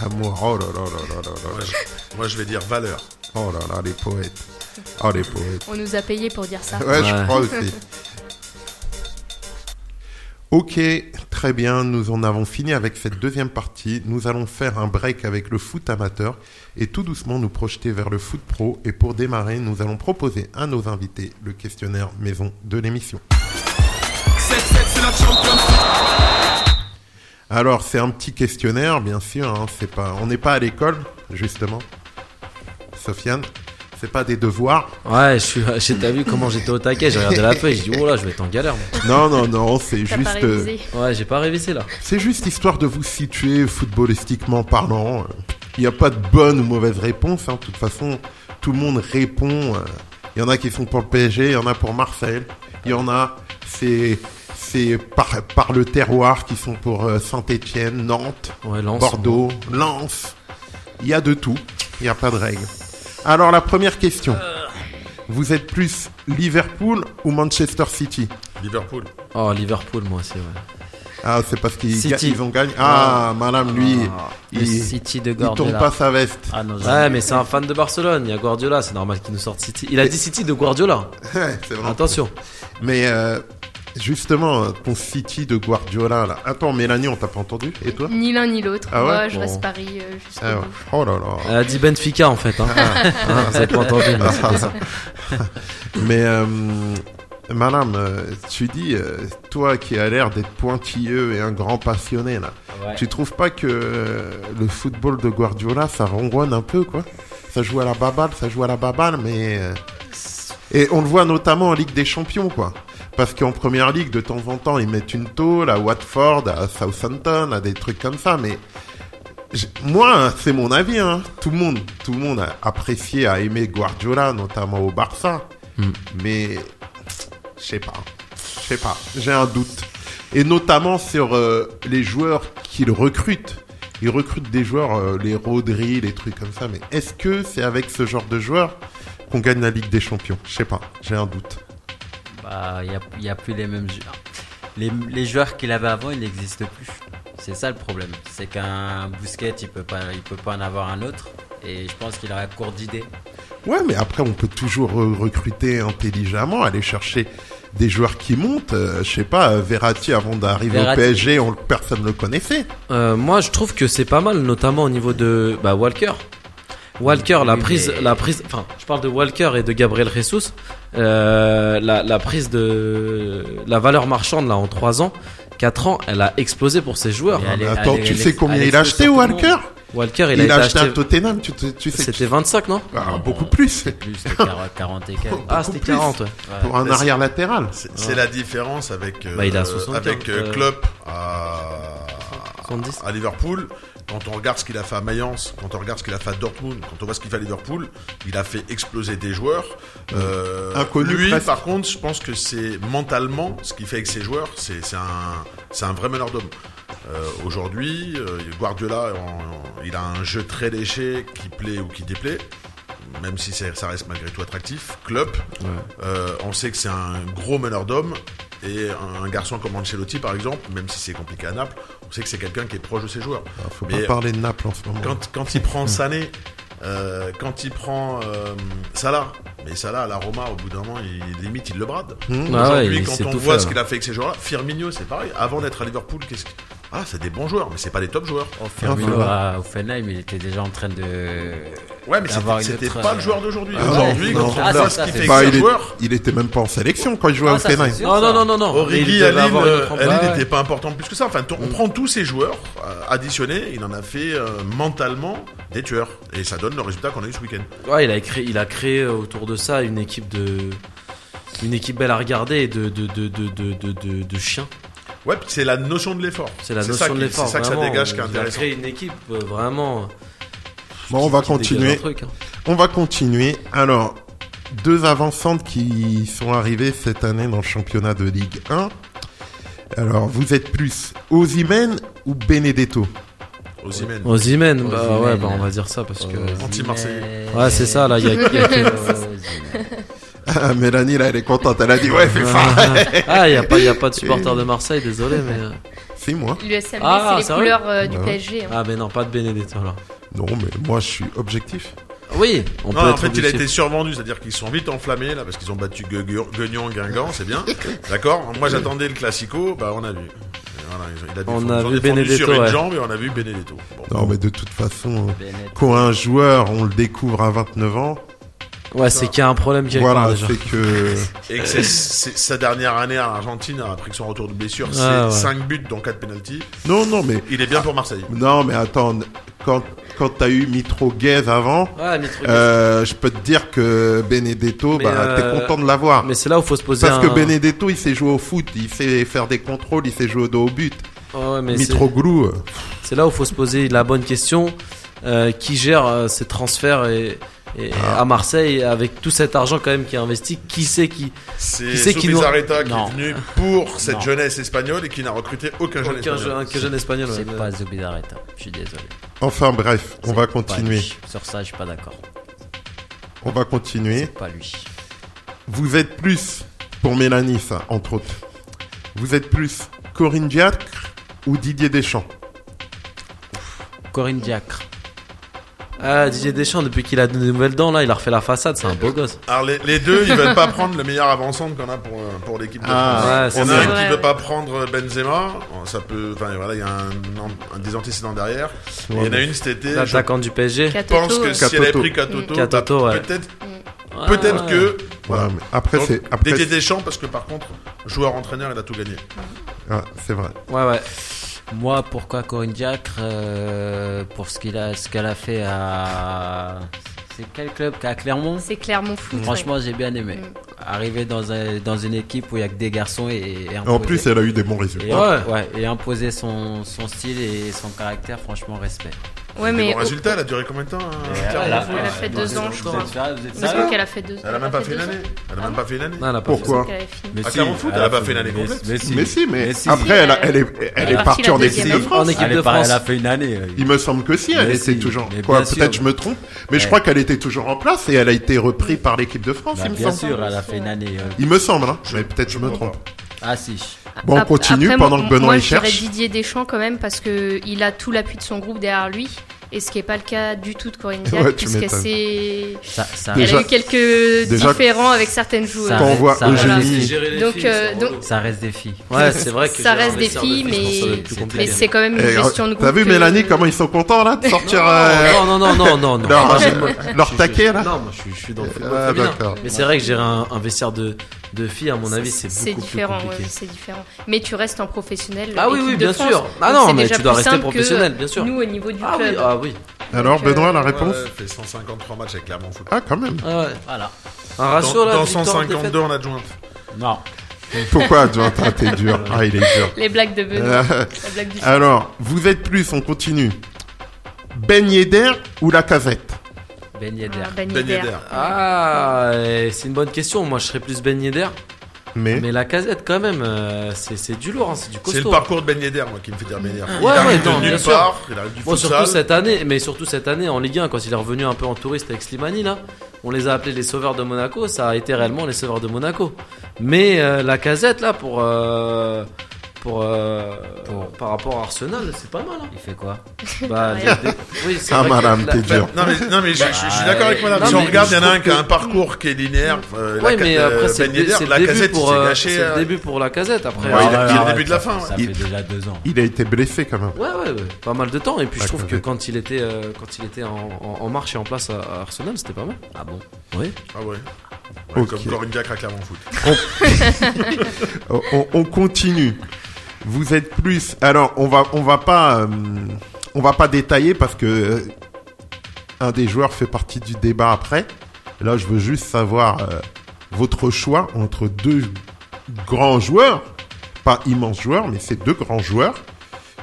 [SPEAKER 1] L'amour, oh là là là là là là.
[SPEAKER 3] Moi, je, moi, je vais dire valeur.
[SPEAKER 1] Oh là là, les poètes. Oh, les poètes.
[SPEAKER 5] On nous a payé pour dire ça.
[SPEAKER 1] Ouais, je
[SPEAKER 6] Ouais.
[SPEAKER 1] crois aussi. Ok, très bien, nous en avons fini avec cette deuxième partie. Nous allons faire un break avec le foot amateur et tout doucement nous projeter vers le foot pro. Et pour démarrer, nous allons proposer à nos invités le questionnaire maison de l'émission. Alors, c'est un petit questionnaire, bien sûr. hein, c'est pas, on n'est pas à l'école, justement. Sofiane, c'est pas des devoirs.
[SPEAKER 6] Ouais, je suis, j'ai- t'as vu comment j'étais au taquet, j'ai regardé la feuille, j'ai dit, oh là, je vais être en galère. moi.
[SPEAKER 1] Non, non, non, c'est
[SPEAKER 5] T'as
[SPEAKER 1] juste. euh,
[SPEAKER 5] révisé.
[SPEAKER 6] Ouais, j'ai pas révisé là.
[SPEAKER 1] C'est juste histoire de vous situer footballistiquement parlant. Il n'y a pas de bonne ou mauvaise réponse. hein. De toute façon, tout le monde répond. euh. Il y en a qui sont pour le PSG, il y en a pour Marseille. Il y en a, c'est c'est par, par le terroir qui sont pour Saint-Étienne, Nantes,
[SPEAKER 6] Ouais, Lens.
[SPEAKER 1] Bordeaux, Lens. Il y a de tout. Il n'y a pas de règle. Alors la première question. Vous êtes plus Liverpool ou Manchester City?
[SPEAKER 3] Liverpool.
[SPEAKER 6] Oh, Liverpool, moi aussi, ouais.
[SPEAKER 1] Ah, c'est parce qu'ils
[SPEAKER 6] City.
[SPEAKER 1] ga- ils ont gagné. Ah, madame, lui,
[SPEAKER 4] Ah,
[SPEAKER 1] il,
[SPEAKER 4] le City de
[SPEAKER 1] il tombe
[SPEAKER 4] Guardiola.
[SPEAKER 1] pas sa veste.
[SPEAKER 4] Ah non,
[SPEAKER 6] Ouais, mais c'est un fan de Barcelone. Il y a Guardiola, c'est normal qu'il nous sorte City. Il a dit City de Guardiola.
[SPEAKER 1] Ouais, c'est vrai.
[SPEAKER 6] Attention.
[SPEAKER 1] Mais euh, justement, ton City de Guardiola, là. Attends, Mélanie, on t'a pas entendu Et toi
[SPEAKER 5] Ni l'un ni l'autre.
[SPEAKER 1] Ah ouais
[SPEAKER 5] Moi, je
[SPEAKER 6] Bon.
[SPEAKER 5] reste Paris euh, jusqu'au
[SPEAKER 1] Ah ouais.
[SPEAKER 5] bout.
[SPEAKER 1] Oh là là.
[SPEAKER 6] Elle a dit Benfica en fait. Hein. Ah, vous avez pas entendu, mais ça.
[SPEAKER 1] Mais euh, madame, euh, tu dis, euh, toi qui as l'air d'être pointilleux et un grand passionné, là,
[SPEAKER 4] Ouais.
[SPEAKER 1] tu trouves pas que le football de Guardiola, ça ronronne un peu, quoi? Ça joue à la baballe, ça joue à la baballe, mais... Et on le voit notamment en Ligue des Champions, quoi. Parce qu'en Première Ligue, de temps en temps, ils mettent une tôle à Watford, à Southampton, à des trucs comme ça, mais... Moi, c'est mon avis, hein. Tout le monde, tout le monde a apprécié, a aimé Guardiola, notamment au Barça. Mais je sais pas, je sais pas, j'ai un doute. Et notamment sur euh, les joueurs qu'il recrute. Il recrute des joueurs, euh, les Rodri, les trucs comme ça. Mais est-ce que c'est avec ce genre de joueurs qu'on gagne la Ligue des Champions? Je sais pas, j'ai un doute.
[SPEAKER 4] Il n'y a, il y a plus les mêmes joueurs. Les, les joueurs qu'il avait avant, ils n'existent plus. C'est ça le problème. C'est qu'un Bousquet, il peut pas, il peut pas en avoir un autre. Et je pense qu'il aurait court d'idées.
[SPEAKER 1] Ouais, mais après, on peut toujours re- recruter intelligemment, aller chercher des joueurs qui montent. Euh, je sais pas, euh, Verratti, avant d'arriver au. PSG, on, personne ne le connaissait.
[SPEAKER 6] Euh, moi, je trouve que c'est pas mal, notamment au niveau de bah, Walker. Walker, la prise,
[SPEAKER 4] mais-
[SPEAKER 6] la prise, enfin, je parle de Walker et de Gabriel Jesus. Euh, la, la prise de la valeur marchande là en 3 ans, 4 ans, elle a explosé pour ces joueurs.
[SPEAKER 4] Mais elle est-
[SPEAKER 1] Attends,
[SPEAKER 4] est-
[SPEAKER 1] tu sais combien il a acheté, Walker?
[SPEAKER 6] Walker, il,
[SPEAKER 1] Il,
[SPEAKER 6] a,
[SPEAKER 1] a acheté
[SPEAKER 6] acheté.
[SPEAKER 1] à Tottenham, tu, tu- tu sais.
[SPEAKER 6] C'était 25, non?
[SPEAKER 1] Ah, beaucoup plus.
[SPEAKER 4] Plus, c'était 40, 40 et quelques.
[SPEAKER 6] Ah, c'était
[SPEAKER 1] plus.
[SPEAKER 6] 40. ouais.
[SPEAKER 1] Pour un
[SPEAKER 3] Mais c'est-
[SPEAKER 1] arrière latéral.
[SPEAKER 3] C'est c'est la différence avec, euh,
[SPEAKER 6] Bah, il a 75,
[SPEAKER 3] avec euh,
[SPEAKER 6] euh,
[SPEAKER 3] Klopp à,
[SPEAKER 6] 70.
[SPEAKER 3] à Liverpool. Quand on regarde ce qu'il a fait à Mayence, quand on regarde ce qu'il a fait à Dortmund, quand on voit ce qu'il fait à Liverpool, il a fait exploser des joueurs. Euh,
[SPEAKER 1] Inconnu
[SPEAKER 3] lui,
[SPEAKER 1] presque.
[SPEAKER 3] par contre, je pense que c'est mentalement ce qu'il fait avec ses joueurs, c'est un, un vrai meneur d'homme. Euh, Aujourd'hui, euh, Guardiola, il a un jeu très léché qui plaît ou qui déplaît, même si ça reste malgré tout attractif. Klopp, euh, on sait que c'est un gros meneur d'homme. Et un, un garçon comme Ancelotti, par exemple, même si c'est compliqué à Naples, on sait que c'est quelqu'un qui est proche de ses joueurs.
[SPEAKER 1] Ah, faut
[SPEAKER 3] Mais
[SPEAKER 1] pas parler de Naples en ce moment.
[SPEAKER 3] Quand, quand il prend Sané, euh, quand il prend euh, Salah, mais Salah à la Roma, au bout d'un moment, il, limite, il le brade.
[SPEAKER 1] Mmh.
[SPEAKER 6] Ah ouais,
[SPEAKER 3] Aujourd'hui,
[SPEAKER 6] il
[SPEAKER 3] quand on voit ce qu'il a fait avec ces joueurs-là, Firmino, c'est pareil. Avant d'être à Liverpool, qu'est-ce que... Ah, c'est des bons joueurs, mais c'est pas des top joueurs.
[SPEAKER 4] Oh, Firmino
[SPEAKER 1] Ah,
[SPEAKER 4] à Offenheim, il était déjà en train de.
[SPEAKER 3] Ouais, mais c'était
[SPEAKER 4] une
[SPEAKER 3] c'était
[SPEAKER 4] autre,
[SPEAKER 3] pas
[SPEAKER 4] euh,
[SPEAKER 3] le joueur d'aujourd'hui.
[SPEAKER 1] Ah,
[SPEAKER 3] Aujourd'hui,
[SPEAKER 1] non,
[SPEAKER 3] quand
[SPEAKER 1] non.
[SPEAKER 3] on
[SPEAKER 4] Ah,
[SPEAKER 3] voit ce qu'il fait
[SPEAKER 1] Bah,
[SPEAKER 3] avec
[SPEAKER 1] est-
[SPEAKER 3] joueurs,
[SPEAKER 1] il était même pas en sélection quand il jouait
[SPEAKER 4] Ah,
[SPEAKER 1] Fenein.
[SPEAKER 4] sûr,
[SPEAKER 6] Non, non, non, non, non.
[SPEAKER 3] Aline,
[SPEAKER 6] avoir une
[SPEAKER 3] euh, n'était pas important plus que ça. Enfin, on prend tous ces joueurs euh, additionnés, il en a fait euh, mentalement des tueurs. Et ça donne le résultat qu'on a eu ce week-end.
[SPEAKER 6] Ouais, il a créé, il a créé euh, autour de ça une équipe de, une équipe belle à regarder et de, de, de, de, de, de, de- de chiens.
[SPEAKER 3] Ouais, puis c'est la notion de l'effort.
[SPEAKER 6] C'est la
[SPEAKER 3] ça
[SPEAKER 6] notion
[SPEAKER 3] qui-
[SPEAKER 6] de l'effort.
[SPEAKER 3] C'est ça que ça dégage qui est intéressant.
[SPEAKER 6] créé une équipe euh, vraiment.
[SPEAKER 1] Bon, on va continuer.
[SPEAKER 6] truc, hein.
[SPEAKER 1] On va continuer. Alors, deux avancantes qui sont arrivées cette année dans le championnat de Ligue 1. Alors, vous êtes plus Osimhen ou Benedetto?
[SPEAKER 3] Osimhen.
[SPEAKER 6] Osimhen, bah
[SPEAKER 4] Osimhen.
[SPEAKER 6] ouais, bah on va dire ça parce que.
[SPEAKER 3] Anti-Marseillais.
[SPEAKER 6] Ouais, c'est ça, là, il y a- il y a que-
[SPEAKER 1] Ah, Mélanie, là, elle est contente. Elle a dit, ouais, fais ça.
[SPEAKER 6] Ah, il y a pas, y a pas de supporter de Marseille, désolé, mais. euh,
[SPEAKER 1] C'est moi.
[SPEAKER 5] L'USMB,
[SPEAKER 6] Ah,
[SPEAKER 5] c'est les
[SPEAKER 6] sérieux
[SPEAKER 5] couleurs euh, du
[SPEAKER 1] Ouais.
[SPEAKER 5] PSG. hein.
[SPEAKER 6] Ah, mais non, pas de Benedetto là.
[SPEAKER 1] Non, mais moi, je suis objectif.
[SPEAKER 6] Oui, on
[SPEAKER 3] Non,
[SPEAKER 6] peut
[SPEAKER 3] en
[SPEAKER 6] être
[SPEAKER 3] fait, il a
[SPEAKER 6] objectif.
[SPEAKER 3] été survendu, c'est-à-dire qu'ils sont vite enflammés là parce qu'ils ont battu Gue- Gue- Guignon, Guingamp, c'est bien. D'accord? Moi, j'attendais le classico, bah on a vu. Et voilà, ils ont- il a
[SPEAKER 6] On
[SPEAKER 3] défendu-
[SPEAKER 6] a
[SPEAKER 3] ils ont
[SPEAKER 6] vu
[SPEAKER 3] défendu
[SPEAKER 6] Benedetto,
[SPEAKER 3] sur une
[SPEAKER 6] ouais.
[SPEAKER 3] jambe et on a vu Benedetto. Bon.
[SPEAKER 1] Non, mais de toute façon, euh,
[SPEAKER 4] Bennett.
[SPEAKER 1] quand un joueur, on le découvre à 29 ans,
[SPEAKER 6] Ouais, c'est qu'il y a un problème quelque
[SPEAKER 1] voilà,
[SPEAKER 6] déjà.
[SPEAKER 1] c'est que...
[SPEAKER 3] Et que c'est- c'est- sa dernière année à l'Argentine, après que son retour de blessure, c'est
[SPEAKER 6] ouais.
[SPEAKER 3] 5 buts dont 4 penalties.
[SPEAKER 1] Non, non, mais...
[SPEAKER 3] Il est bien pour Marseille.
[SPEAKER 1] Non, mais attends, quand, quand t'as eu Mitroguez avant,
[SPEAKER 6] Ouais, Mitrovic.
[SPEAKER 1] euh, je peux te dire que Benedetto,
[SPEAKER 6] Mais,
[SPEAKER 1] bah,
[SPEAKER 6] euh,
[SPEAKER 1] t'es content de l'avoir.
[SPEAKER 6] Mais c'est là où faut se poser
[SPEAKER 1] Parce
[SPEAKER 6] un...
[SPEAKER 1] que Benedetto, il sait jouer au foot, il sait faire des contrôles, il sait jouer au dos au but.
[SPEAKER 6] Ouais, ouais, mais c'est-
[SPEAKER 1] Mitroglou, euh,
[SPEAKER 6] c'est là où faut se poser la bonne question. Euh, qui gère euh, ces transferts et, et-
[SPEAKER 1] Ah.
[SPEAKER 6] à Marseille avec tout cet argent quand même qui est investi Qui sait qui
[SPEAKER 3] C'est
[SPEAKER 6] Qui c'est qui nous-
[SPEAKER 3] qui est venu pour cette
[SPEAKER 4] Non.
[SPEAKER 3] jeunesse espagnole et qui n'a recruté aucun jeune
[SPEAKER 6] Aucun
[SPEAKER 3] espagnol.
[SPEAKER 6] que jeune espagnol.
[SPEAKER 4] C'est
[SPEAKER 6] ouais.
[SPEAKER 4] pas Zubizarreta. Je suis désolé.
[SPEAKER 1] Enfin bref, on va continuer.
[SPEAKER 4] lui. Sur ça, je suis pas d'accord.
[SPEAKER 1] On va continuer.
[SPEAKER 4] Pas lui.
[SPEAKER 1] Vous êtes plus, pour Mélanie ça, entre autres, vous êtes plus Corinne Diacre ou Didier Deschamps?
[SPEAKER 6] Corinne Diacre. Ah, Didier Deschamps, depuis qu'il a de nouvelles dents, là, il a refait la façade, c'est un beau gosse.
[SPEAKER 3] Alors les, les deux, ils veulent pas prendre le meilleur avant-centre qu'on a pour, euh, pour l'équipe de
[SPEAKER 1] Ah,
[SPEAKER 3] France.
[SPEAKER 6] ouais,
[SPEAKER 3] Il y en a
[SPEAKER 6] c'est
[SPEAKER 3] un
[SPEAKER 5] vrai.
[SPEAKER 3] qui veut pas prendre Benzema, ça peut, enfin voilà, il y a un, des antécédents derrière. Il y en a une cet été, je
[SPEAKER 6] L'attaquant du PSG.
[SPEAKER 3] pense
[SPEAKER 5] Katoto,
[SPEAKER 3] que si elle avait pris Katoto,
[SPEAKER 6] Katoto,
[SPEAKER 3] bah,
[SPEAKER 6] ouais.
[SPEAKER 3] peut-être,
[SPEAKER 6] Ouais,
[SPEAKER 3] peut-être
[SPEAKER 6] ouais.
[SPEAKER 3] que,
[SPEAKER 1] Ouais,
[SPEAKER 3] voilà.
[SPEAKER 1] mais après, c'est. Après,
[SPEAKER 3] Didier Deschamps, parce que par contre, joueur-entraîneur, il a tout gagné.
[SPEAKER 1] ah, c'est vrai.
[SPEAKER 6] Ouais, ouais.
[SPEAKER 4] Moi, pourquoi Corinne Diacre euh, Pour ce a, qu'elle a fait à. C'est quel club? À Clermont?
[SPEAKER 5] C'est Clermont Foot. ouais.
[SPEAKER 4] Franchement, j'ai bien aimé.
[SPEAKER 5] Mm.
[SPEAKER 4] Arriver dans, un, dans une équipe où il y a que des garçons et, et
[SPEAKER 1] En plus, elle a eu des bons résultats.
[SPEAKER 4] et,
[SPEAKER 6] Ouais.
[SPEAKER 4] ouais, et imposer son, son style et son caractère, franchement, respect.
[SPEAKER 5] Ouais, mais
[SPEAKER 3] bons résultats, elle a duré combien de temps hein,
[SPEAKER 4] elle a-
[SPEAKER 5] fait deux ans, je crois.
[SPEAKER 4] Vous êtes sérieux
[SPEAKER 5] qu'elle a fait deux
[SPEAKER 3] Elle a même pas fait une
[SPEAKER 5] deux
[SPEAKER 3] année.
[SPEAKER 5] ans.
[SPEAKER 3] Elle a même pas fait une année.
[SPEAKER 6] Non, elle a pas
[SPEAKER 1] Pourquoi
[SPEAKER 3] Clermont Foot, elle a pas fait une année
[SPEAKER 8] mais-
[SPEAKER 3] complète.
[SPEAKER 8] Mais si,
[SPEAKER 1] Mais si, mais,
[SPEAKER 8] Mais si.
[SPEAKER 1] après, elle, a- elle est, elle partie en équipe de France.
[SPEAKER 6] En équipe
[SPEAKER 8] Elle,
[SPEAKER 6] de
[SPEAKER 8] est pas-
[SPEAKER 6] France.
[SPEAKER 8] elle a fait une année. euh,
[SPEAKER 1] Il me semble que si, elle
[SPEAKER 8] Mais
[SPEAKER 1] était
[SPEAKER 8] si,
[SPEAKER 1] toujours.
[SPEAKER 8] mais
[SPEAKER 1] Quoi,
[SPEAKER 8] bien
[SPEAKER 1] peut-être je me trompe, mais je crois qu'elle était toujours en place et elle a été reprise par l'équipe de France,
[SPEAKER 8] bah,
[SPEAKER 1] il me
[SPEAKER 8] bien
[SPEAKER 1] semble.
[SPEAKER 8] sûr, elle a fait une année. euh,
[SPEAKER 1] Il me semble, hein. mais peut-être je me trompe.
[SPEAKER 8] Ah si.
[SPEAKER 1] Bon, on continue
[SPEAKER 5] après,
[SPEAKER 1] pendant
[SPEAKER 5] moi-
[SPEAKER 1] que Benoît
[SPEAKER 5] moi, dirais
[SPEAKER 1] cherche.
[SPEAKER 5] Didier Deschamps quand même parce que il a tout l'appui de son groupe derrière lui. Et ce qui n'est pas le cas du tout de Corinne Diacre,
[SPEAKER 1] Ouais,
[SPEAKER 5] puisqu'elle s'est-
[SPEAKER 8] Ça, ça,
[SPEAKER 1] Déjà-
[SPEAKER 5] elle a eu quelques
[SPEAKER 1] déjà-
[SPEAKER 5] différends avec certaines joueuses.
[SPEAKER 8] Ça
[SPEAKER 1] Quand on voit
[SPEAKER 8] ça reste-
[SPEAKER 1] Eugénie,
[SPEAKER 5] Donc,
[SPEAKER 6] filles,
[SPEAKER 5] euh,
[SPEAKER 8] ça reste des filles.
[SPEAKER 6] Ouais, c'est vrai que
[SPEAKER 5] ça reste des filles, mais,
[SPEAKER 8] c'est
[SPEAKER 5] mais
[SPEAKER 6] compliqué.
[SPEAKER 5] c'est quand même une
[SPEAKER 1] Eh,
[SPEAKER 5] gestion de groupe.
[SPEAKER 1] T'as vu Mélanie comment ils sont contents là de sortir euh,
[SPEAKER 6] Non, non, non, non, non, non.
[SPEAKER 1] leur, taquet là
[SPEAKER 6] Non, moi, je suis, dans le football
[SPEAKER 1] Ah.
[SPEAKER 6] Mais c'est vrai que un, un vestiaire de, de filles, à mon avis, c'est
[SPEAKER 5] C'est
[SPEAKER 6] beaucoup plus
[SPEAKER 5] différent, ouais,
[SPEAKER 6] compliqué.
[SPEAKER 5] c'est différent. Mais tu restes en professionnel.
[SPEAKER 6] Ah oui, oui, bien
[SPEAKER 5] France.
[SPEAKER 6] sûr. Ah non, mais
[SPEAKER 5] déjà
[SPEAKER 6] tu dois
[SPEAKER 5] plus
[SPEAKER 6] rester
[SPEAKER 5] simple que
[SPEAKER 6] professionnel, bien sûr.
[SPEAKER 5] Nous, au niveau du
[SPEAKER 6] Ah oui,
[SPEAKER 5] club.
[SPEAKER 6] ah oui.
[SPEAKER 1] Alors
[SPEAKER 5] Donc,
[SPEAKER 1] Benoît, la réponse
[SPEAKER 3] Ouais, elle fait 153 matchs avec Clermont Foot.
[SPEAKER 1] Ah quand même.
[SPEAKER 6] Ah ouais.
[SPEAKER 8] Voilà.
[SPEAKER 6] Un ratio
[SPEAKER 3] Dans,
[SPEAKER 6] là,
[SPEAKER 3] dans
[SPEAKER 6] victoire,
[SPEAKER 3] 152 en adjointe.
[SPEAKER 8] Non.
[SPEAKER 1] Pourquoi Jonathan t'es dur Ah il est dur.
[SPEAKER 5] Les blagues de Benoît.
[SPEAKER 1] Euh,
[SPEAKER 5] La blague du
[SPEAKER 1] alors, vous êtes plus, on continue. Ben Yedder ou la casette?
[SPEAKER 8] Ben Yedder.
[SPEAKER 5] Ah, Ben
[SPEAKER 3] Ben
[SPEAKER 5] Yedder.
[SPEAKER 3] Yedder.
[SPEAKER 6] Ah, euh, c'est une bonne question. Moi, je serais plus Ben Yedder.
[SPEAKER 1] Mais,
[SPEAKER 6] Mais la casette, quand même, euh, c'est c'est du lourd, hein, c'est du
[SPEAKER 3] C'est le
[SPEAKER 6] costaud.
[SPEAKER 3] parcours de Ben Yedder, moi, qui me fait dire Ben Yedder. Il
[SPEAKER 6] Ouais,
[SPEAKER 3] arrive
[SPEAKER 6] ouais, non,
[SPEAKER 3] de nulle
[SPEAKER 6] sûr.
[SPEAKER 3] part, il arrive du
[SPEAKER 6] Bon, surtout cette année, mais surtout cette année en Ligue 1, quand il est revenu un peu en touriste avec Slimani, là, on les a appelés les sauveurs de Monaco, ça a été réellement les sauveurs de Monaco. Mais euh, la casette, là, pour. euh, pour, euh,
[SPEAKER 8] Pour-
[SPEAKER 6] par rapport à Arsenal, c'est pas mal. Hein.
[SPEAKER 8] Il fait quoi
[SPEAKER 6] Bah, oui,
[SPEAKER 1] Ah madame, t'es
[SPEAKER 6] la-
[SPEAKER 1] dur.
[SPEAKER 3] Non mais, non, mais je, je- je suis d'accord avec madame.
[SPEAKER 6] non,
[SPEAKER 3] si on regarde, il y en a un qui a un parcours qui est linéaire. euh,
[SPEAKER 6] Ouais,
[SPEAKER 3] la
[SPEAKER 6] mais
[SPEAKER 3] ca-
[SPEAKER 6] après,
[SPEAKER 3] euh,
[SPEAKER 6] c'est
[SPEAKER 3] Ben
[SPEAKER 6] le, c'est le
[SPEAKER 3] la
[SPEAKER 6] début
[SPEAKER 3] casette, il
[SPEAKER 6] pour,
[SPEAKER 3] s'est
[SPEAKER 6] euh,
[SPEAKER 3] gâché.
[SPEAKER 6] c'est le début pour la casette. Après,
[SPEAKER 3] Ouais, il a- il a le début de la fin,
[SPEAKER 8] Ça fait déjà deux ans.
[SPEAKER 1] il a été blessé quand même.
[SPEAKER 6] Ouais, ouais, ouais, pas mal de temps. Et puis je trouve que quand il était, quand il était en, en- en marche et en place à, Arsenal, c'était pas mal.
[SPEAKER 8] Ah bon?
[SPEAKER 6] Oui.
[SPEAKER 3] Ah ouais. Comme Corinne Diacre à Clermont Foot.
[SPEAKER 1] On, on- on continue. Vous êtes plus. Alors, on va, on va pas, euh, on va pas détailler parce que euh, un des joueurs fait partie du débat après. Là, je veux juste savoir euh, votre choix entre deux grands joueurs, pas immenses joueurs, mais c'est deux grands joueurs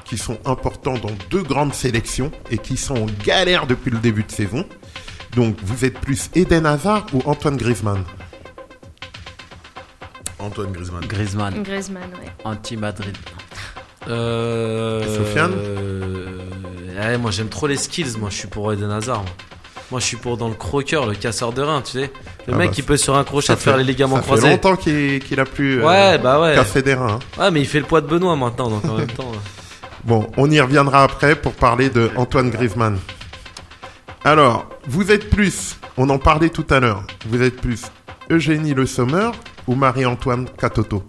[SPEAKER 1] qui sont importants dans deux grandes sélections et qui sont en galère depuis le début de saison. Donc, vous êtes plus Eden Hazard ou Antoine Griezmann?
[SPEAKER 3] Antoine Griezmann.
[SPEAKER 8] Griezmann.
[SPEAKER 5] Griezmann, ouais.
[SPEAKER 8] Anti-Madrid.
[SPEAKER 6] Euh,
[SPEAKER 1] Sofiane
[SPEAKER 6] euh, Moi j'aime trop les skills, moi je suis pour Eden Hazard. Moi. Moi je suis pour dans le croqueur, le casseur de rein, tu sais. Le
[SPEAKER 1] Ah
[SPEAKER 6] mec
[SPEAKER 1] bah,
[SPEAKER 6] qui peut sur un crochet
[SPEAKER 1] Ça
[SPEAKER 6] faire les ligaments
[SPEAKER 1] ça fait
[SPEAKER 6] croisés.
[SPEAKER 1] longtemps qu'il a plus euh,
[SPEAKER 6] Ouais, bah ouais.
[SPEAKER 1] cassé des reins. hein.
[SPEAKER 6] Ouais, mais il fait le poids de Benoît maintenant, donc en même temps.
[SPEAKER 1] Bon, on y reviendra après pour parler de Antoine Griezmann. Alors, vous êtes plus, on en parlait tout à l'heure, vous êtes plus Eugénie Le Sommer ou Marie-Antoine Catoto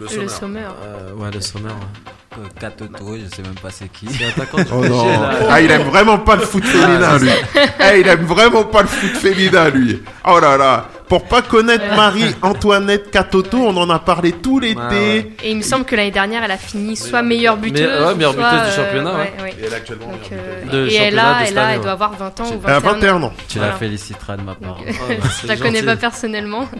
[SPEAKER 3] Le
[SPEAKER 5] Le
[SPEAKER 3] Sommer.
[SPEAKER 5] Sommer.
[SPEAKER 6] Euh, ouais, le sommaire. ouais.
[SPEAKER 8] Euh, Katoto, je sais même pas c'est qui.
[SPEAKER 6] C'est attaquant du
[SPEAKER 1] Oh
[SPEAKER 6] PSG,
[SPEAKER 1] non
[SPEAKER 6] là.
[SPEAKER 1] Ah, il aime vraiment pas le foot féminin, lui Eh, il aime vraiment pas le foot féminin, lui Oh là là Pour pas connaître Marie-Antoinette Catoto, on en a parlé tout l'été.
[SPEAKER 6] Ouais.
[SPEAKER 5] Et il me semble que l'année dernière, elle a fini soit meilleure buteuse.
[SPEAKER 6] Mais- ouais, meilleure
[SPEAKER 5] soit,
[SPEAKER 6] buteuse du
[SPEAKER 5] euh,
[SPEAKER 6] championnat, ouais.
[SPEAKER 5] ouais.
[SPEAKER 3] Et elle est actuellement
[SPEAKER 5] Donc,
[SPEAKER 3] meilleure
[SPEAKER 5] euh,
[SPEAKER 3] buteuse.
[SPEAKER 6] De
[SPEAKER 5] et elle
[SPEAKER 6] championnat
[SPEAKER 5] a,
[SPEAKER 6] de
[SPEAKER 5] elle, a, elle doit avoir 20 ans ou
[SPEAKER 1] Elle a
[SPEAKER 5] 21 ans.
[SPEAKER 1] 21 ans.
[SPEAKER 8] Tu
[SPEAKER 5] Voilà.
[SPEAKER 8] la féliciteras de ma part.
[SPEAKER 5] Donc,
[SPEAKER 6] Oh, bah,
[SPEAKER 5] Je la connais pas personnellement.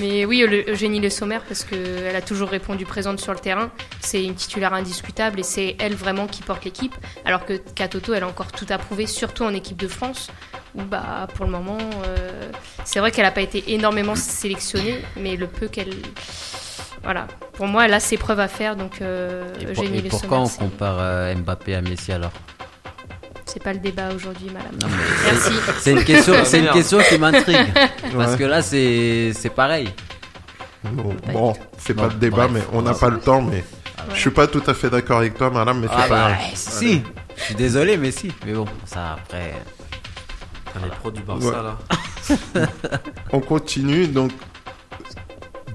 [SPEAKER 5] Mais oui, Eugénie Le Sommer, parce qu'elle a toujours répondu présente sur le terrain. C'est une titulaire indiscutable et c'est elle vraiment qui porte l'équipe. Alors que Katoto, elle a encore tout à prouver, surtout en équipe de France. Où bah, pour le moment, euh, c'est vrai qu'elle n'a pas été énormément sélectionnée, mais le peu qu'elle. Voilà. Pour moi, elle a ses preuves à faire, donc euh,
[SPEAKER 8] Et, pour-
[SPEAKER 5] Eugénie
[SPEAKER 8] et
[SPEAKER 5] Le
[SPEAKER 8] pourquoi on
[SPEAKER 5] Sommer,
[SPEAKER 8] compare euh, Mbappé à Messi alors?
[SPEAKER 5] C'est pas le débat aujourd'hui, madame.
[SPEAKER 8] Non, mais
[SPEAKER 5] Merci.
[SPEAKER 8] C'est une question, c'est une question qui m'intrigue. Parce
[SPEAKER 1] Ouais.
[SPEAKER 8] que là, c'est c'est pareil.
[SPEAKER 1] Bon, bon, c'est
[SPEAKER 8] Bon,
[SPEAKER 1] pas le débat,
[SPEAKER 8] bref.
[SPEAKER 1] mais on n'a pas le temps, mais Je suis pas tout à fait d'accord avec toi, madame, mais c'est
[SPEAKER 8] Ah
[SPEAKER 1] pas
[SPEAKER 8] bah,
[SPEAKER 1] grave.
[SPEAKER 8] si. Je suis désolé, mais si. Mais bon, ça après.
[SPEAKER 6] Les pros du Barça,
[SPEAKER 1] Ouais.
[SPEAKER 6] là.
[SPEAKER 1] On continue, donc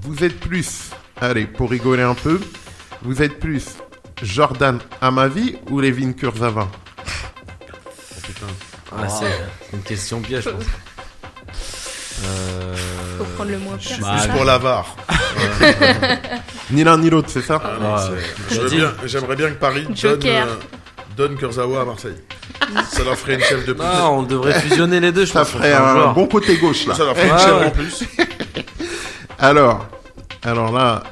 [SPEAKER 1] vous êtes plus, allez, pour rigoler un peu, vous êtes plus Jordan Amavi ou Levin Kurzava
[SPEAKER 6] Ah, c'est une question piège, je pense. Euh...
[SPEAKER 5] Faut prendre le moins
[SPEAKER 3] suis
[SPEAKER 8] Bah,
[SPEAKER 3] pour la VAR.
[SPEAKER 1] Ni l'un ni l'autre, c'est ça?
[SPEAKER 3] Ah bien- J'aimerais bien que Paris donne,
[SPEAKER 5] Joker.
[SPEAKER 3] euh, donne Kurzawa à Marseille. Ça leur ferait une chef de plus.
[SPEAKER 6] Non, on devrait fusionner les deux, je
[SPEAKER 1] Ça
[SPEAKER 6] pense.
[SPEAKER 1] ferait un
[SPEAKER 6] joueur.
[SPEAKER 1] bon côté gauche, là.
[SPEAKER 3] Ça leur ferait une chef
[SPEAKER 6] ouais.
[SPEAKER 3] en plus.
[SPEAKER 1] Alors, alors là,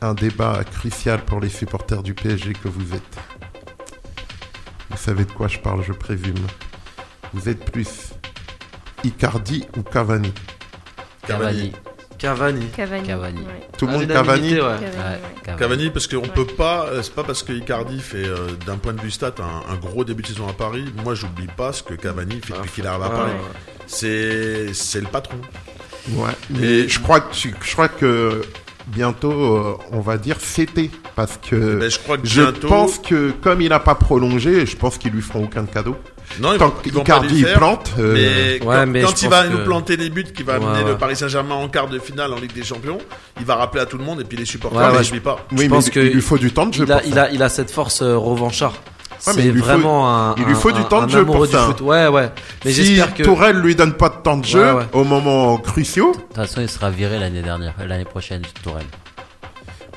[SPEAKER 1] un débat crucial pour les supporters du PSG que vous êtes. Vous savez de quoi je parle, je présume. Vous êtes plus Icardi ou Cavani
[SPEAKER 8] Cavani.
[SPEAKER 6] Cavani.
[SPEAKER 5] Cavani.
[SPEAKER 8] Cavani.
[SPEAKER 5] Ouais.
[SPEAKER 1] Tout le
[SPEAKER 6] Ah,
[SPEAKER 1] monde Cavani
[SPEAKER 6] ouais.
[SPEAKER 5] Cavani.
[SPEAKER 8] Cavani.
[SPEAKER 3] Cavani, parce qu'on
[SPEAKER 5] Ouais.
[SPEAKER 3] peut pas, euh, c'est pas parce que Icardi fait euh, d'un point de vue stat un, un gros début de saison à Paris. Moi, j'oublie pas ce que Cavani fait depuis qu'il arrive à
[SPEAKER 6] Ah,
[SPEAKER 3] Paris.
[SPEAKER 6] ouais.
[SPEAKER 3] C'est, c'est le patron.
[SPEAKER 1] Ouais. Mais
[SPEAKER 3] Et-
[SPEAKER 1] je crois que tu- je crois que bientôt euh, on va dire c'était parce que
[SPEAKER 3] Ben, je crois que
[SPEAKER 1] je
[SPEAKER 3] bientôt.
[SPEAKER 1] pense que comme il n'a pas prolongé, je pense qu'ils lui feront aucun cadeau.
[SPEAKER 3] Non, ils
[SPEAKER 1] Tant
[SPEAKER 3] vont, ils vont pas faire.
[SPEAKER 1] plante, euh,
[SPEAKER 3] Mais
[SPEAKER 6] Ouais,
[SPEAKER 3] quand,
[SPEAKER 6] mais
[SPEAKER 3] quand
[SPEAKER 6] je
[SPEAKER 3] il va nous planter les buts, qui va
[SPEAKER 6] Ouais,
[SPEAKER 3] amener
[SPEAKER 6] ouais.
[SPEAKER 3] le Paris Saint-Germain en quart de finale en Ligue des Champions, il va rappeler à tout le monde et puis les supporters
[SPEAKER 6] Ouais,
[SPEAKER 3] ne
[SPEAKER 6] ouais,
[SPEAKER 3] l'oublient pas.
[SPEAKER 1] oui,
[SPEAKER 6] je
[SPEAKER 1] mais
[SPEAKER 6] pense
[SPEAKER 1] il-
[SPEAKER 6] que
[SPEAKER 1] il lui faut du temps de jeu.
[SPEAKER 6] Il a, il, a, il a cette force euh, revanchard.
[SPEAKER 1] Ouais, mais
[SPEAKER 6] c'est
[SPEAKER 1] il lui faut-
[SPEAKER 6] vraiment un.
[SPEAKER 1] il lui faut
[SPEAKER 6] un-
[SPEAKER 1] du temps de jeu pour ça.
[SPEAKER 6] foot. Ouais, ouais. Mais
[SPEAKER 1] si
[SPEAKER 6] j'espère que.
[SPEAKER 1] Tourelle lui donne pas de temps de jeu
[SPEAKER 6] Ouais, ouais.
[SPEAKER 1] au moment cruciaux,
[SPEAKER 8] De toute façon, il sera viré l'année dernière, l'année prochaine, Tourelle.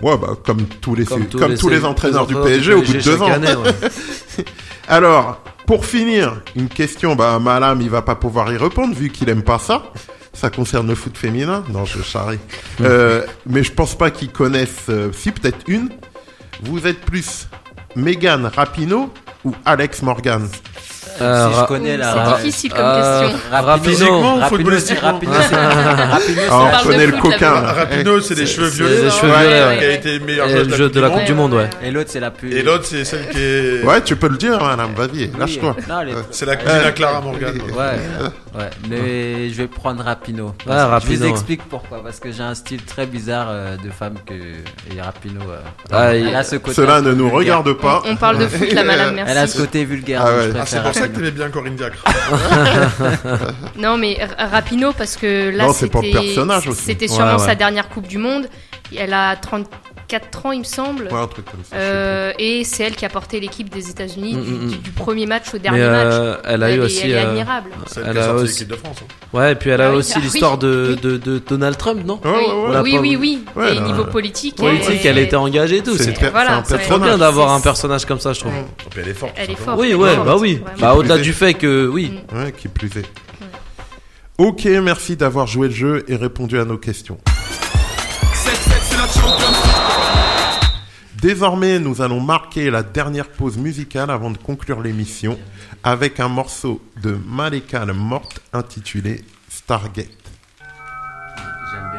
[SPEAKER 1] ouais, bah, comme tous les, comme tous les,
[SPEAKER 6] tous
[SPEAKER 1] entraîneurs du PSG au bout de deux ans.
[SPEAKER 6] année.
[SPEAKER 1] Alors, pour finir, une question, bah, Malam, il va pas pouvoir y répondre vu qu'il aime pas ça. Ça concerne le foot féminin. Non, je charrie. Euh, mais je pense pas qu'ils connaissent, euh, si peut-être une. Vous êtes plus Megan Rapinoe ou Alex Morgan?
[SPEAKER 6] Euh,
[SPEAKER 8] si je connais la.
[SPEAKER 5] C'est difficile comme
[SPEAKER 6] euh,
[SPEAKER 5] question.
[SPEAKER 6] Rapino.
[SPEAKER 3] Physiquement ou
[SPEAKER 8] Rapino, c'est
[SPEAKER 3] footballistiquement
[SPEAKER 1] Ah, on connaît le coquin.
[SPEAKER 3] Rapino, c'est des cheveux violets.
[SPEAKER 6] des cheveux
[SPEAKER 3] ouais,
[SPEAKER 6] violets,
[SPEAKER 3] Qui a été meilleur
[SPEAKER 6] jeu de la Coupe du Monde, ouais.
[SPEAKER 8] Et l'autre, c'est la plus.
[SPEAKER 3] Et l'autre, c'est celle qui est.
[SPEAKER 1] Ouais, tu peux le dire, madame, vas-y,
[SPEAKER 8] Oui,
[SPEAKER 1] lâche-toi.
[SPEAKER 3] C'est la Clara Morgan.
[SPEAKER 8] Ouais, ouais. Mais je vais prendre Rapino. Je vous explique pourquoi. Parce que j'ai un style très bizarre euh, de femme que. Et Rapino. euh,
[SPEAKER 6] Ah,
[SPEAKER 8] elle
[SPEAKER 6] il-
[SPEAKER 8] a ce côté.
[SPEAKER 1] Cela ne nous
[SPEAKER 8] vulgaire.
[SPEAKER 1] regarde pas.
[SPEAKER 5] On parle de foot là, madame,
[SPEAKER 8] Elle a ce
[SPEAKER 5] merci.
[SPEAKER 8] côté vulgaire.
[SPEAKER 1] Ah ouais.
[SPEAKER 3] Ah, c'est pour ça que
[SPEAKER 8] Rapino.
[SPEAKER 3] t'aimais bien Corinne Diacre.
[SPEAKER 5] Non, mais Rapino, parce que là,
[SPEAKER 1] Non, c'est pour le
[SPEAKER 5] c'était
[SPEAKER 1] personnage aussi.
[SPEAKER 5] c'était sûrement
[SPEAKER 6] ouais.
[SPEAKER 5] sa dernière Coupe du Monde. Elle a 34 ans, il me semble.
[SPEAKER 1] Ouais, un truc comme ça.
[SPEAKER 5] Euh, et c'est elle qui a porté l'équipe des États-Unis
[SPEAKER 6] Mm,
[SPEAKER 5] du,
[SPEAKER 6] mm,
[SPEAKER 5] du-
[SPEAKER 6] mm.
[SPEAKER 5] du premier match au dernier match.
[SPEAKER 6] euh, elle a eu
[SPEAKER 5] est-
[SPEAKER 6] aussi.
[SPEAKER 5] elle est
[SPEAKER 6] euh,
[SPEAKER 5] admirable.
[SPEAKER 6] Elle
[SPEAKER 3] qui a
[SPEAKER 6] aussi-
[SPEAKER 3] l'équipe de France. hein.
[SPEAKER 6] Ouais, et puis elle a
[SPEAKER 5] Ah oui,
[SPEAKER 6] aussi
[SPEAKER 5] ah oui,
[SPEAKER 6] l'histoire de,
[SPEAKER 5] oui.
[SPEAKER 6] de, de Donald Trump, non
[SPEAKER 5] oui,
[SPEAKER 6] pas
[SPEAKER 5] oui,
[SPEAKER 6] vu.
[SPEAKER 5] oui.
[SPEAKER 1] Ouais,
[SPEAKER 5] et niveau politique,
[SPEAKER 6] Politique,
[SPEAKER 5] elle,
[SPEAKER 6] elle été engagée et tout.
[SPEAKER 1] C'est
[SPEAKER 5] voilà,
[SPEAKER 6] trop bien d'avoir un personnage comme ça, je trouve.
[SPEAKER 3] Elle est forte.
[SPEAKER 5] Elle est forte.
[SPEAKER 6] Oui,
[SPEAKER 5] elle est
[SPEAKER 6] ouais, bah oui. Bah au-delà du fait que, oui.
[SPEAKER 1] Ouais, qui plus est. Ok, merci d'avoir joué le jeu et répondu à nos questions. Désormais, nous allons marquer la dernière pause musicale avant de conclure l'émission avec un morceau de Maleka la Morte intitulé Stargate.
[SPEAKER 8] J'aime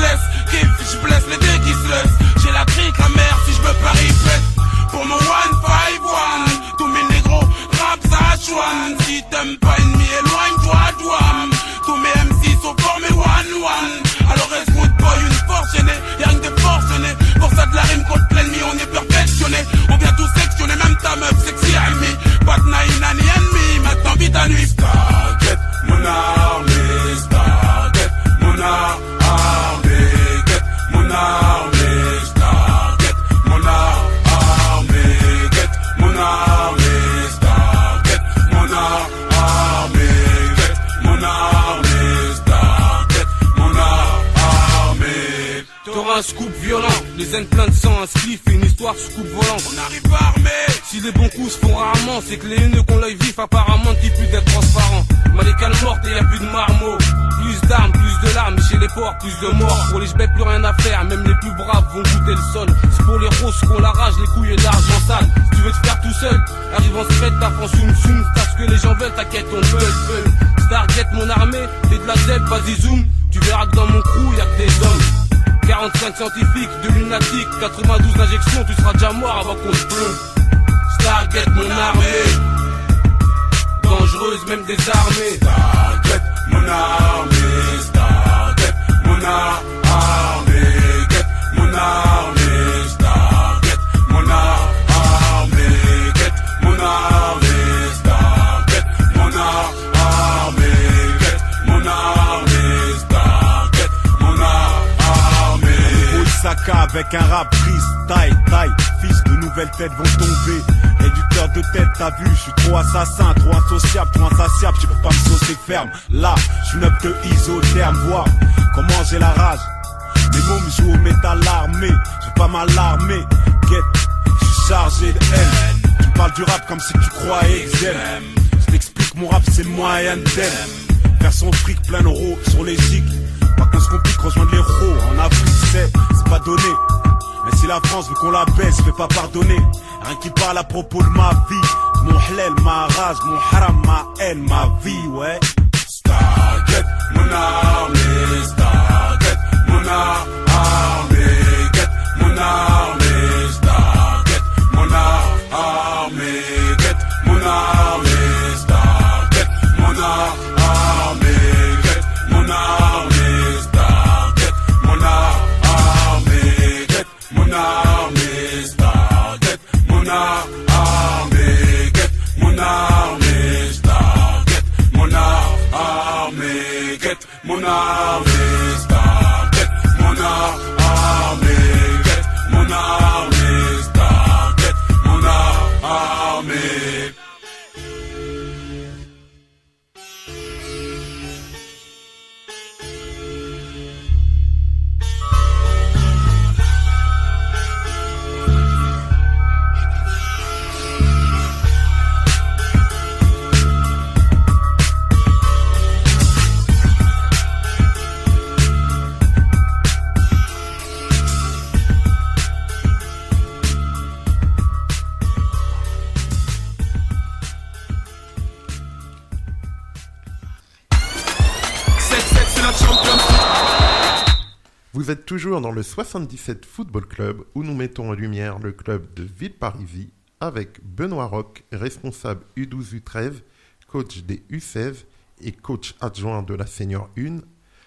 [SPEAKER 12] laisse. Kiff, je blesse les dés qui se laissent. J'ai la trique, la mère, si je veux Paris fête. Pour mon 151, tous mes négros, rap Sachuan. Si t'aimes pas ennemi, éloigne-toi, douane. Tous mes MC sont formés one-one. Alors reste boy, une force gênée, y'a rien que des forcenés. Pour ça de la rime contre l'ennemi, on est perfectionné. On vient tout sectionner, même ta meuf sexy army. Pas de naïna ni ennemi, maintenant vite à nuit. Stargate, mon armée, Stargate, mon armée, un scoop violent, les haines plein de sang, un spliff et une histoire sous coupe volante. On arrive pas armé. Si les bons coups se font rarement, c'est que les haineux qu'on l'œil vif apparemment qui plus d'être transparent. Malécane morte et y a plus de marmots. Plus d'armes, plus de larmes, chez les porcs, plus de morts. Pour les jbets, plus rien à faire, même les plus braves vont goûter le sol. C'est pour les roses qu'on la rage, les couilles et l'argent sale. Si tu veux te faire tout seul, arrive en secret, ta France soum soum. T'as ce que les gens veulent, t'inquiète, on peut, peut. Stargate mon armée, t'es de la zeb, vas-y zoom. Tu verras que dans mon crew, y'a que des hommes. 45 scientifiques, de lunatiques, 92 injections, tu seras déjà mort avant qu'on se plombe. Stargate mon armée, dangereuse même désarmée.
[SPEAKER 13] Stargate, mon armée, Stargate, mon armée, mon armée,
[SPEAKER 14] avec un rap freestyle, taille, fils de nouvelles têtes vont tomber. Réducteur de tête, t'as vu, je suis trop assassin, trop insociable, trop insatiable, tu peux pas me saucer ferme. Là, je suis neuf de isotherme, vois comment j'ai la rage. Mes me jouent au métal armé, je pas m'alarmer. Get, je suis chargé de haine. Tu parles du rap comme si tu croyais que j'aime. Je t'explique, mon rap c'est moyen. Faire son fric plein d'euros sur les gigs. Pas qu'on se complique, rejoindre les héros. En Afrique, c'est, c'est pas donné. Mais si la France veut qu'on la baisse, vais pas pardonner. Rien qui parle à propos de ma vie. Mon halal, ma rage, mon haram, ma haine, ma vie, ouais.
[SPEAKER 13] Stargate, mon armée, Stargate, mon armée, mon
[SPEAKER 1] Vous êtes toujours dans le 77 Football Club où nous mettons en lumière le club de Villeparisis avec Benoît Roch, responsable U12-U13, coach des U16 et coach adjoint de la Senior 1,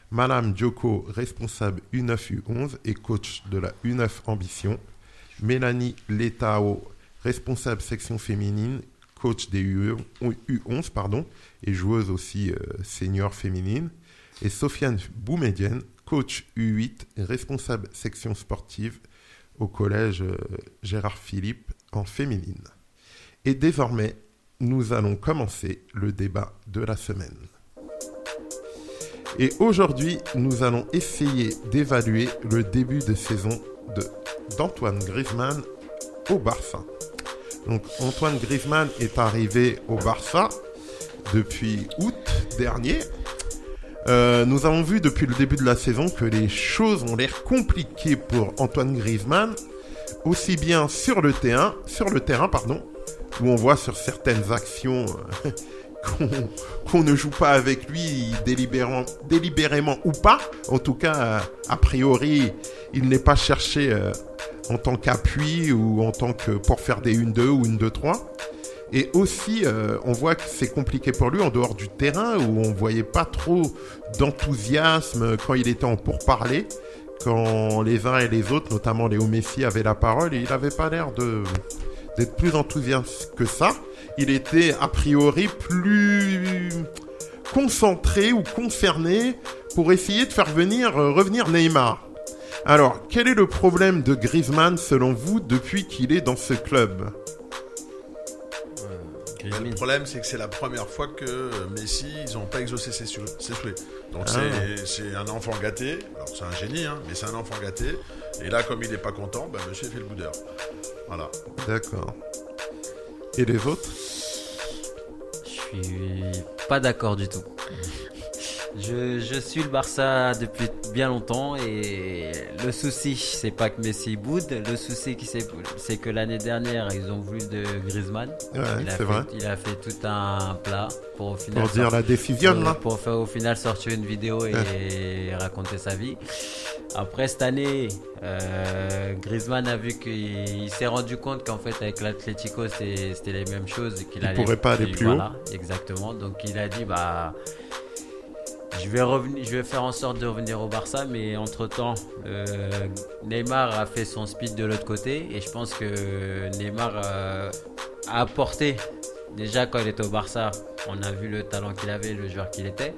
[SPEAKER 1] Madame Dioko, responsable U9-U11 et coach de la U9 Ambition, Mélanie Letao, responsable section féminine, coach des U11 pardon, et joueuse aussi euh, senior féminine, et Sofiane Boumedienne, coach U8, responsable section sportive au collège euh, Gérard Philippe en féminine. Et désormais, nous allons commencer le débat de la semaine. Et aujourd'hui, nous allons essayer d'évaluer le début de saison de- d'Antoine Griezmann au Barça. Donc Antoine Griezmann est arrivé au Barça depuis août dernier. Euh, nous avons vu depuis le début de la saison que les choses ont l'air compliquées pour Antoine Griezmann, aussi bien sur le terrain, sur le terrain pardon, où on voit sur certaines actions euh, qu'on ne joue pas avec lui délibérément, délibérément ou pas. En tout cas, euh, a priori, il n'est pas cherché en tant qu'appui ou en tant que pour faire des 1-2 ou 1-2-3. Et aussi, euh, on voit que c'est compliqué pour lui en dehors du terrain où on voyait pas trop d'enthousiasme quand il était en pourparler, quand les uns et les autres, notamment Léo Messi, avaient la parole et il n'avait pas l'air d'être plus enthousiaste que ça. Il était a priori plus concentré ou concerné pour essayer de faire euh, revenir Neymar. Alors, quel est le problème de Griezmann selon vous depuis qu'il est dans ce club?
[SPEAKER 3] Le problème, c'est que c'est la première fois que Messi, ils n'ont pas exaucé ses sou- ses souhaits. Donc
[SPEAKER 1] Ah.
[SPEAKER 3] c'est- un enfant gâté. Alors c'est un génie, hein, mais c'est un enfant gâté. Et là, comme il n'est pas content, bah, monsieur fait le boudeur. Voilà.
[SPEAKER 1] D'accord. Et les autres
[SPEAKER 4] Je suis pas d'accord du tout. Je, je suis le Barça depuis bien longtemps et le souci, c'est pas que Messi boude. Le souci, c'est que l'année dernière, ils ont voulu de Griezmann.
[SPEAKER 1] Ouais,
[SPEAKER 4] il, a fait,
[SPEAKER 1] vrai.
[SPEAKER 4] il a fait tout un plat pour au final
[SPEAKER 1] Pour dire la décision,
[SPEAKER 4] pour,
[SPEAKER 1] là.
[SPEAKER 4] pour faire au final sortir une vidéo et raconter sa vie. Après cette année, euh, Griezmann a vu qu'il il s'est rendu compte qu'en fait avec l'Atlético c'était les mêmes choses qu'il
[SPEAKER 1] Il
[SPEAKER 4] allait
[SPEAKER 1] pourrait pas aller plus
[SPEAKER 4] voilà, exactement. Donc il a dit bah je vais faire en sorte de revenir au Barça, mais entre temps, Neymar a fait son speed de l'autre côté et je pense que Neymar euh, a apporté déjà quand il était au Barça, on a vu le talent qu'il avait, le joueur qu'il était.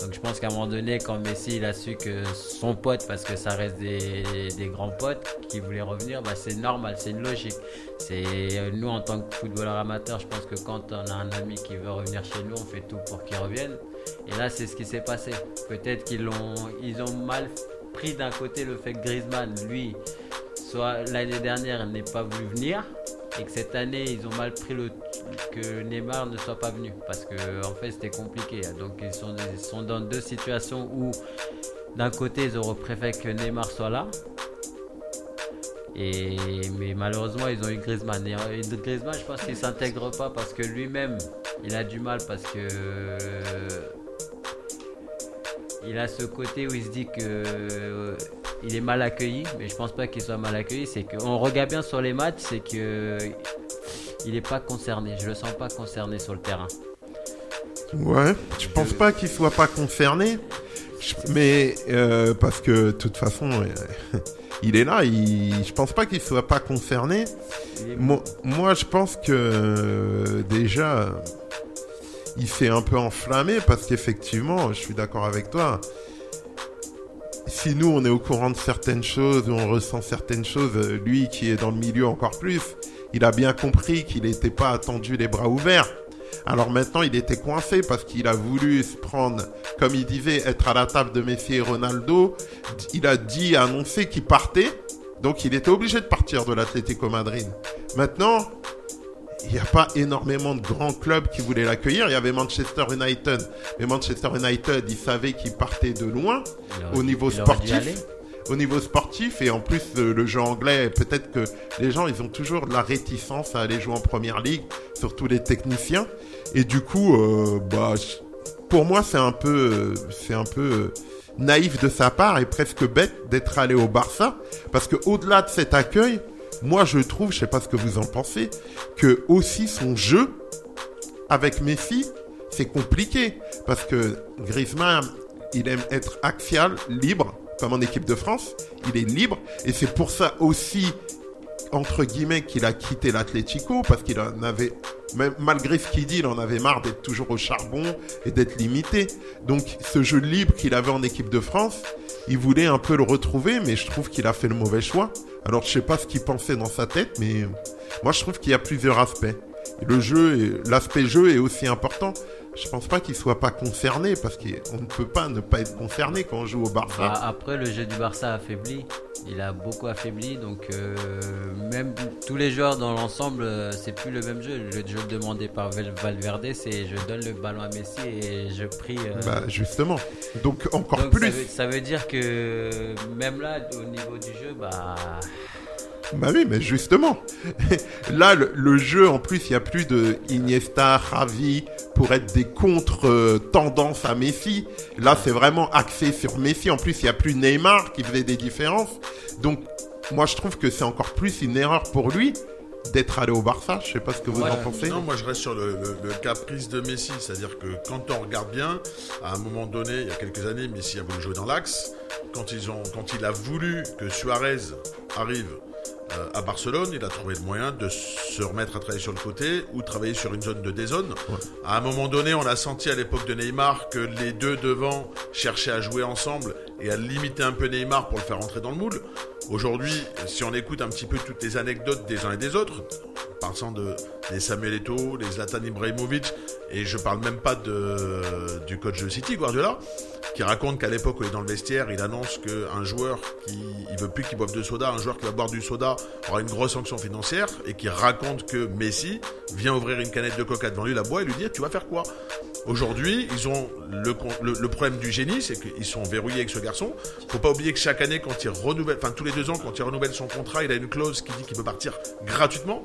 [SPEAKER 4] Donc je pense qu'à un moment donné, quand Messi a su que son pote, parce que ça reste des, grands potes qui voulaient revenir, bah, c'est normal, c'est une logique. C'est euh, nous en tant que footballeurs amateurs, je pense que quand on a un ami qui veut revenir chez nous, on fait tout pour qu'il revienne. Et là, c'est ce qui s'est passé. Peut-être qu'ils ont mal pris d'un côté le fait que Griezmann, lui, soit l'année dernière n'ait pas voulu venir et que cette année ils ont mal pris le que Neymar ne soit pas venu. Parce que en fait c'était compliqué donc ils sont, dans deux situations où d'un côté ils auraient préféré que Neymar soit là. Mais malheureusement ils ont eu Griezmann. Et, et Griezmann je pense qu'il s'intègre pas parce que lui-même il a du mal parce que il a ce côté où il se dit que euh, il est mal accueilli, mais je pense pas qu'il soit mal accueilli. C'est qu'on regarde bien sur les matchs, c'est que il est pas concerné. Je le sens pas concerné sur le terrain.
[SPEAKER 1] Ouais, je pense pas qu'il soit pas concerné, mais euh, parce que de toute façon, euh, il est là. Il, je pense pas qu'il soit pas concerné. Moi, moi, je pense que euh, déjà, il s'est un peu enflammé parce qu'effectivement, je suis d'accord avec toi. Si nous, on est au courant de certaines choses, on ressent certaines choses, lui qui est dans le milieu encore plus, il a bien compris qu'il n'était pas attendu les bras ouverts. Alors maintenant, il était coincé parce qu'il a voulu se prendre, comme il disait, être à la table de Messi et Ronaldo. Il a dit, annoncé qu'il partait. Donc il était obligé de partir de l'Atlético Madrid. Maintenant, il n'y a pas énormément de grands clubs qui voulaient l'accueillir. Il y avait Manchester United. Mais Manchester United, ils savaient qu'il partait de loin
[SPEAKER 4] Il
[SPEAKER 1] au niveau
[SPEAKER 4] il
[SPEAKER 1] sportif. Au niveau sportif, et en plus, euh, le jeu anglais, peut-être que les gens, ils ont toujours de la réticence à aller jouer en première ligue, surtout les techniciens. Et du coup, euh, bah, pour moi, c'est un peu, euh, c'est un peu naïf de sa part et presque bête d'être allé au Barça, parce que au-delà de cet accueil, moi, je trouve, je sais pas ce que vous en pensez, que aussi son jeu avec Messi, c'est compliqué. Parce que Griezmann, il aime être axial, libre, comme en équipe de France. Il est libre et c'est pour ça aussi, entre guillemets, qu'il a quitté l'Atlético parce qu'il en avait, même malgré ce qu'il dit, il en avait marre d'être toujours au charbon et d'être limité. Donc, ce jeu libre qu'il avait en équipe de France, il voulait un peu le retrouver, mais je trouve qu'il a fait le mauvais choix. Alors, je sais pas ce qu'il pensait dans sa tête, mais moi, je trouve qu'il y a plusieurs aspects. Le jeu, l'aspect jeu est aussi important. Je pense pas qu'il soit pas concerné parce qu'on ne peut pas ne pas être concerné quand on joue au Barça.
[SPEAKER 4] Bah, après, le jeu du Barça a affaibli. Il a beaucoup affaibli. Donc, euh, même tous les joueurs dans l'ensemble, euh, c'est plus le même jeu. Le jeu demandé par Val- Valverde, c'est je donne le ballon à Messi et je prie. euh,
[SPEAKER 1] Bah, justement. Donc, encore
[SPEAKER 4] donc,
[SPEAKER 1] plus.
[SPEAKER 4] Ça veut, ça veut dire que même là, au niveau du jeu, bah.
[SPEAKER 1] Bah oui, mais justement. Là, le, le jeu, en plus, il n'y a plus de Iniesta, Ravi pour être des contre-tendances à Messi. Là, c'est vraiment axé sur Messi. En plus, il n'y a plus Neymar qui faisait des différences. Donc, moi, je trouve que c'est encore plus une erreur pour lui d'être allé au Barça. Je sais pas ce que vous
[SPEAKER 3] Ouais,
[SPEAKER 1] en pensez.
[SPEAKER 3] Non, moi je reste sur le, le- le caprice de Messi, c'est-à-dire que quand on regarde bien, à un moment donné, il y a quelques années, Messi a voulu jouer dans l'axe. Quand ils ont, quand il a voulu que Suarez arrive euh, à Barcelone, il a trouvé le moyen de se remettre à travailler sur le côté ou travailler sur une zone de dézone. À un moment donné, on a senti à l'époque de Neymar que les deux devant cherchaient à jouer ensemble et à limiter un peu Neymar pour le faire rentrer dans le moule. Aujourd'hui, si on écoute un petit peu toutes les anecdotes des uns et des autres, passant de des Samuel Eto'o, les Zlatan Ibrahimovic, et je parle même pas de, du coach de City, Guardiola, qui raconte qu'à l'époque où il est dans le vestiaire, il annonce qu'un joueur qui il veut plus qu'il boive de soda, un joueur qui va boire du soda aura une grosse sanction financière et qui raconte que Messi vient ouvrir une canette de coca devant lui, la boit et lui dit tu vas faire quoi? Aujourd'hui, ils ont le, le problème du génie, c'est qu'ils sont verrouillés avec ce garçon. Faut pas oublier que chaque année, quand il renouvelle, enfin tous les deux ans, quand il renouvelle son contrat, il a une clause qui dit qu'il peut partir gratuitement.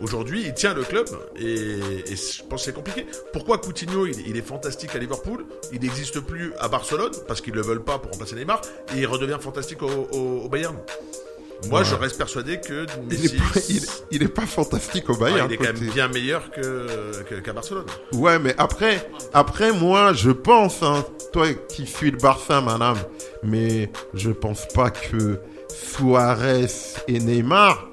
[SPEAKER 3] Aujourd'hui, il tient le club et, et je pense que c'est compliqué. Pourquoi Coutinho, il, il est fantastique à Liverpool, il n'existe plus à Barcelone parce qu'ils le veulent pas pour remplacer Neymar et il redevient fantastique au, au- au Bayern? Moi,
[SPEAKER 1] Ouais.
[SPEAKER 3] je reste persuadé que
[SPEAKER 1] Il
[SPEAKER 3] Messi,
[SPEAKER 1] est, pas, il, fantastique au Bayern.
[SPEAKER 3] il est quand même bien meilleur que que- qu'à Barcelone.
[SPEAKER 1] Ouais, mais après, après moi, je pense, hein, toi qui suis le Barça, madame, mais je pense pas que Suarez et Neymar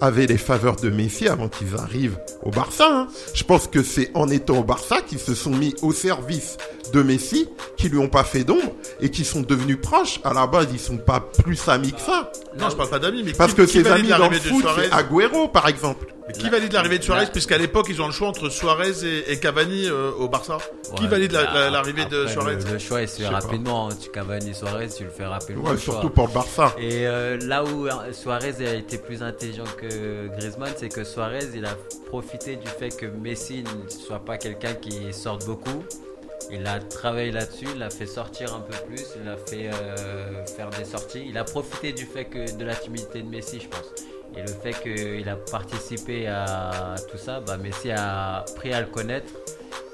[SPEAKER 1] avaient les faveurs de Messi avant qu'ils arrivent au Barça. hein. Je pense que c'est en étant au Barça qu'ils se sont mis au service de Messi, qui lui ont pas fait d'ombre et qui sont devenus proches. À la base, ils sont pas plus amis que ça.
[SPEAKER 3] Non, je parle pas d'amis, mais
[SPEAKER 1] Parce
[SPEAKER 3] qui-
[SPEAKER 1] que
[SPEAKER 3] qui
[SPEAKER 1] ses amis dans le foot, c'est Agüero, par exemple.
[SPEAKER 3] Qui valide l'arrivée de Suarez Puisqu'à l'époque, ils ont le choix entre Suarez et, et Cavani euh, au Barça. qui valide la-
[SPEAKER 4] bah,
[SPEAKER 3] la- l'arrivée de Suarez
[SPEAKER 4] le, le choix, il se fait
[SPEAKER 3] pas.
[SPEAKER 4] rapidement. hein. Tu Cavani Suarez, tu le fais rapidement.
[SPEAKER 1] Ouais, surtout
[SPEAKER 4] choix.
[SPEAKER 1] pour le Barça.
[SPEAKER 4] Et euh, là où euh, Suarez a été plus intelligent que Griezmann, c'est que Suarez, il a profité du fait que Messi ne soit pas quelqu'un qui sorte beaucoup. Il a travaillé là-dessus, il l'a fait sortir un peu plus, il a fait euh, faire des sorties. Il a profité du fait que de la timidité de Messi, je pense. Et le fait qu'il a participé à tout ça, bah, Messi a appris à le connaître.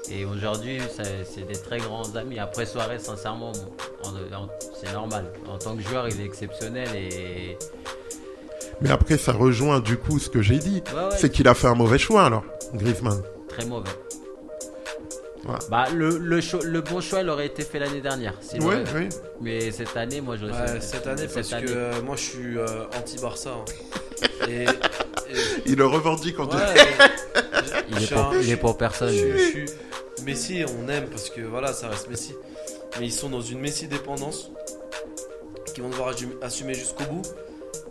[SPEAKER 4] Et aujourd'hui, c'est des très grands amis. Après Suarez, sincèrement, en- en- c'est normal. En tant que joueur, il est exceptionnel et
[SPEAKER 1] Mais après, ça rejoint du coup ce que j'ai dit.
[SPEAKER 4] Ouais, ouais.
[SPEAKER 1] C'est qu'il a fait un mauvais choix alors, Griezmann.
[SPEAKER 4] très mauvais.
[SPEAKER 1] Ouais.
[SPEAKER 4] Bah, le, le, cho- le bon choix, il aurait été fait l'année dernière.
[SPEAKER 1] Ouais,
[SPEAKER 4] aurait-
[SPEAKER 1] oui.
[SPEAKER 4] Mais cette année, moi, je
[SPEAKER 6] Ouais, cette année, parce que euh, moi je suis euh, anti-Barça. hein. Et, et-
[SPEAKER 1] Il le revendique en
[SPEAKER 6] Ouais, mais-
[SPEAKER 4] Il est pour-
[SPEAKER 6] un-
[SPEAKER 4] il est pour personne,
[SPEAKER 6] je suis-
[SPEAKER 4] lui.
[SPEAKER 6] je suis- Messi, on aime parce que voilà, ça reste Messi. Mais ils sont dans une Messi dépendance qui vont devoir assumer- jusqu'au bout.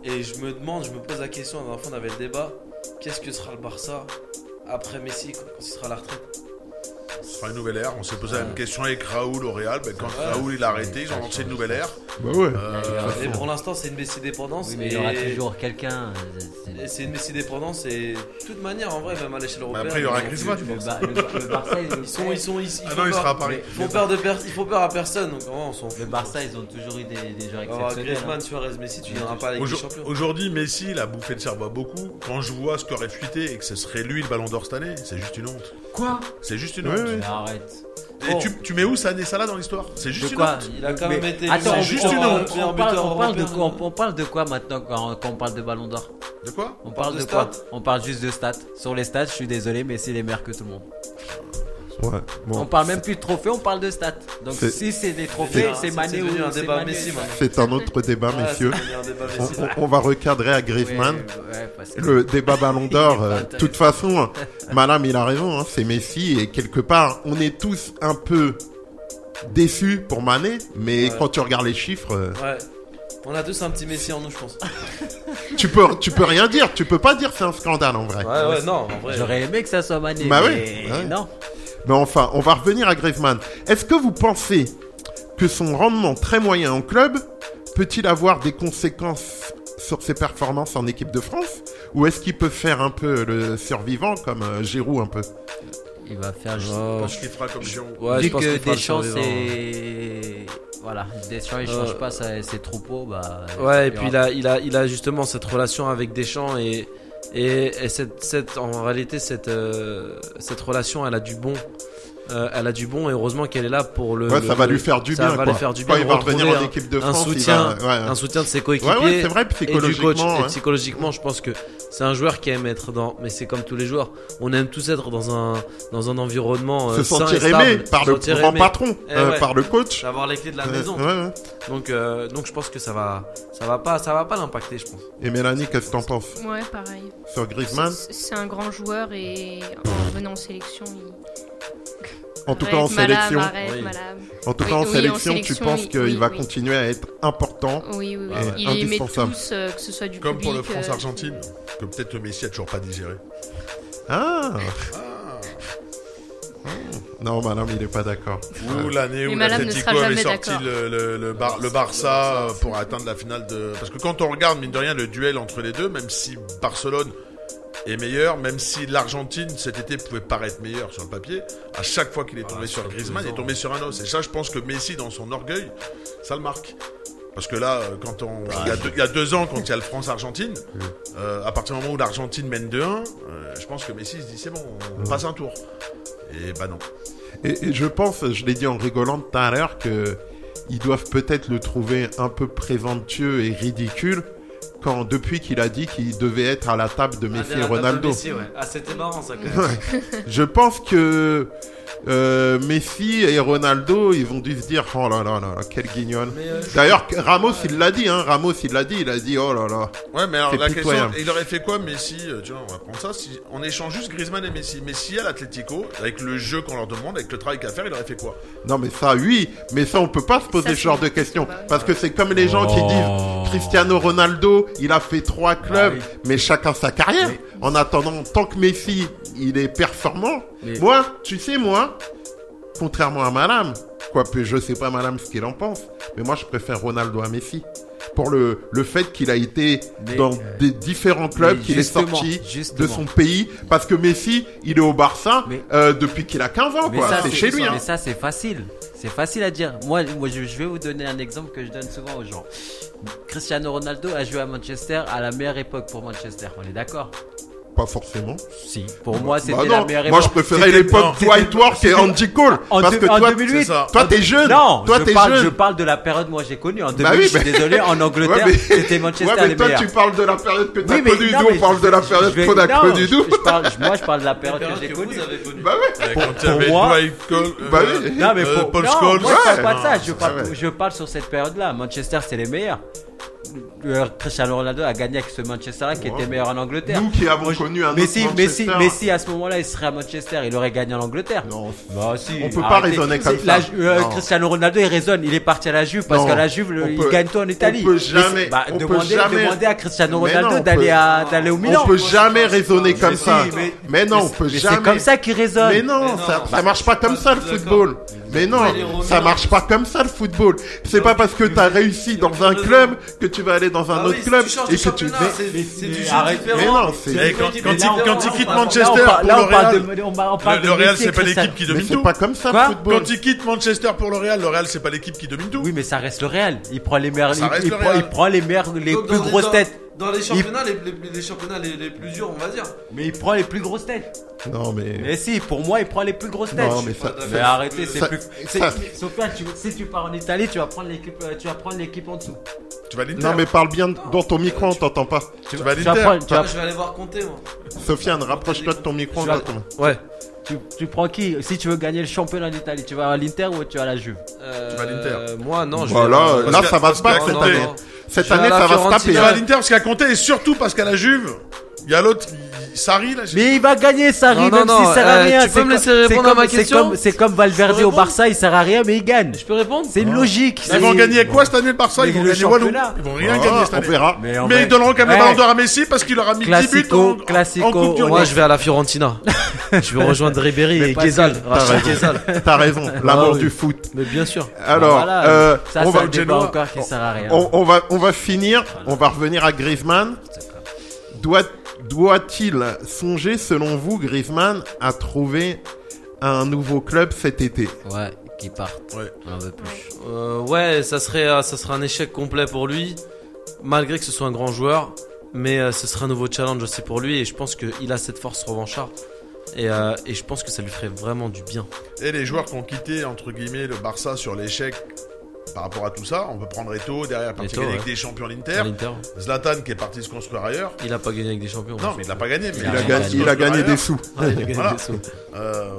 [SPEAKER 6] Et je me demande, je me pose la question, la dernière fois on avait le débat, qu'est-ce que sera le Barça après Messi quoi, quand il sera à la retraite?
[SPEAKER 3] Ce sera une nouvelle ère. On s'est posé la même question avec Raoul au Real. Ben, quand. Raoul il a arrêté, ils ont lancé une nouvelle ère.
[SPEAKER 1] Bah ouais.
[SPEAKER 3] Euh,
[SPEAKER 6] Et pour l'instant, c'est une Messi dépendance.
[SPEAKER 4] Oui, mais il y aura toujours quelqu'un.
[SPEAKER 6] et C'est une Messi dépendance et de toute manière, en vrai, même à l'échelle européenne.
[SPEAKER 3] après, il y aura Griezmann.
[SPEAKER 4] Bah, le, le Barça, ils,
[SPEAKER 6] sont, ils sont, ils, ils
[SPEAKER 3] Ah
[SPEAKER 6] font
[SPEAKER 3] non, il
[SPEAKER 6] peur-
[SPEAKER 3] sera à Paris.
[SPEAKER 6] Ils font peur de per- ils font peur à personne. Donc, vraiment, on s'en fout.
[SPEAKER 4] Le Barça, ils ont toujours eu des, des joueurs
[SPEAKER 6] Alors,
[SPEAKER 4] exceptionnels.
[SPEAKER 6] Griezmann,
[SPEAKER 4] hein.
[SPEAKER 6] Suarez, Messi, tu viendras pas avec les champions.
[SPEAKER 3] Aujourd'hui, Messi, il a bouffé le cerveau à beaucoup. Quand je vois ce qu'aurait fuité et que ce serait lui le ballon d'or cette année, c'est juste une honte.
[SPEAKER 4] Quoi?
[SPEAKER 3] C'est juste une honte.
[SPEAKER 4] Mais Arrête.
[SPEAKER 3] Et tu, tu mets où Sané Salah dans l'histoire? C'est juste
[SPEAKER 4] De
[SPEAKER 3] une
[SPEAKER 4] quoi
[SPEAKER 3] honte.
[SPEAKER 6] Il a quand même
[SPEAKER 4] Mais-
[SPEAKER 6] été.
[SPEAKER 4] Attends,
[SPEAKER 3] juste
[SPEAKER 4] on-
[SPEAKER 3] une
[SPEAKER 4] on-
[SPEAKER 3] honte.
[SPEAKER 4] on parle, on parle de quoi on, on parle de quoi maintenant quand, quand on parle de Ballon d'Or?
[SPEAKER 3] De quoi?
[SPEAKER 4] On parle
[SPEAKER 6] de
[SPEAKER 4] de quoi. On parle juste de stats. Sur les stats, je suis désolé, mais c'est les meilleurs que tout le monde.
[SPEAKER 1] Ouais. Bon.
[SPEAKER 4] On parle même plus de trophées, on parle de stats. Donc
[SPEAKER 1] C'est-
[SPEAKER 4] si c'est des trophées,
[SPEAKER 6] C'est
[SPEAKER 4] Mané ou
[SPEAKER 6] un
[SPEAKER 4] c'est
[SPEAKER 6] débat. Messi.
[SPEAKER 1] C'est un autre débat,
[SPEAKER 6] Ouais,
[SPEAKER 1] messieurs.
[SPEAKER 6] débat
[SPEAKER 1] On,
[SPEAKER 6] Messi.
[SPEAKER 1] on- on va recadrer à Griezmann.
[SPEAKER 4] Ouais,
[SPEAKER 1] Le débat Ballon d'Or, euh, de
[SPEAKER 4] Intéressant.
[SPEAKER 1] toute façon, madame, il a raison, hein, c'est Messi et quelque part, on est tous un peu déçus pour Mané, mais
[SPEAKER 6] Ouais.
[SPEAKER 1] quand tu regardes les chiffres, euh,
[SPEAKER 6] Ouais. On a tous un petit Messi en nous, je pense.
[SPEAKER 1] tu peux, tu peux rien dire, tu peux pas dire c'est un scandale en vrai.
[SPEAKER 6] Ouais, ouais, non, en vrai.
[SPEAKER 4] J'aurais aimé que ça soit Mané.
[SPEAKER 1] Bah
[SPEAKER 4] mais
[SPEAKER 1] oui, ouais.
[SPEAKER 4] non.
[SPEAKER 1] Mais enfin, on va revenir à Griezmann. Est-ce que vous pensez que son rendement très moyen en club peut-il avoir des conséquences sur ses performances en équipe de France? Ou est-ce qu'il peut faire un peu le survivant comme euh, Giroud un peu?
[SPEAKER 4] Il va faire juste.
[SPEAKER 6] Oh,
[SPEAKER 3] Je pense qu'il fera comme Giroud.
[SPEAKER 6] Ouais,
[SPEAKER 4] Vu
[SPEAKER 6] je pense
[SPEAKER 4] que Deschamps, c'est. Voilà, Deschamps, il
[SPEAKER 6] Euh,
[SPEAKER 4] change pas ses troupeaux. Bah,
[SPEAKER 6] Ouais, et puis il a, il, a, il a justement cette relation avec Deschamps et, et, et cette, cette, en réalité, cette, euh, cette relation, elle a du bon. Euh, elle a du bon et heureusement qu'elle est là pour le.
[SPEAKER 1] Ouais,
[SPEAKER 6] le-
[SPEAKER 1] ça va lui faire du
[SPEAKER 6] ça
[SPEAKER 1] bien,
[SPEAKER 6] va
[SPEAKER 1] quoi.
[SPEAKER 6] lui faire du
[SPEAKER 1] Quand
[SPEAKER 6] bien.
[SPEAKER 1] il va revenir en
[SPEAKER 6] un-
[SPEAKER 1] équipe de
[SPEAKER 6] un
[SPEAKER 1] France, il
[SPEAKER 6] soutien,
[SPEAKER 1] va- ouais.
[SPEAKER 6] un soutien de ses coéquipiers.
[SPEAKER 1] Ouais, ouais, c'est vrai,
[SPEAKER 6] et du coach.
[SPEAKER 1] psychologiquement,
[SPEAKER 6] Et psychologiquement, je pense que c'est un joueur qui aime être dans. Mais c'est comme tous les joueurs. On aime tous être dans un dans un environnement euh,
[SPEAKER 1] Se
[SPEAKER 6] sain
[SPEAKER 1] sentir
[SPEAKER 6] et stable,
[SPEAKER 1] aimé par
[SPEAKER 6] se
[SPEAKER 1] le
[SPEAKER 6] sentir
[SPEAKER 1] grand
[SPEAKER 6] aimé.
[SPEAKER 1] patron,
[SPEAKER 6] Eh
[SPEAKER 1] euh,
[SPEAKER 6] ouais.
[SPEAKER 1] par le coach.
[SPEAKER 6] D'avoir les clés de la
[SPEAKER 1] Euh,
[SPEAKER 6] maison.
[SPEAKER 1] ouais, ouais.
[SPEAKER 6] Donc euh, donc je pense que ça va ça va pas ça va pas l'impacter, je pense.
[SPEAKER 1] Et Mélanie, qu'est-ce que t'en penses?
[SPEAKER 5] Ouais, pareil.
[SPEAKER 1] sur Griezmann?
[SPEAKER 5] C'est- C'est un grand joueur et en venant en sélection, il.
[SPEAKER 1] En tout cas en sélection. En tout cas en sélection, tu penses
[SPEAKER 5] oui,
[SPEAKER 1] qu'il
[SPEAKER 5] oui,
[SPEAKER 1] va
[SPEAKER 5] oui.
[SPEAKER 1] continuer à être important
[SPEAKER 5] Oui, oui, oui.
[SPEAKER 1] et
[SPEAKER 5] Il
[SPEAKER 1] indispensable.
[SPEAKER 5] tous, euh, que ce soit du
[SPEAKER 3] Comme pour le
[SPEAKER 5] public. euh,
[SPEAKER 3] France-Argentine, que peut-être le Messi a toujours pas digéré.
[SPEAKER 1] Ah Non, madame, il est pas d'accord.
[SPEAKER 3] Ou l'année où
[SPEAKER 5] sera
[SPEAKER 3] avait sorti le, le, le, Bar- le Barça pour atteindre la finale de. Parce que quand on regarde, mine de rien, le duel entre les deux, même si Barcelone est meilleur, même si l'Argentine cet été pouvait paraître meilleure sur le papier, à chaque fois qu'il est tombé sur Griezmann, il est tombé sur un os. Et ça, je pense que Messi, dans son orgueil, ça le marque. Parce que là, euh, quand on, il, y a deux, il y a deux ans, quand il y a le France-Argentine, euh, à partir du moment où l'Argentine mène 2-1, euh, je pense que Messi se dit c'est bon, on passe un tour. Et bah non.
[SPEAKER 1] Et, et je pense, je l'ai dit en rigolant tout à l'heure, que ils doivent peut-être le trouver un peu présomptueux et ridicule quand depuis qu'il a dit qu'il devait être à la table de Messi
[SPEAKER 6] Ah,
[SPEAKER 1] et
[SPEAKER 6] table de
[SPEAKER 1] Ronaldo.
[SPEAKER 6] Messi, ouais. Ah, c'était marrant ça. quand même.
[SPEAKER 1] Je pense que euh, Messi et Ronaldo, ils ont dû se dire oh là là là, là quel guignol.
[SPEAKER 6] Euh,
[SPEAKER 1] D'ailleurs, Ramos, il l'a dit, hein. Ramos, il l'a dit, il a dit oh là là.
[SPEAKER 3] Ouais, mais alors la question, il aurait fait quoi Messi euh, Tu vois, on va prendre ça. Si on échange juste Griezmann et Messi, Messi à l'Atlético, avec le jeu qu'on leur demande, avec le travail qu'il a à faire, il aurait fait quoi?
[SPEAKER 1] Non mais ça oui, mais ça on peut pas se poser
[SPEAKER 5] Ça,
[SPEAKER 1] ce genre de questions
[SPEAKER 5] bah
[SPEAKER 1] parce que c'est comme les gens qui
[SPEAKER 6] Oh.
[SPEAKER 1] disent Cristiano Ronaldo, il a fait trois clubs,
[SPEAKER 6] oui.
[SPEAKER 1] mais chacun sa carrière. En attendant, tant que Messi, il est performant.
[SPEAKER 6] Mais-
[SPEAKER 1] Moi, tu sais moi, contrairement à Madame, quoi que je sais pas Madame ce qu'il en pense, mais moi je préfère Ronaldo à Messi. Pour le, le fait qu'il a été
[SPEAKER 4] Mais,
[SPEAKER 1] dans
[SPEAKER 4] euh,
[SPEAKER 1] des différents clubs,
[SPEAKER 4] mais
[SPEAKER 1] qu'il est
[SPEAKER 4] justement,
[SPEAKER 1] sorti de son pays, parce que Messi, il est au Barça
[SPEAKER 4] Mais-
[SPEAKER 1] euh, depuis qu'il a 15 ans,
[SPEAKER 4] Mais
[SPEAKER 1] quoi. C'est chez lui.
[SPEAKER 4] Mais
[SPEAKER 1] hein.
[SPEAKER 4] ça, c'est facile. C'est facile à dire. Moi, moi je, je vais vous donner un exemple que je donne souvent aux gens. Cristiano Ronaldo a joué à Manchester à la meilleure époque pour Manchester. On est d'accord?
[SPEAKER 1] Pas forcément.
[SPEAKER 4] Si. Pour moi, c'était
[SPEAKER 1] Bah
[SPEAKER 4] la meilleure
[SPEAKER 1] moi
[SPEAKER 4] époque.
[SPEAKER 1] je préférais l'époque Dwight Ward et Andy Cole.
[SPEAKER 4] En,
[SPEAKER 1] parce que
[SPEAKER 4] en
[SPEAKER 1] toi,
[SPEAKER 4] 2008,
[SPEAKER 3] c'est ça.
[SPEAKER 1] toi t'es jeune.
[SPEAKER 4] Non,
[SPEAKER 1] toi
[SPEAKER 4] je,
[SPEAKER 1] t'es
[SPEAKER 4] parle,
[SPEAKER 1] jeune.
[SPEAKER 4] je parle de la période moi j'ai connue. En 2008,
[SPEAKER 1] Bah oui,
[SPEAKER 4] je suis
[SPEAKER 1] mais-
[SPEAKER 4] désolé, en Angleterre,
[SPEAKER 1] Ouais, mais-
[SPEAKER 4] c'était Manchester
[SPEAKER 1] Ouais, mais toi
[SPEAKER 4] meilleurs.
[SPEAKER 1] tu parles de la période que t'as
[SPEAKER 4] Oui, mais
[SPEAKER 1] connue.
[SPEAKER 4] non,
[SPEAKER 1] Nous
[SPEAKER 4] mais
[SPEAKER 1] on parle de la période qu'on a connue
[SPEAKER 4] je-
[SPEAKER 1] nous.
[SPEAKER 4] je parle- moi, je parle de la période que j'ai connue.
[SPEAKER 1] Bah ouais.
[SPEAKER 3] Euh,
[SPEAKER 4] Pour- moi-
[SPEAKER 3] Dwight Cole, euh,
[SPEAKER 1] Bah oui.
[SPEAKER 4] Non, mais
[SPEAKER 3] euh,
[SPEAKER 4] pour,
[SPEAKER 3] Paul
[SPEAKER 4] non,
[SPEAKER 3] Scholes.
[SPEAKER 4] moi, je parle
[SPEAKER 1] Ouais,
[SPEAKER 4] pas de ça. Je parle,
[SPEAKER 1] vrai.
[SPEAKER 4] je parle sur cette période-là. Manchester, c'est les meilleurs. Euh, Cristiano Ronaldo a gagné avec ce Manchester-là qui était meilleur en Angleterre.
[SPEAKER 1] Nous qui avons
[SPEAKER 4] Moi, je-
[SPEAKER 1] connu un autre
[SPEAKER 4] Messi, Messi,
[SPEAKER 1] Manchester.
[SPEAKER 4] Messi, à ce moment-là, il serait à Manchester, il aurait gagné en Angleterre.
[SPEAKER 1] Non.
[SPEAKER 4] Bah, si,
[SPEAKER 1] On peut pas
[SPEAKER 4] arrêtez.
[SPEAKER 1] raisonner comme ça.
[SPEAKER 4] la- euh. Cristiano Ronaldo, il raisonne. Il est parti à la Juve parce qu'à la Juve, le- il
[SPEAKER 1] peut-
[SPEAKER 4] gagne tout en Italie.
[SPEAKER 1] on peut
[SPEAKER 4] Mais
[SPEAKER 1] jamais-
[SPEAKER 4] bah,
[SPEAKER 1] on peut jamais-
[SPEAKER 4] demandez à Cristiano
[SPEAKER 1] Mais
[SPEAKER 4] Ronaldo
[SPEAKER 1] on
[SPEAKER 4] d'aller à- d'aller au Milan.
[SPEAKER 1] On peut jamais raisonner comme
[SPEAKER 4] Mais
[SPEAKER 1] ça.
[SPEAKER 4] si, mais-
[SPEAKER 1] Mais non, on peut
[SPEAKER 4] mais
[SPEAKER 1] jamais.
[SPEAKER 4] c'est comme ça qu'il raisonne.
[SPEAKER 1] Mais non,
[SPEAKER 6] Mais bah,
[SPEAKER 1] ça marche pas comme ça le football. Mais non, ça marche pas comme ça le football. C'est pas parce que t'as réussi dans un club que tu vas aller dans un
[SPEAKER 6] Ah
[SPEAKER 1] autre
[SPEAKER 6] oui, si
[SPEAKER 1] club et que tu.
[SPEAKER 6] c'est c'est du
[SPEAKER 4] mais
[SPEAKER 6] jeu
[SPEAKER 1] non, c'est-
[SPEAKER 6] C'est
[SPEAKER 3] quand- il-
[SPEAKER 6] différente.
[SPEAKER 3] quand il quitte Manchester pour le Real. c'est pas l'équipe qui
[SPEAKER 1] Mais
[SPEAKER 3] domine
[SPEAKER 1] c'est
[SPEAKER 3] tout.
[SPEAKER 1] pas comme ça le football.
[SPEAKER 3] Quand il quitte Manchester pour le Real, le Real, c'est pas l'équipe qui domine tout.
[SPEAKER 4] Oui, mais ça reste le Real. Il prend les meilleurs,
[SPEAKER 3] Ça
[SPEAKER 4] il,
[SPEAKER 3] reste
[SPEAKER 4] il
[SPEAKER 3] le
[SPEAKER 4] prend,
[SPEAKER 3] Real.
[SPEAKER 4] il prend les meilleurs, les plus grosses têtes.
[SPEAKER 6] Dans les championnats, les, les- les championnats les, les plus durs, on va dire.
[SPEAKER 4] Mais il prend les plus grosses têtes.
[SPEAKER 1] Non mais.
[SPEAKER 4] Mais si, pour moi, il prend les plus grosses têtes.
[SPEAKER 1] Non mais ça.
[SPEAKER 4] Mais arrêtez, c'est
[SPEAKER 1] ça-
[SPEAKER 4] plus. c'est- Sofiane, tu- si tu pars en Italie, tu vas prendre l'équipe, euh, tu vas prendre l'équipe en dessous.
[SPEAKER 3] Tu vas à l'Inter.
[SPEAKER 1] Non mais parle bien dans ton micro, on t'entend pas.
[SPEAKER 4] Tu,
[SPEAKER 3] vas
[SPEAKER 4] tu
[SPEAKER 3] l'Inter.
[SPEAKER 4] prendre- tu vas-
[SPEAKER 6] Moi, je vais aller voir compter, moi.
[SPEAKER 1] Sofiane, rapproche-toi de ton micro. on
[SPEAKER 4] Tu vas-
[SPEAKER 1] t'entend.
[SPEAKER 6] Ouais.
[SPEAKER 4] tu, tu prends qui Si tu veux gagner le championnat d'Italie, tu vas à l'Inter ou tu vas à la Juve?
[SPEAKER 6] Euh,
[SPEAKER 3] vas à l'Inter.
[SPEAKER 6] Moi, non, je
[SPEAKER 1] Voilà,
[SPEAKER 6] vais.
[SPEAKER 1] là
[SPEAKER 3] Parce que-
[SPEAKER 1] ça va
[SPEAKER 3] parce
[SPEAKER 1] se battre
[SPEAKER 3] que-
[SPEAKER 1] cette
[SPEAKER 3] non,
[SPEAKER 1] année.
[SPEAKER 3] non.
[SPEAKER 1] Cette année ça va se
[SPEAKER 6] Fiorentina.
[SPEAKER 3] Tu vas
[SPEAKER 1] taper.
[SPEAKER 3] à
[SPEAKER 1] hein.
[SPEAKER 3] l'Inter parce qu'à compter et surtout parce qu'à la Juve, il y a l'autre, il- Sarri là.
[SPEAKER 4] Mais il va gagner, Sarri,
[SPEAKER 6] Non, non,
[SPEAKER 4] même
[SPEAKER 6] non,
[SPEAKER 4] s'il sert à
[SPEAKER 6] euh,
[SPEAKER 4] rien.
[SPEAKER 6] tu peux
[SPEAKER 4] C'est
[SPEAKER 6] me
[SPEAKER 4] comme-
[SPEAKER 6] laisser répondre à
[SPEAKER 4] comme-
[SPEAKER 6] ma
[SPEAKER 4] c'est
[SPEAKER 6] question
[SPEAKER 4] comme- C'est comme Valverde au Barça, il sert à rien, mais il gagne.
[SPEAKER 6] Je peux répondre
[SPEAKER 4] C'est une logique.
[SPEAKER 3] Ils vont gagner quoi cette année le Barça?
[SPEAKER 4] Mais
[SPEAKER 3] Ils vont gagner Wallou. Ils vont rien
[SPEAKER 1] Ah,
[SPEAKER 3] gagner cette
[SPEAKER 1] On
[SPEAKER 3] année.
[SPEAKER 1] verra.
[SPEAKER 4] Mais, on
[SPEAKER 3] Mais
[SPEAKER 4] va-
[SPEAKER 3] ils donneront quand même le ballon d'or à Messi parce qu'il aura mis 10 buts
[SPEAKER 4] Classico,
[SPEAKER 3] en,
[SPEAKER 4] classico,
[SPEAKER 3] en Coupe du
[SPEAKER 4] ouais.
[SPEAKER 6] Moi, je vais à la Fiorentina. je vais rejoindre Ribéry
[SPEAKER 4] Mais
[SPEAKER 6] et. Gezal.
[SPEAKER 1] T'as raison. L'amour
[SPEAKER 6] oui.
[SPEAKER 1] du foot.
[SPEAKER 6] Mais bien sûr.
[SPEAKER 1] Alors,
[SPEAKER 4] ça,
[SPEAKER 1] on
[SPEAKER 4] c'est
[SPEAKER 1] va
[SPEAKER 4] un débat
[SPEAKER 3] Genoa.
[SPEAKER 4] encore qui sert à rien.
[SPEAKER 1] On, on va, on va finir, on va revenir à Griezmann. Doit, doit-il songer, selon vous, Griezmann, à trouver un nouveau club cet été?
[SPEAKER 4] Ouais, qui partent.
[SPEAKER 3] Ouais.
[SPEAKER 4] Plus.
[SPEAKER 6] Euh, ouais, ça serait, euh, ça serait un échec complet pour lui, malgré que ce soit un grand joueur. Mais euh, ce serait un nouveau challenge aussi pour lui et je pense qu'il a cette force. Et, euh, et je pense que ça lui ferait vraiment du bien.
[SPEAKER 3] Et les joueurs qui ont quitté, entre guillemets, le Barça sur l'échec par rapport à tout ça, on peut prendre Eto, derrière, parti gagner avec
[SPEAKER 6] ouais.
[SPEAKER 3] des champions l'Inter. Zlatan qui est parti se construire ailleurs.
[SPEAKER 6] Il a pas gagné avec des champions.
[SPEAKER 3] Non, mais il l'a pas gagné. Mais
[SPEAKER 1] Il a, gagné,
[SPEAKER 4] gagné.
[SPEAKER 1] il a gagné des sous.
[SPEAKER 6] Ouais, il a gagné
[SPEAKER 3] Voilà.
[SPEAKER 6] des sous.
[SPEAKER 3] Euh,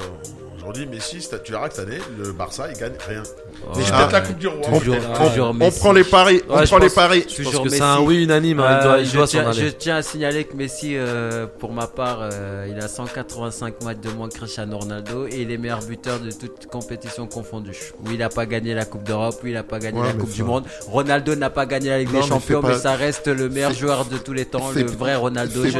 [SPEAKER 3] Aujourd'hui, Messi, tu verras que cette année, le Barça, il gagne rien.
[SPEAKER 1] Ah.
[SPEAKER 3] peut-être la Coupe du Roi.
[SPEAKER 4] Toujours,
[SPEAKER 3] peut-être.
[SPEAKER 4] toujours
[SPEAKER 1] On prend les paris. On
[SPEAKER 6] Ouais, je
[SPEAKER 1] prend les paris.
[SPEAKER 6] Je pense
[SPEAKER 4] Toujours
[SPEAKER 6] que c'est un oui unanime. hein, il doit, il
[SPEAKER 4] je,
[SPEAKER 6] doit
[SPEAKER 4] tiens, je à signaler que Messi, euh, pour ma part, euh, il a 185 matchs de moins que Cristiano Ronaldo et il est meilleur buteur de toute compétition confondue. Oui, il n'a pas gagné la Coupe d'Europe, oui, il n'a pas gagné
[SPEAKER 1] Ouais,
[SPEAKER 4] la
[SPEAKER 1] mais
[SPEAKER 4] Coupe
[SPEAKER 1] ça-
[SPEAKER 4] du Monde. Ronaldo n'a pas gagné la Ligue
[SPEAKER 1] Non,
[SPEAKER 4] des
[SPEAKER 1] mais
[SPEAKER 4] Champions, mais,
[SPEAKER 1] pas-
[SPEAKER 4] ça reste le meilleur joueur de tous les temps,
[SPEAKER 1] c'est-
[SPEAKER 4] le vrai Ronaldo.
[SPEAKER 1] C'est-
[SPEAKER 4] Je-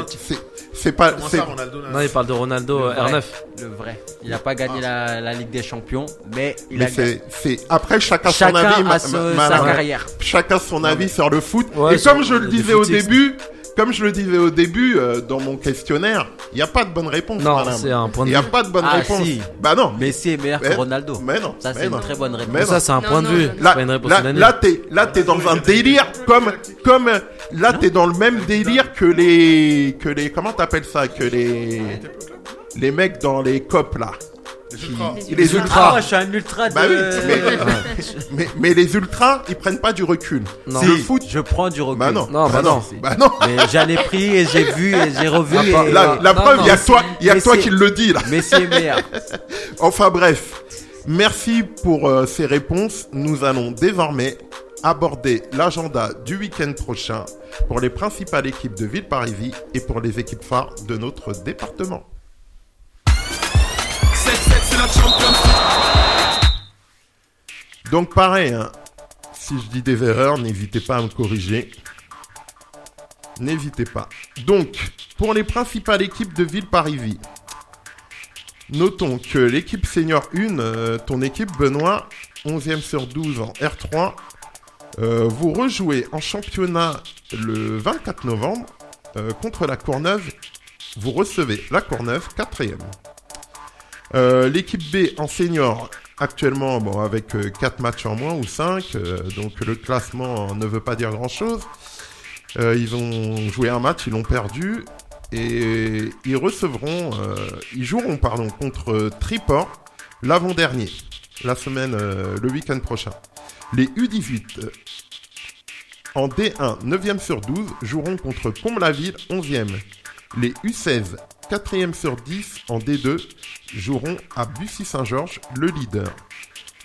[SPEAKER 1] pas.
[SPEAKER 3] Comment
[SPEAKER 1] c'est-
[SPEAKER 3] ça, Ronaldo là
[SPEAKER 6] Non, il parle de Ronaldo euh,
[SPEAKER 4] vrai.
[SPEAKER 6] R9.
[SPEAKER 4] Le vrai. Il n'a pas gagné
[SPEAKER 8] gagné la, la Ligue des Champions, mais il
[SPEAKER 1] Mais
[SPEAKER 8] a
[SPEAKER 1] c'est, c'est après chacun,
[SPEAKER 8] Chacun
[SPEAKER 1] son avis,
[SPEAKER 8] a
[SPEAKER 1] ma-
[SPEAKER 8] son-
[SPEAKER 1] ma-
[SPEAKER 8] sa
[SPEAKER 1] ma-
[SPEAKER 8] carrière.
[SPEAKER 1] Chacun son avis sur le foot.
[SPEAKER 6] Ouais,
[SPEAKER 1] Et comme je le
[SPEAKER 6] le
[SPEAKER 1] disais au début, comme je le disais au début euh, dans mon questionnaire, il n'y a pas de bonne réponse.
[SPEAKER 6] Non,
[SPEAKER 1] madame.
[SPEAKER 6] c'est un point de
[SPEAKER 1] Il n'y a
[SPEAKER 6] vue.
[SPEAKER 1] pas de bonne
[SPEAKER 8] Ah,
[SPEAKER 1] réponse.
[SPEAKER 8] si.
[SPEAKER 1] Bah non.
[SPEAKER 8] Messi est meilleur
[SPEAKER 1] Mais-
[SPEAKER 8] que Ronaldo.
[SPEAKER 1] Mais non.
[SPEAKER 8] Ça, c'est une très bonne réponse.
[SPEAKER 1] Mais
[SPEAKER 6] Ça, c'est un
[SPEAKER 5] Non,
[SPEAKER 6] point de
[SPEAKER 5] non,
[SPEAKER 6] vue.
[SPEAKER 5] non, non.
[SPEAKER 6] C'est
[SPEAKER 1] Là, là, là, t'es, là, t'es dans un délire comme, comme, là, t'es dans le même délire que les, que les, comment t'appelles ça, que les, les mecs dans les copes là.
[SPEAKER 3] Les ultras.
[SPEAKER 1] Les, les ultras.
[SPEAKER 8] Ah, je suis un ultra de.
[SPEAKER 1] Bah oui, mais, mais, mais les ultras, ils prennent pas du recul.
[SPEAKER 6] Non.
[SPEAKER 1] C'est le foot.
[SPEAKER 8] Je prends du recul.
[SPEAKER 1] Bah non.
[SPEAKER 6] Non, bah non.
[SPEAKER 1] Bah non.
[SPEAKER 8] Mais j'en ai pris et j'ai vu et j'ai revu.
[SPEAKER 6] Ah,
[SPEAKER 8] et...
[SPEAKER 1] La, la
[SPEAKER 6] non,
[SPEAKER 1] preuve, il y a toi, y a
[SPEAKER 8] mais
[SPEAKER 1] toi
[SPEAKER 8] c'est-
[SPEAKER 1] qui le dis là.
[SPEAKER 8] Messi est meilleur.
[SPEAKER 1] Enfin bref, merci pour euh, ces réponses. Nous allons désormais aborder l'agenda du week-end prochain pour les principales équipes de Villeparisis et pour les équipes phares de notre département. Donc pareil, hein, si je dis des erreurs, n'hésitez pas à me corriger. N'hésitez pas. Donc, pour les principales équipes de Villeparisis, notons que l'équipe senior 1, euh, ton équipe Benoît, 11e sur 12 en R3, euh, vous rejouez en championnat le 24 novembre euh, contre la Courneuve. Vous recevez la Courneuve, 4e. Euh, L'équipe B en senior, actuellement, bon, avec 4 matchs en moins ou 5, donc le classement ne veut pas dire grand-chose. Euh, ils ont joué un match, ils l'ont perdu, et ils recevront, euh, ils joueront, pardon, contre Triport l'avant-dernier, la semaine, euh, le week-end prochain. Les U18 euh, en D1, 9e sur 12, joueront contre Comble-la-Ville, 11e. Les U16, 4e sur 10 en D2, joueront à Bussy-Saint-Georges, le leader.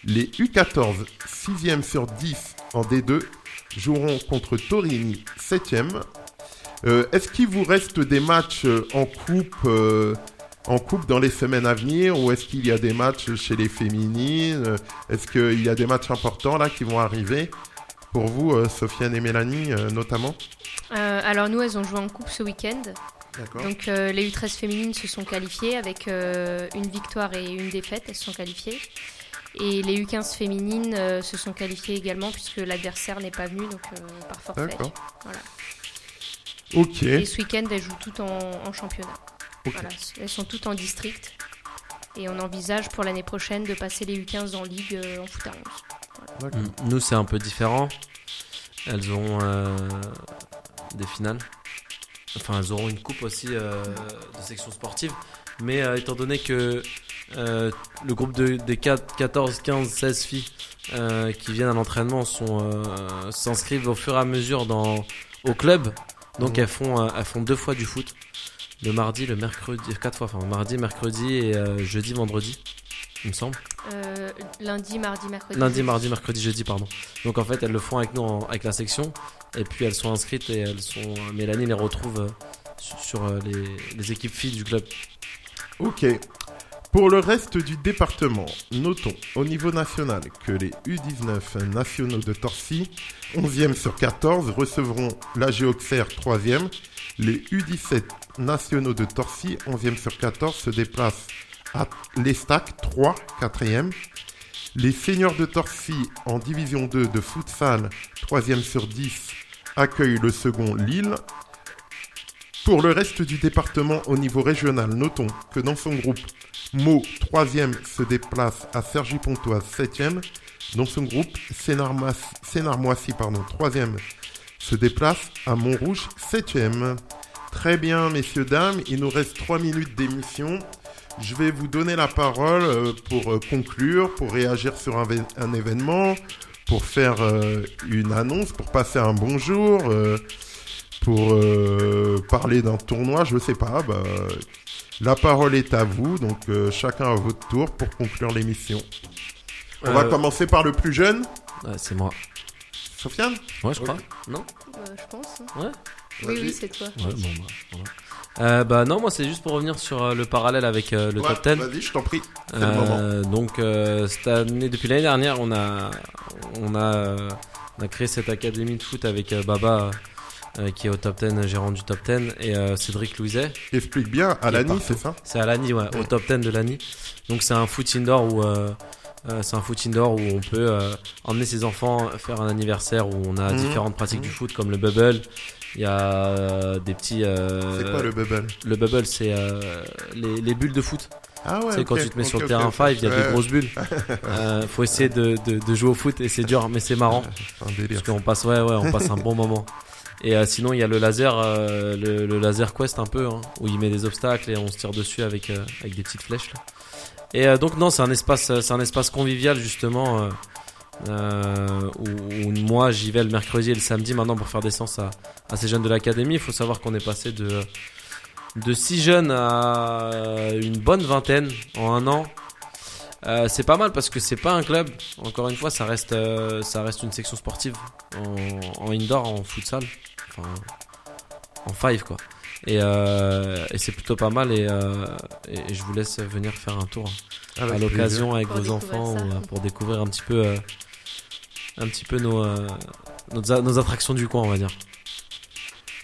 [SPEAKER 1] Les U14, 6e sur 10 en D2, joueront contre Torini, 7e. Euh, Est-ce qu'il vous reste des matchs euh, en coupe, euh, en coupe dans les semaines à venir ou est-ce qu'il y a des matchs chez les féminines Euh, Est-ce qu'il y a des matchs importants là qui vont arriver pour vous, Sofiane et Mélanie notamment?
[SPEAKER 5] Alors nous, elles ont joué en coupe ce week-end. Donc euh, les U13 féminines se sont qualifiées avec euh, une victoire et une défaite, elles se sont qualifiées. Et les U15 féminines euh, se sont qualifiées également puisque l'adversaire n'est pas venu donc euh, par forfait.
[SPEAKER 1] D'accord.
[SPEAKER 5] Voilà.
[SPEAKER 1] Ok.
[SPEAKER 5] Et ce week-end, elles jouent toutes en, en championnat. Voilà, elles sont toutes en district. Et on envisage pour l'année prochaine de passer les U15 en ligue euh, en foot à 11.
[SPEAKER 1] D'accord.
[SPEAKER 6] Mm. Nous, c'est un peu différent. Elles ont euh, des finales. Enfin, elles auront une coupe aussi euh, de section sportive. Mais euh, étant donné que euh, le groupe de, des 4, 14, 15, 16 filles euh, qui viennent à l'entraînement sont, euh, s'inscrivent au fur et à mesure dans, au club, donc
[SPEAKER 1] Mhm.
[SPEAKER 6] elles, font, euh, elles font deux fois du foot. Le mardi, le mercredi, quatre fois, enfin mardi, mercredi et euh, jeudi, vendredi, il me semble.
[SPEAKER 5] Euh, lundi, mardi, mercredi.
[SPEAKER 6] Lundi,
[SPEAKER 5] jeudi.
[SPEAKER 6] mardi, mercredi, jeudi, pardon. Donc en fait, elles le font avec nous, en- avec la section. Et puis elles sont inscrites et elles sont. Mélanie les retrouve euh, sur, euh, les, les équipes filles du club.
[SPEAKER 1] Ok. Pour le reste du département, notons au niveau national que les U19 nationaux de Torcy, 11e sur 14, recevront la Géoxer 3e. Les U17 nationaux de Torcy, 11e sur 14, se déplacent à l'Estac 3, 4e. Les seniors de Torcy en division 2 de futsal, 3e sur 10, accueillent le second Lille. Pour le reste du département au niveau régional, notons que dans son groupe, Meaux 3e se déplace à Cergy-Pontoise 7e. Dans son groupe, Sénarmoissy, pardon, 3e se déplace à Montrouge 7e. Très bien, messieurs, dames, il nous reste 3 minutes d'émission. Je vais vous donner la parole euh, pour euh, conclure, pour réagir sur un, vé- un événement, pour faire euh, une annonce, pour passer un bonjour, euh, pour euh, parler d'un tournoi, je sais pas. Bah, la parole est à vous, donc euh, chacun à votre tour pour conclure l'émission. On va commencer par le plus jeune,
[SPEAKER 6] Ouais, c'est moi.
[SPEAKER 1] Sofiane?
[SPEAKER 6] Ouais, je crois. Non?
[SPEAKER 5] Euh, je pense. hein.
[SPEAKER 6] Ouais
[SPEAKER 5] Oui, oui, c'est toi.
[SPEAKER 6] Ouais, bon, bah, voilà. Euh, bah non, moi c'est juste pour revenir sur euh, le parallèle avec euh, le
[SPEAKER 1] Ouais,
[SPEAKER 6] top 10.
[SPEAKER 1] Vas-y, je t'en prie. C'est le.
[SPEAKER 6] Euh, donc euh, cette année, depuis l'année dernière, on a, on a, on a créé cette académie de foot avec Baba qui est au top 10, gérant du top 10, et Cédric Louiset.
[SPEAKER 1] Explique bien, à l'ANI, c'est ça
[SPEAKER 6] C'est à l'ANI, ouais, au top 10 de l'ANI. Donc c'est un foot indoor où euh, c'est un foot indoor où on peut euh, emmener ses enfants faire un anniversaire où on a
[SPEAKER 1] Mhm.
[SPEAKER 6] différentes pratiques du foot comme le bubble. Il y a euh, des petits. euh,
[SPEAKER 1] C'est quoi le bubble
[SPEAKER 6] Le bubble, c'est euh, les, les bulles de foot.
[SPEAKER 1] Ah ouais,
[SPEAKER 6] quand tu te mets sur le terrain
[SPEAKER 1] ok.
[SPEAKER 6] 5, il y a
[SPEAKER 1] Ouais.
[SPEAKER 6] des grosses bulles. Euh, faut essayer de, de, de jouer au foot et c'est dur, mais c'est marrant.
[SPEAKER 1] Un délire.
[SPEAKER 6] Parce qu'on passe, ouais, ouais, on passe un bon moment. Et euh, sinon, il y a le laser, euh, le, le laser quest un peu, hein, où il met des obstacles et on se tire dessus avec, euh, avec des petites flèches. là. Et euh, donc non, c'est un espace, c'est un espace convivial justement. Euh, où, où moi j'y vais le mercredi et le samedi maintenant pour faire des séances à, à ces jeunes de l'académie. Il faut savoir qu'on est passé de de 6 jeunes à une bonne vingtaine en un an. Euh, c'est pas mal parce que c'est pas un club. Encore une fois, ça reste, euh, ça reste une section sportive en, en indoor, en futsal, enfin en five quoi. Et, euh, et c'est plutôt pas mal et, euh, et- et je vous laisse venir faire un tour à l'occasion avec
[SPEAKER 5] Pour
[SPEAKER 6] vos enfants
[SPEAKER 5] ça.
[SPEAKER 6] ou, pour découvrir un petit peu, euh, un petit peu nos, euh, nos, attractions du coin, on va dire.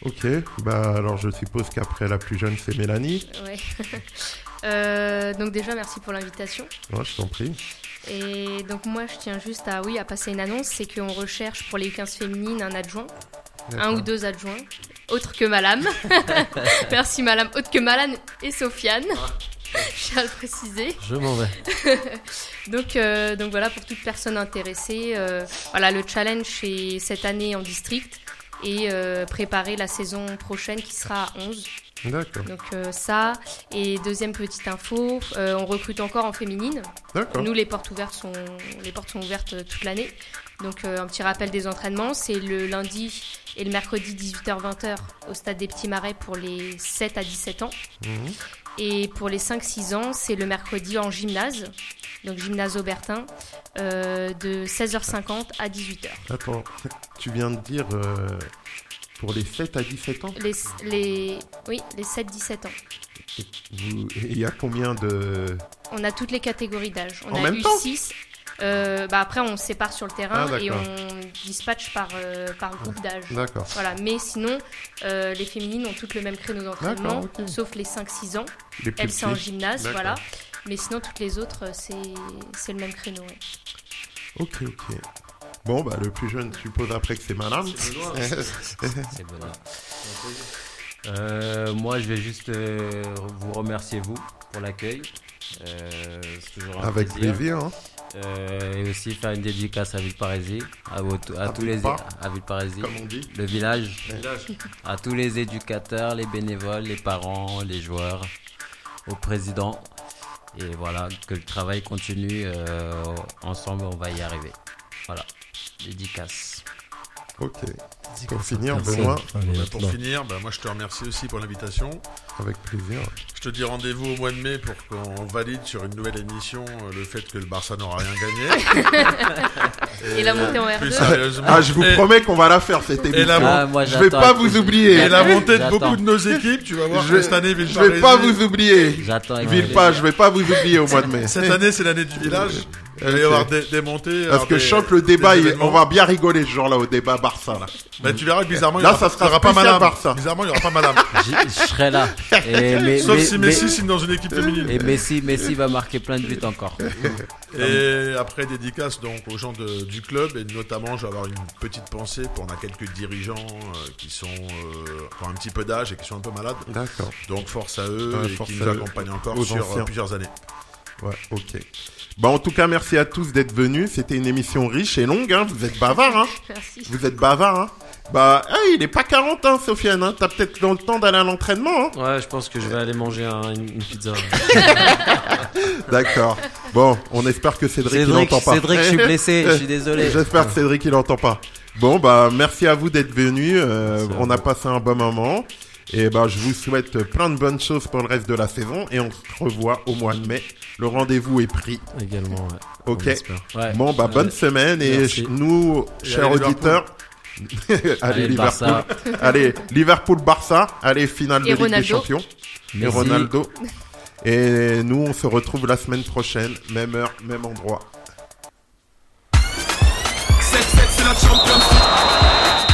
[SPEAKER 1] Ok, bah alors je suppose qu'après la plus jeune c'est Mélanie.
[SPEAKER 5] Ouais. Euh, donc déjà, merci pour l'invitation.
[SPEAKER 1] Ouais, je t'en prie.
[SPEAKER 5] Et donc moi, je tiens juste à, oui, à passer une annonce, c'est qu'on recherche pour les U15 féminines un adjoint, un ou deux adjoints, autre que Malam. merci Malam, autre que Malan et Sofiane. Je tiens à le préciser.
[SPEAKER 6] Je m'en vais.
[SPEAKER 5] Donc, euh, donc voilà, pour toute personne intéressée, euh, voilà, le challenge c'est cette année en district et euh, préparer la saison prochaine qui sera à 11.
[SPEAKER 1] D'accord.
[SPEAKER 5] Donc ça, et deuxième petite info, on recrute encore en féminine.
[SPEAKER 1] D'accord.
[SPEAKER 5] Nous, les portes ouvertes sont, les portes sont ouvertes toute l'année. Donc euh, un petit rappel des entraînements, c'est le lundi et le mercredi 18h-20h au stade des Petits Marais pour les 7 à 17 ans.
[SPEAKER 1] Mhm.
[SPEAKER 5] Et pour les 5-6 ans, c'est le mercredi en gymnase, donc gymnase Aubertin, euh, de 16h50 à 18h.
[SPEAKER 1] Attends, tu viens de dire euh, pour les 7 à 17 ans?
[SPEAKER 5] Les, les, oui, les 7-17 ans.
[SPEAKER 1] Il y a combien de...
[SPEAKER 5] On a toutes les catégories d'âge. On
[SPEAKER 1] En
[SPEAKER 5] a
[SPEAKER 1] même
[SPEAKER 5] eu
[SPEAKER 1] temps?
[SPEAKER 5] 6. bah après, on se sépare sur le terrain
[SPEAKER 1] Ah,
[SPEAKER 5] et on dispatche par, euh, par groupe d'âge.
[SPEAKER 1] D'accord.
[SPEAKER 5] Voilà. Mais sinon, euh, les féminines ont toutes le même créneau d'entraînement,
[SPEAKER 1] D'accord, ok.
[SPEAKER 5] sauf les 5-6 ans.
[SPEAKER 1] Les
[SPEAKER 5] Elles, c'est en gymnase, voilà. Mais sinon, toutes les autres, euh, c'est c'est le même créneau. ouais.
[SPEAKER 1] Ok, ok. Bon, bah le plus jeune, je suppose après que c'est Madame.
[SPEAKER 8] C'est. Euh, moi, je vais juste euh, vous remercier, vous, pour l'accueil. Euh, c'est toujours un
[SPEAKER 1] Avec
[SPEAKER 8] plaisir.
[SPEAKER 1] plaisir. Hein.
[SPEAKER 8] Euh, et aussi faire une dédicace à Villeparisis, à, vos- à,
[SPEAKER 1] À
[SPEAKER 8] tous les à Villeparisis,
[SPEAKER 1] comme on dit.
[SPEAKER 8] le village,
[SPEAKER 1] Village.
[SPEAKER 8] à tous les éducateurs, les bénévoles, les parents, les joueurs, au président. Et voilà, que le travail continue. euh, ensemble, on va y arriver. Voilà, dédicace.
[SPEAKER 1] Ok. Pour finir. Benoît,
[SPEAKER 3] pour finir, bah, moi je te remercie aussi pour l'invitation.
[SPEAKER 1] avec plaisir.
[SPEAKER 3] Je te dis rendez-vous au mois de mai pour qu'on valide sur une nouvelle émission euh, le fait que le Barça n'aura rien gagné.
[SPEAKER 5] Et la montée en
[SPEAKER 3] Plus
[SPEAKER 5] R2.
[SPEAKER 3] sérieusement.
[SPEAKER 1] Ah, je vous
[SPEAKER 3] Et-
[SPEAKER 1] promets qu'on va la faire cette émission.
[SPEAKER 3] la
[SPEAKER 8] Ah, moi,
[SPEAKER 1] je vais pas vous oublier.
[SPEAKER 3] Et la montée de beaucoup de nos équipes, tu vas voir
[SPEAKER 1] Je
[SPEAKER 3] cette année,
[SPEAKER 1] je vais pas vous oublier.
[SPEAKER 8] J'attends
[SPEAKER 1] Villepin, je vais pas vous oublier au mois de mai.
[SPEAKER 3] Cette année, c'est l'année du village. Il va y avoir des, des montées.
[SPEAKER 1] Parce
[SPEAKER 3] alors
[SPEAKER 1] que
[SPEAKER 3] des-
[SPEAKER 1] je sens que le débat, il- on va bien rigoler ce jour-là au débat Barça. Là.
[SPEAKER 3] Bah, tu verras que bizarrement,
[SPEAKER 1] Là,
[SPEAKER 3] il y aura,
[SPEAKER 1] ça sera
[SPEAKER 3] il y aura pas madame.
[SPEAKER 1] Barça.
[SPEAKER 3] Bizarrement, il y aura pas madame.
[SPEAKER 8] Je serai là. Et, mais-
[SPEAKER 3] Sauf
[SPEAKER 8] mais-
[SPEAKER 3] si
[SPEAKER 8] mais-
[SPEAKER 3] Messi signe dans une équipe féminine.
[SPEAKER 8] Et Messi, Messi va marquer plein de buts encore.
[SPEAKER 3] Et après, dédicace donc aux gens de- du club. Et notamment, je vais avoir une petite pensée pour on a quelques dirigeants euh, qui sont euh, qui ont un petit peu d'âge et qui sont un peu malades.
[SPEAKER 1] D'accord.
[SPEAKER 3] Donc, force à eux
[SPEAKER 1] Ouais,
[SPEAKER 3] et
[SPEAKER 1] force
[SPEAKER 3] qui
[SPEAKER 1] à
[SPEAKER 3] nous accompagnent encore
[SPEAKER 1] Aux
[SPEAKER 3] sur euh,
[SPEAKER 1] anciens.
[SPEAKER 3] plusieurs années.
[SPEAKER 1] Ouais, ok. Bon, en tout cas, merci à tous d'être venus. C'était une émission riche et longue. Hein. Vous êtes bavard. Hein.
[SPEAKER 5] Merci.
[SPEAKER 1] Vous êtes bavard. Hein. Bah, hey, il est pas 40 ans, Sofiane. Hein. T'as peut-être dans le temps d'aller à l'entraînement. Hein.
[SPEAKER 6] Ouais, je pense que je vais aller manger un- une, une pizza.
[SPEAKER 1] D'accord. Bon, on espère que Cédric, il n'entend pas.
[SPEAKER 8] Cédric, je suis blessé, je suis désolé.
[SPEAKER 1] J'espère que Cédric, il n'entend pas. Bon, bah, merci à vous d'être venus. Euh, on a passé un bon moment. Et bah, je vous souhaite plein de bonnes choses pour le reste de la saison. Et on se revoit au mois de mai. Le rendez-vous est pris.
[SPEAKER 6] Également, ouais.
[SPEAKER 1] Ok.
[SPEAKER 8] Ouais.
[SPEAKER 1] Bon, bah, bonne
[SPEAKER 6] Ouais.
[SPEAKER 1] semaine. Et
[SPEAKER 6] Merci.
[SPEAKER 1] nous, chers auditeurs. allez,
[SPEAKER 8] Allez, le
[SPEAKER 1] Liverpool.
[SPEAKER 8] Barça.
[SPEAKER 1] allez, Liverpool-Barça. Allez, finale
[SPEAKER 5] Et
[SPEAKER 1] de Ligue des. Champions. Et
[SPEAKER 8] Messi.
[SPEAKER 1] Ronaldo. Et nous, on se retrouve la semaine prochaine. Même heure, même endroit.
[SPEAKER 12] 7-7, c'est la Champions League.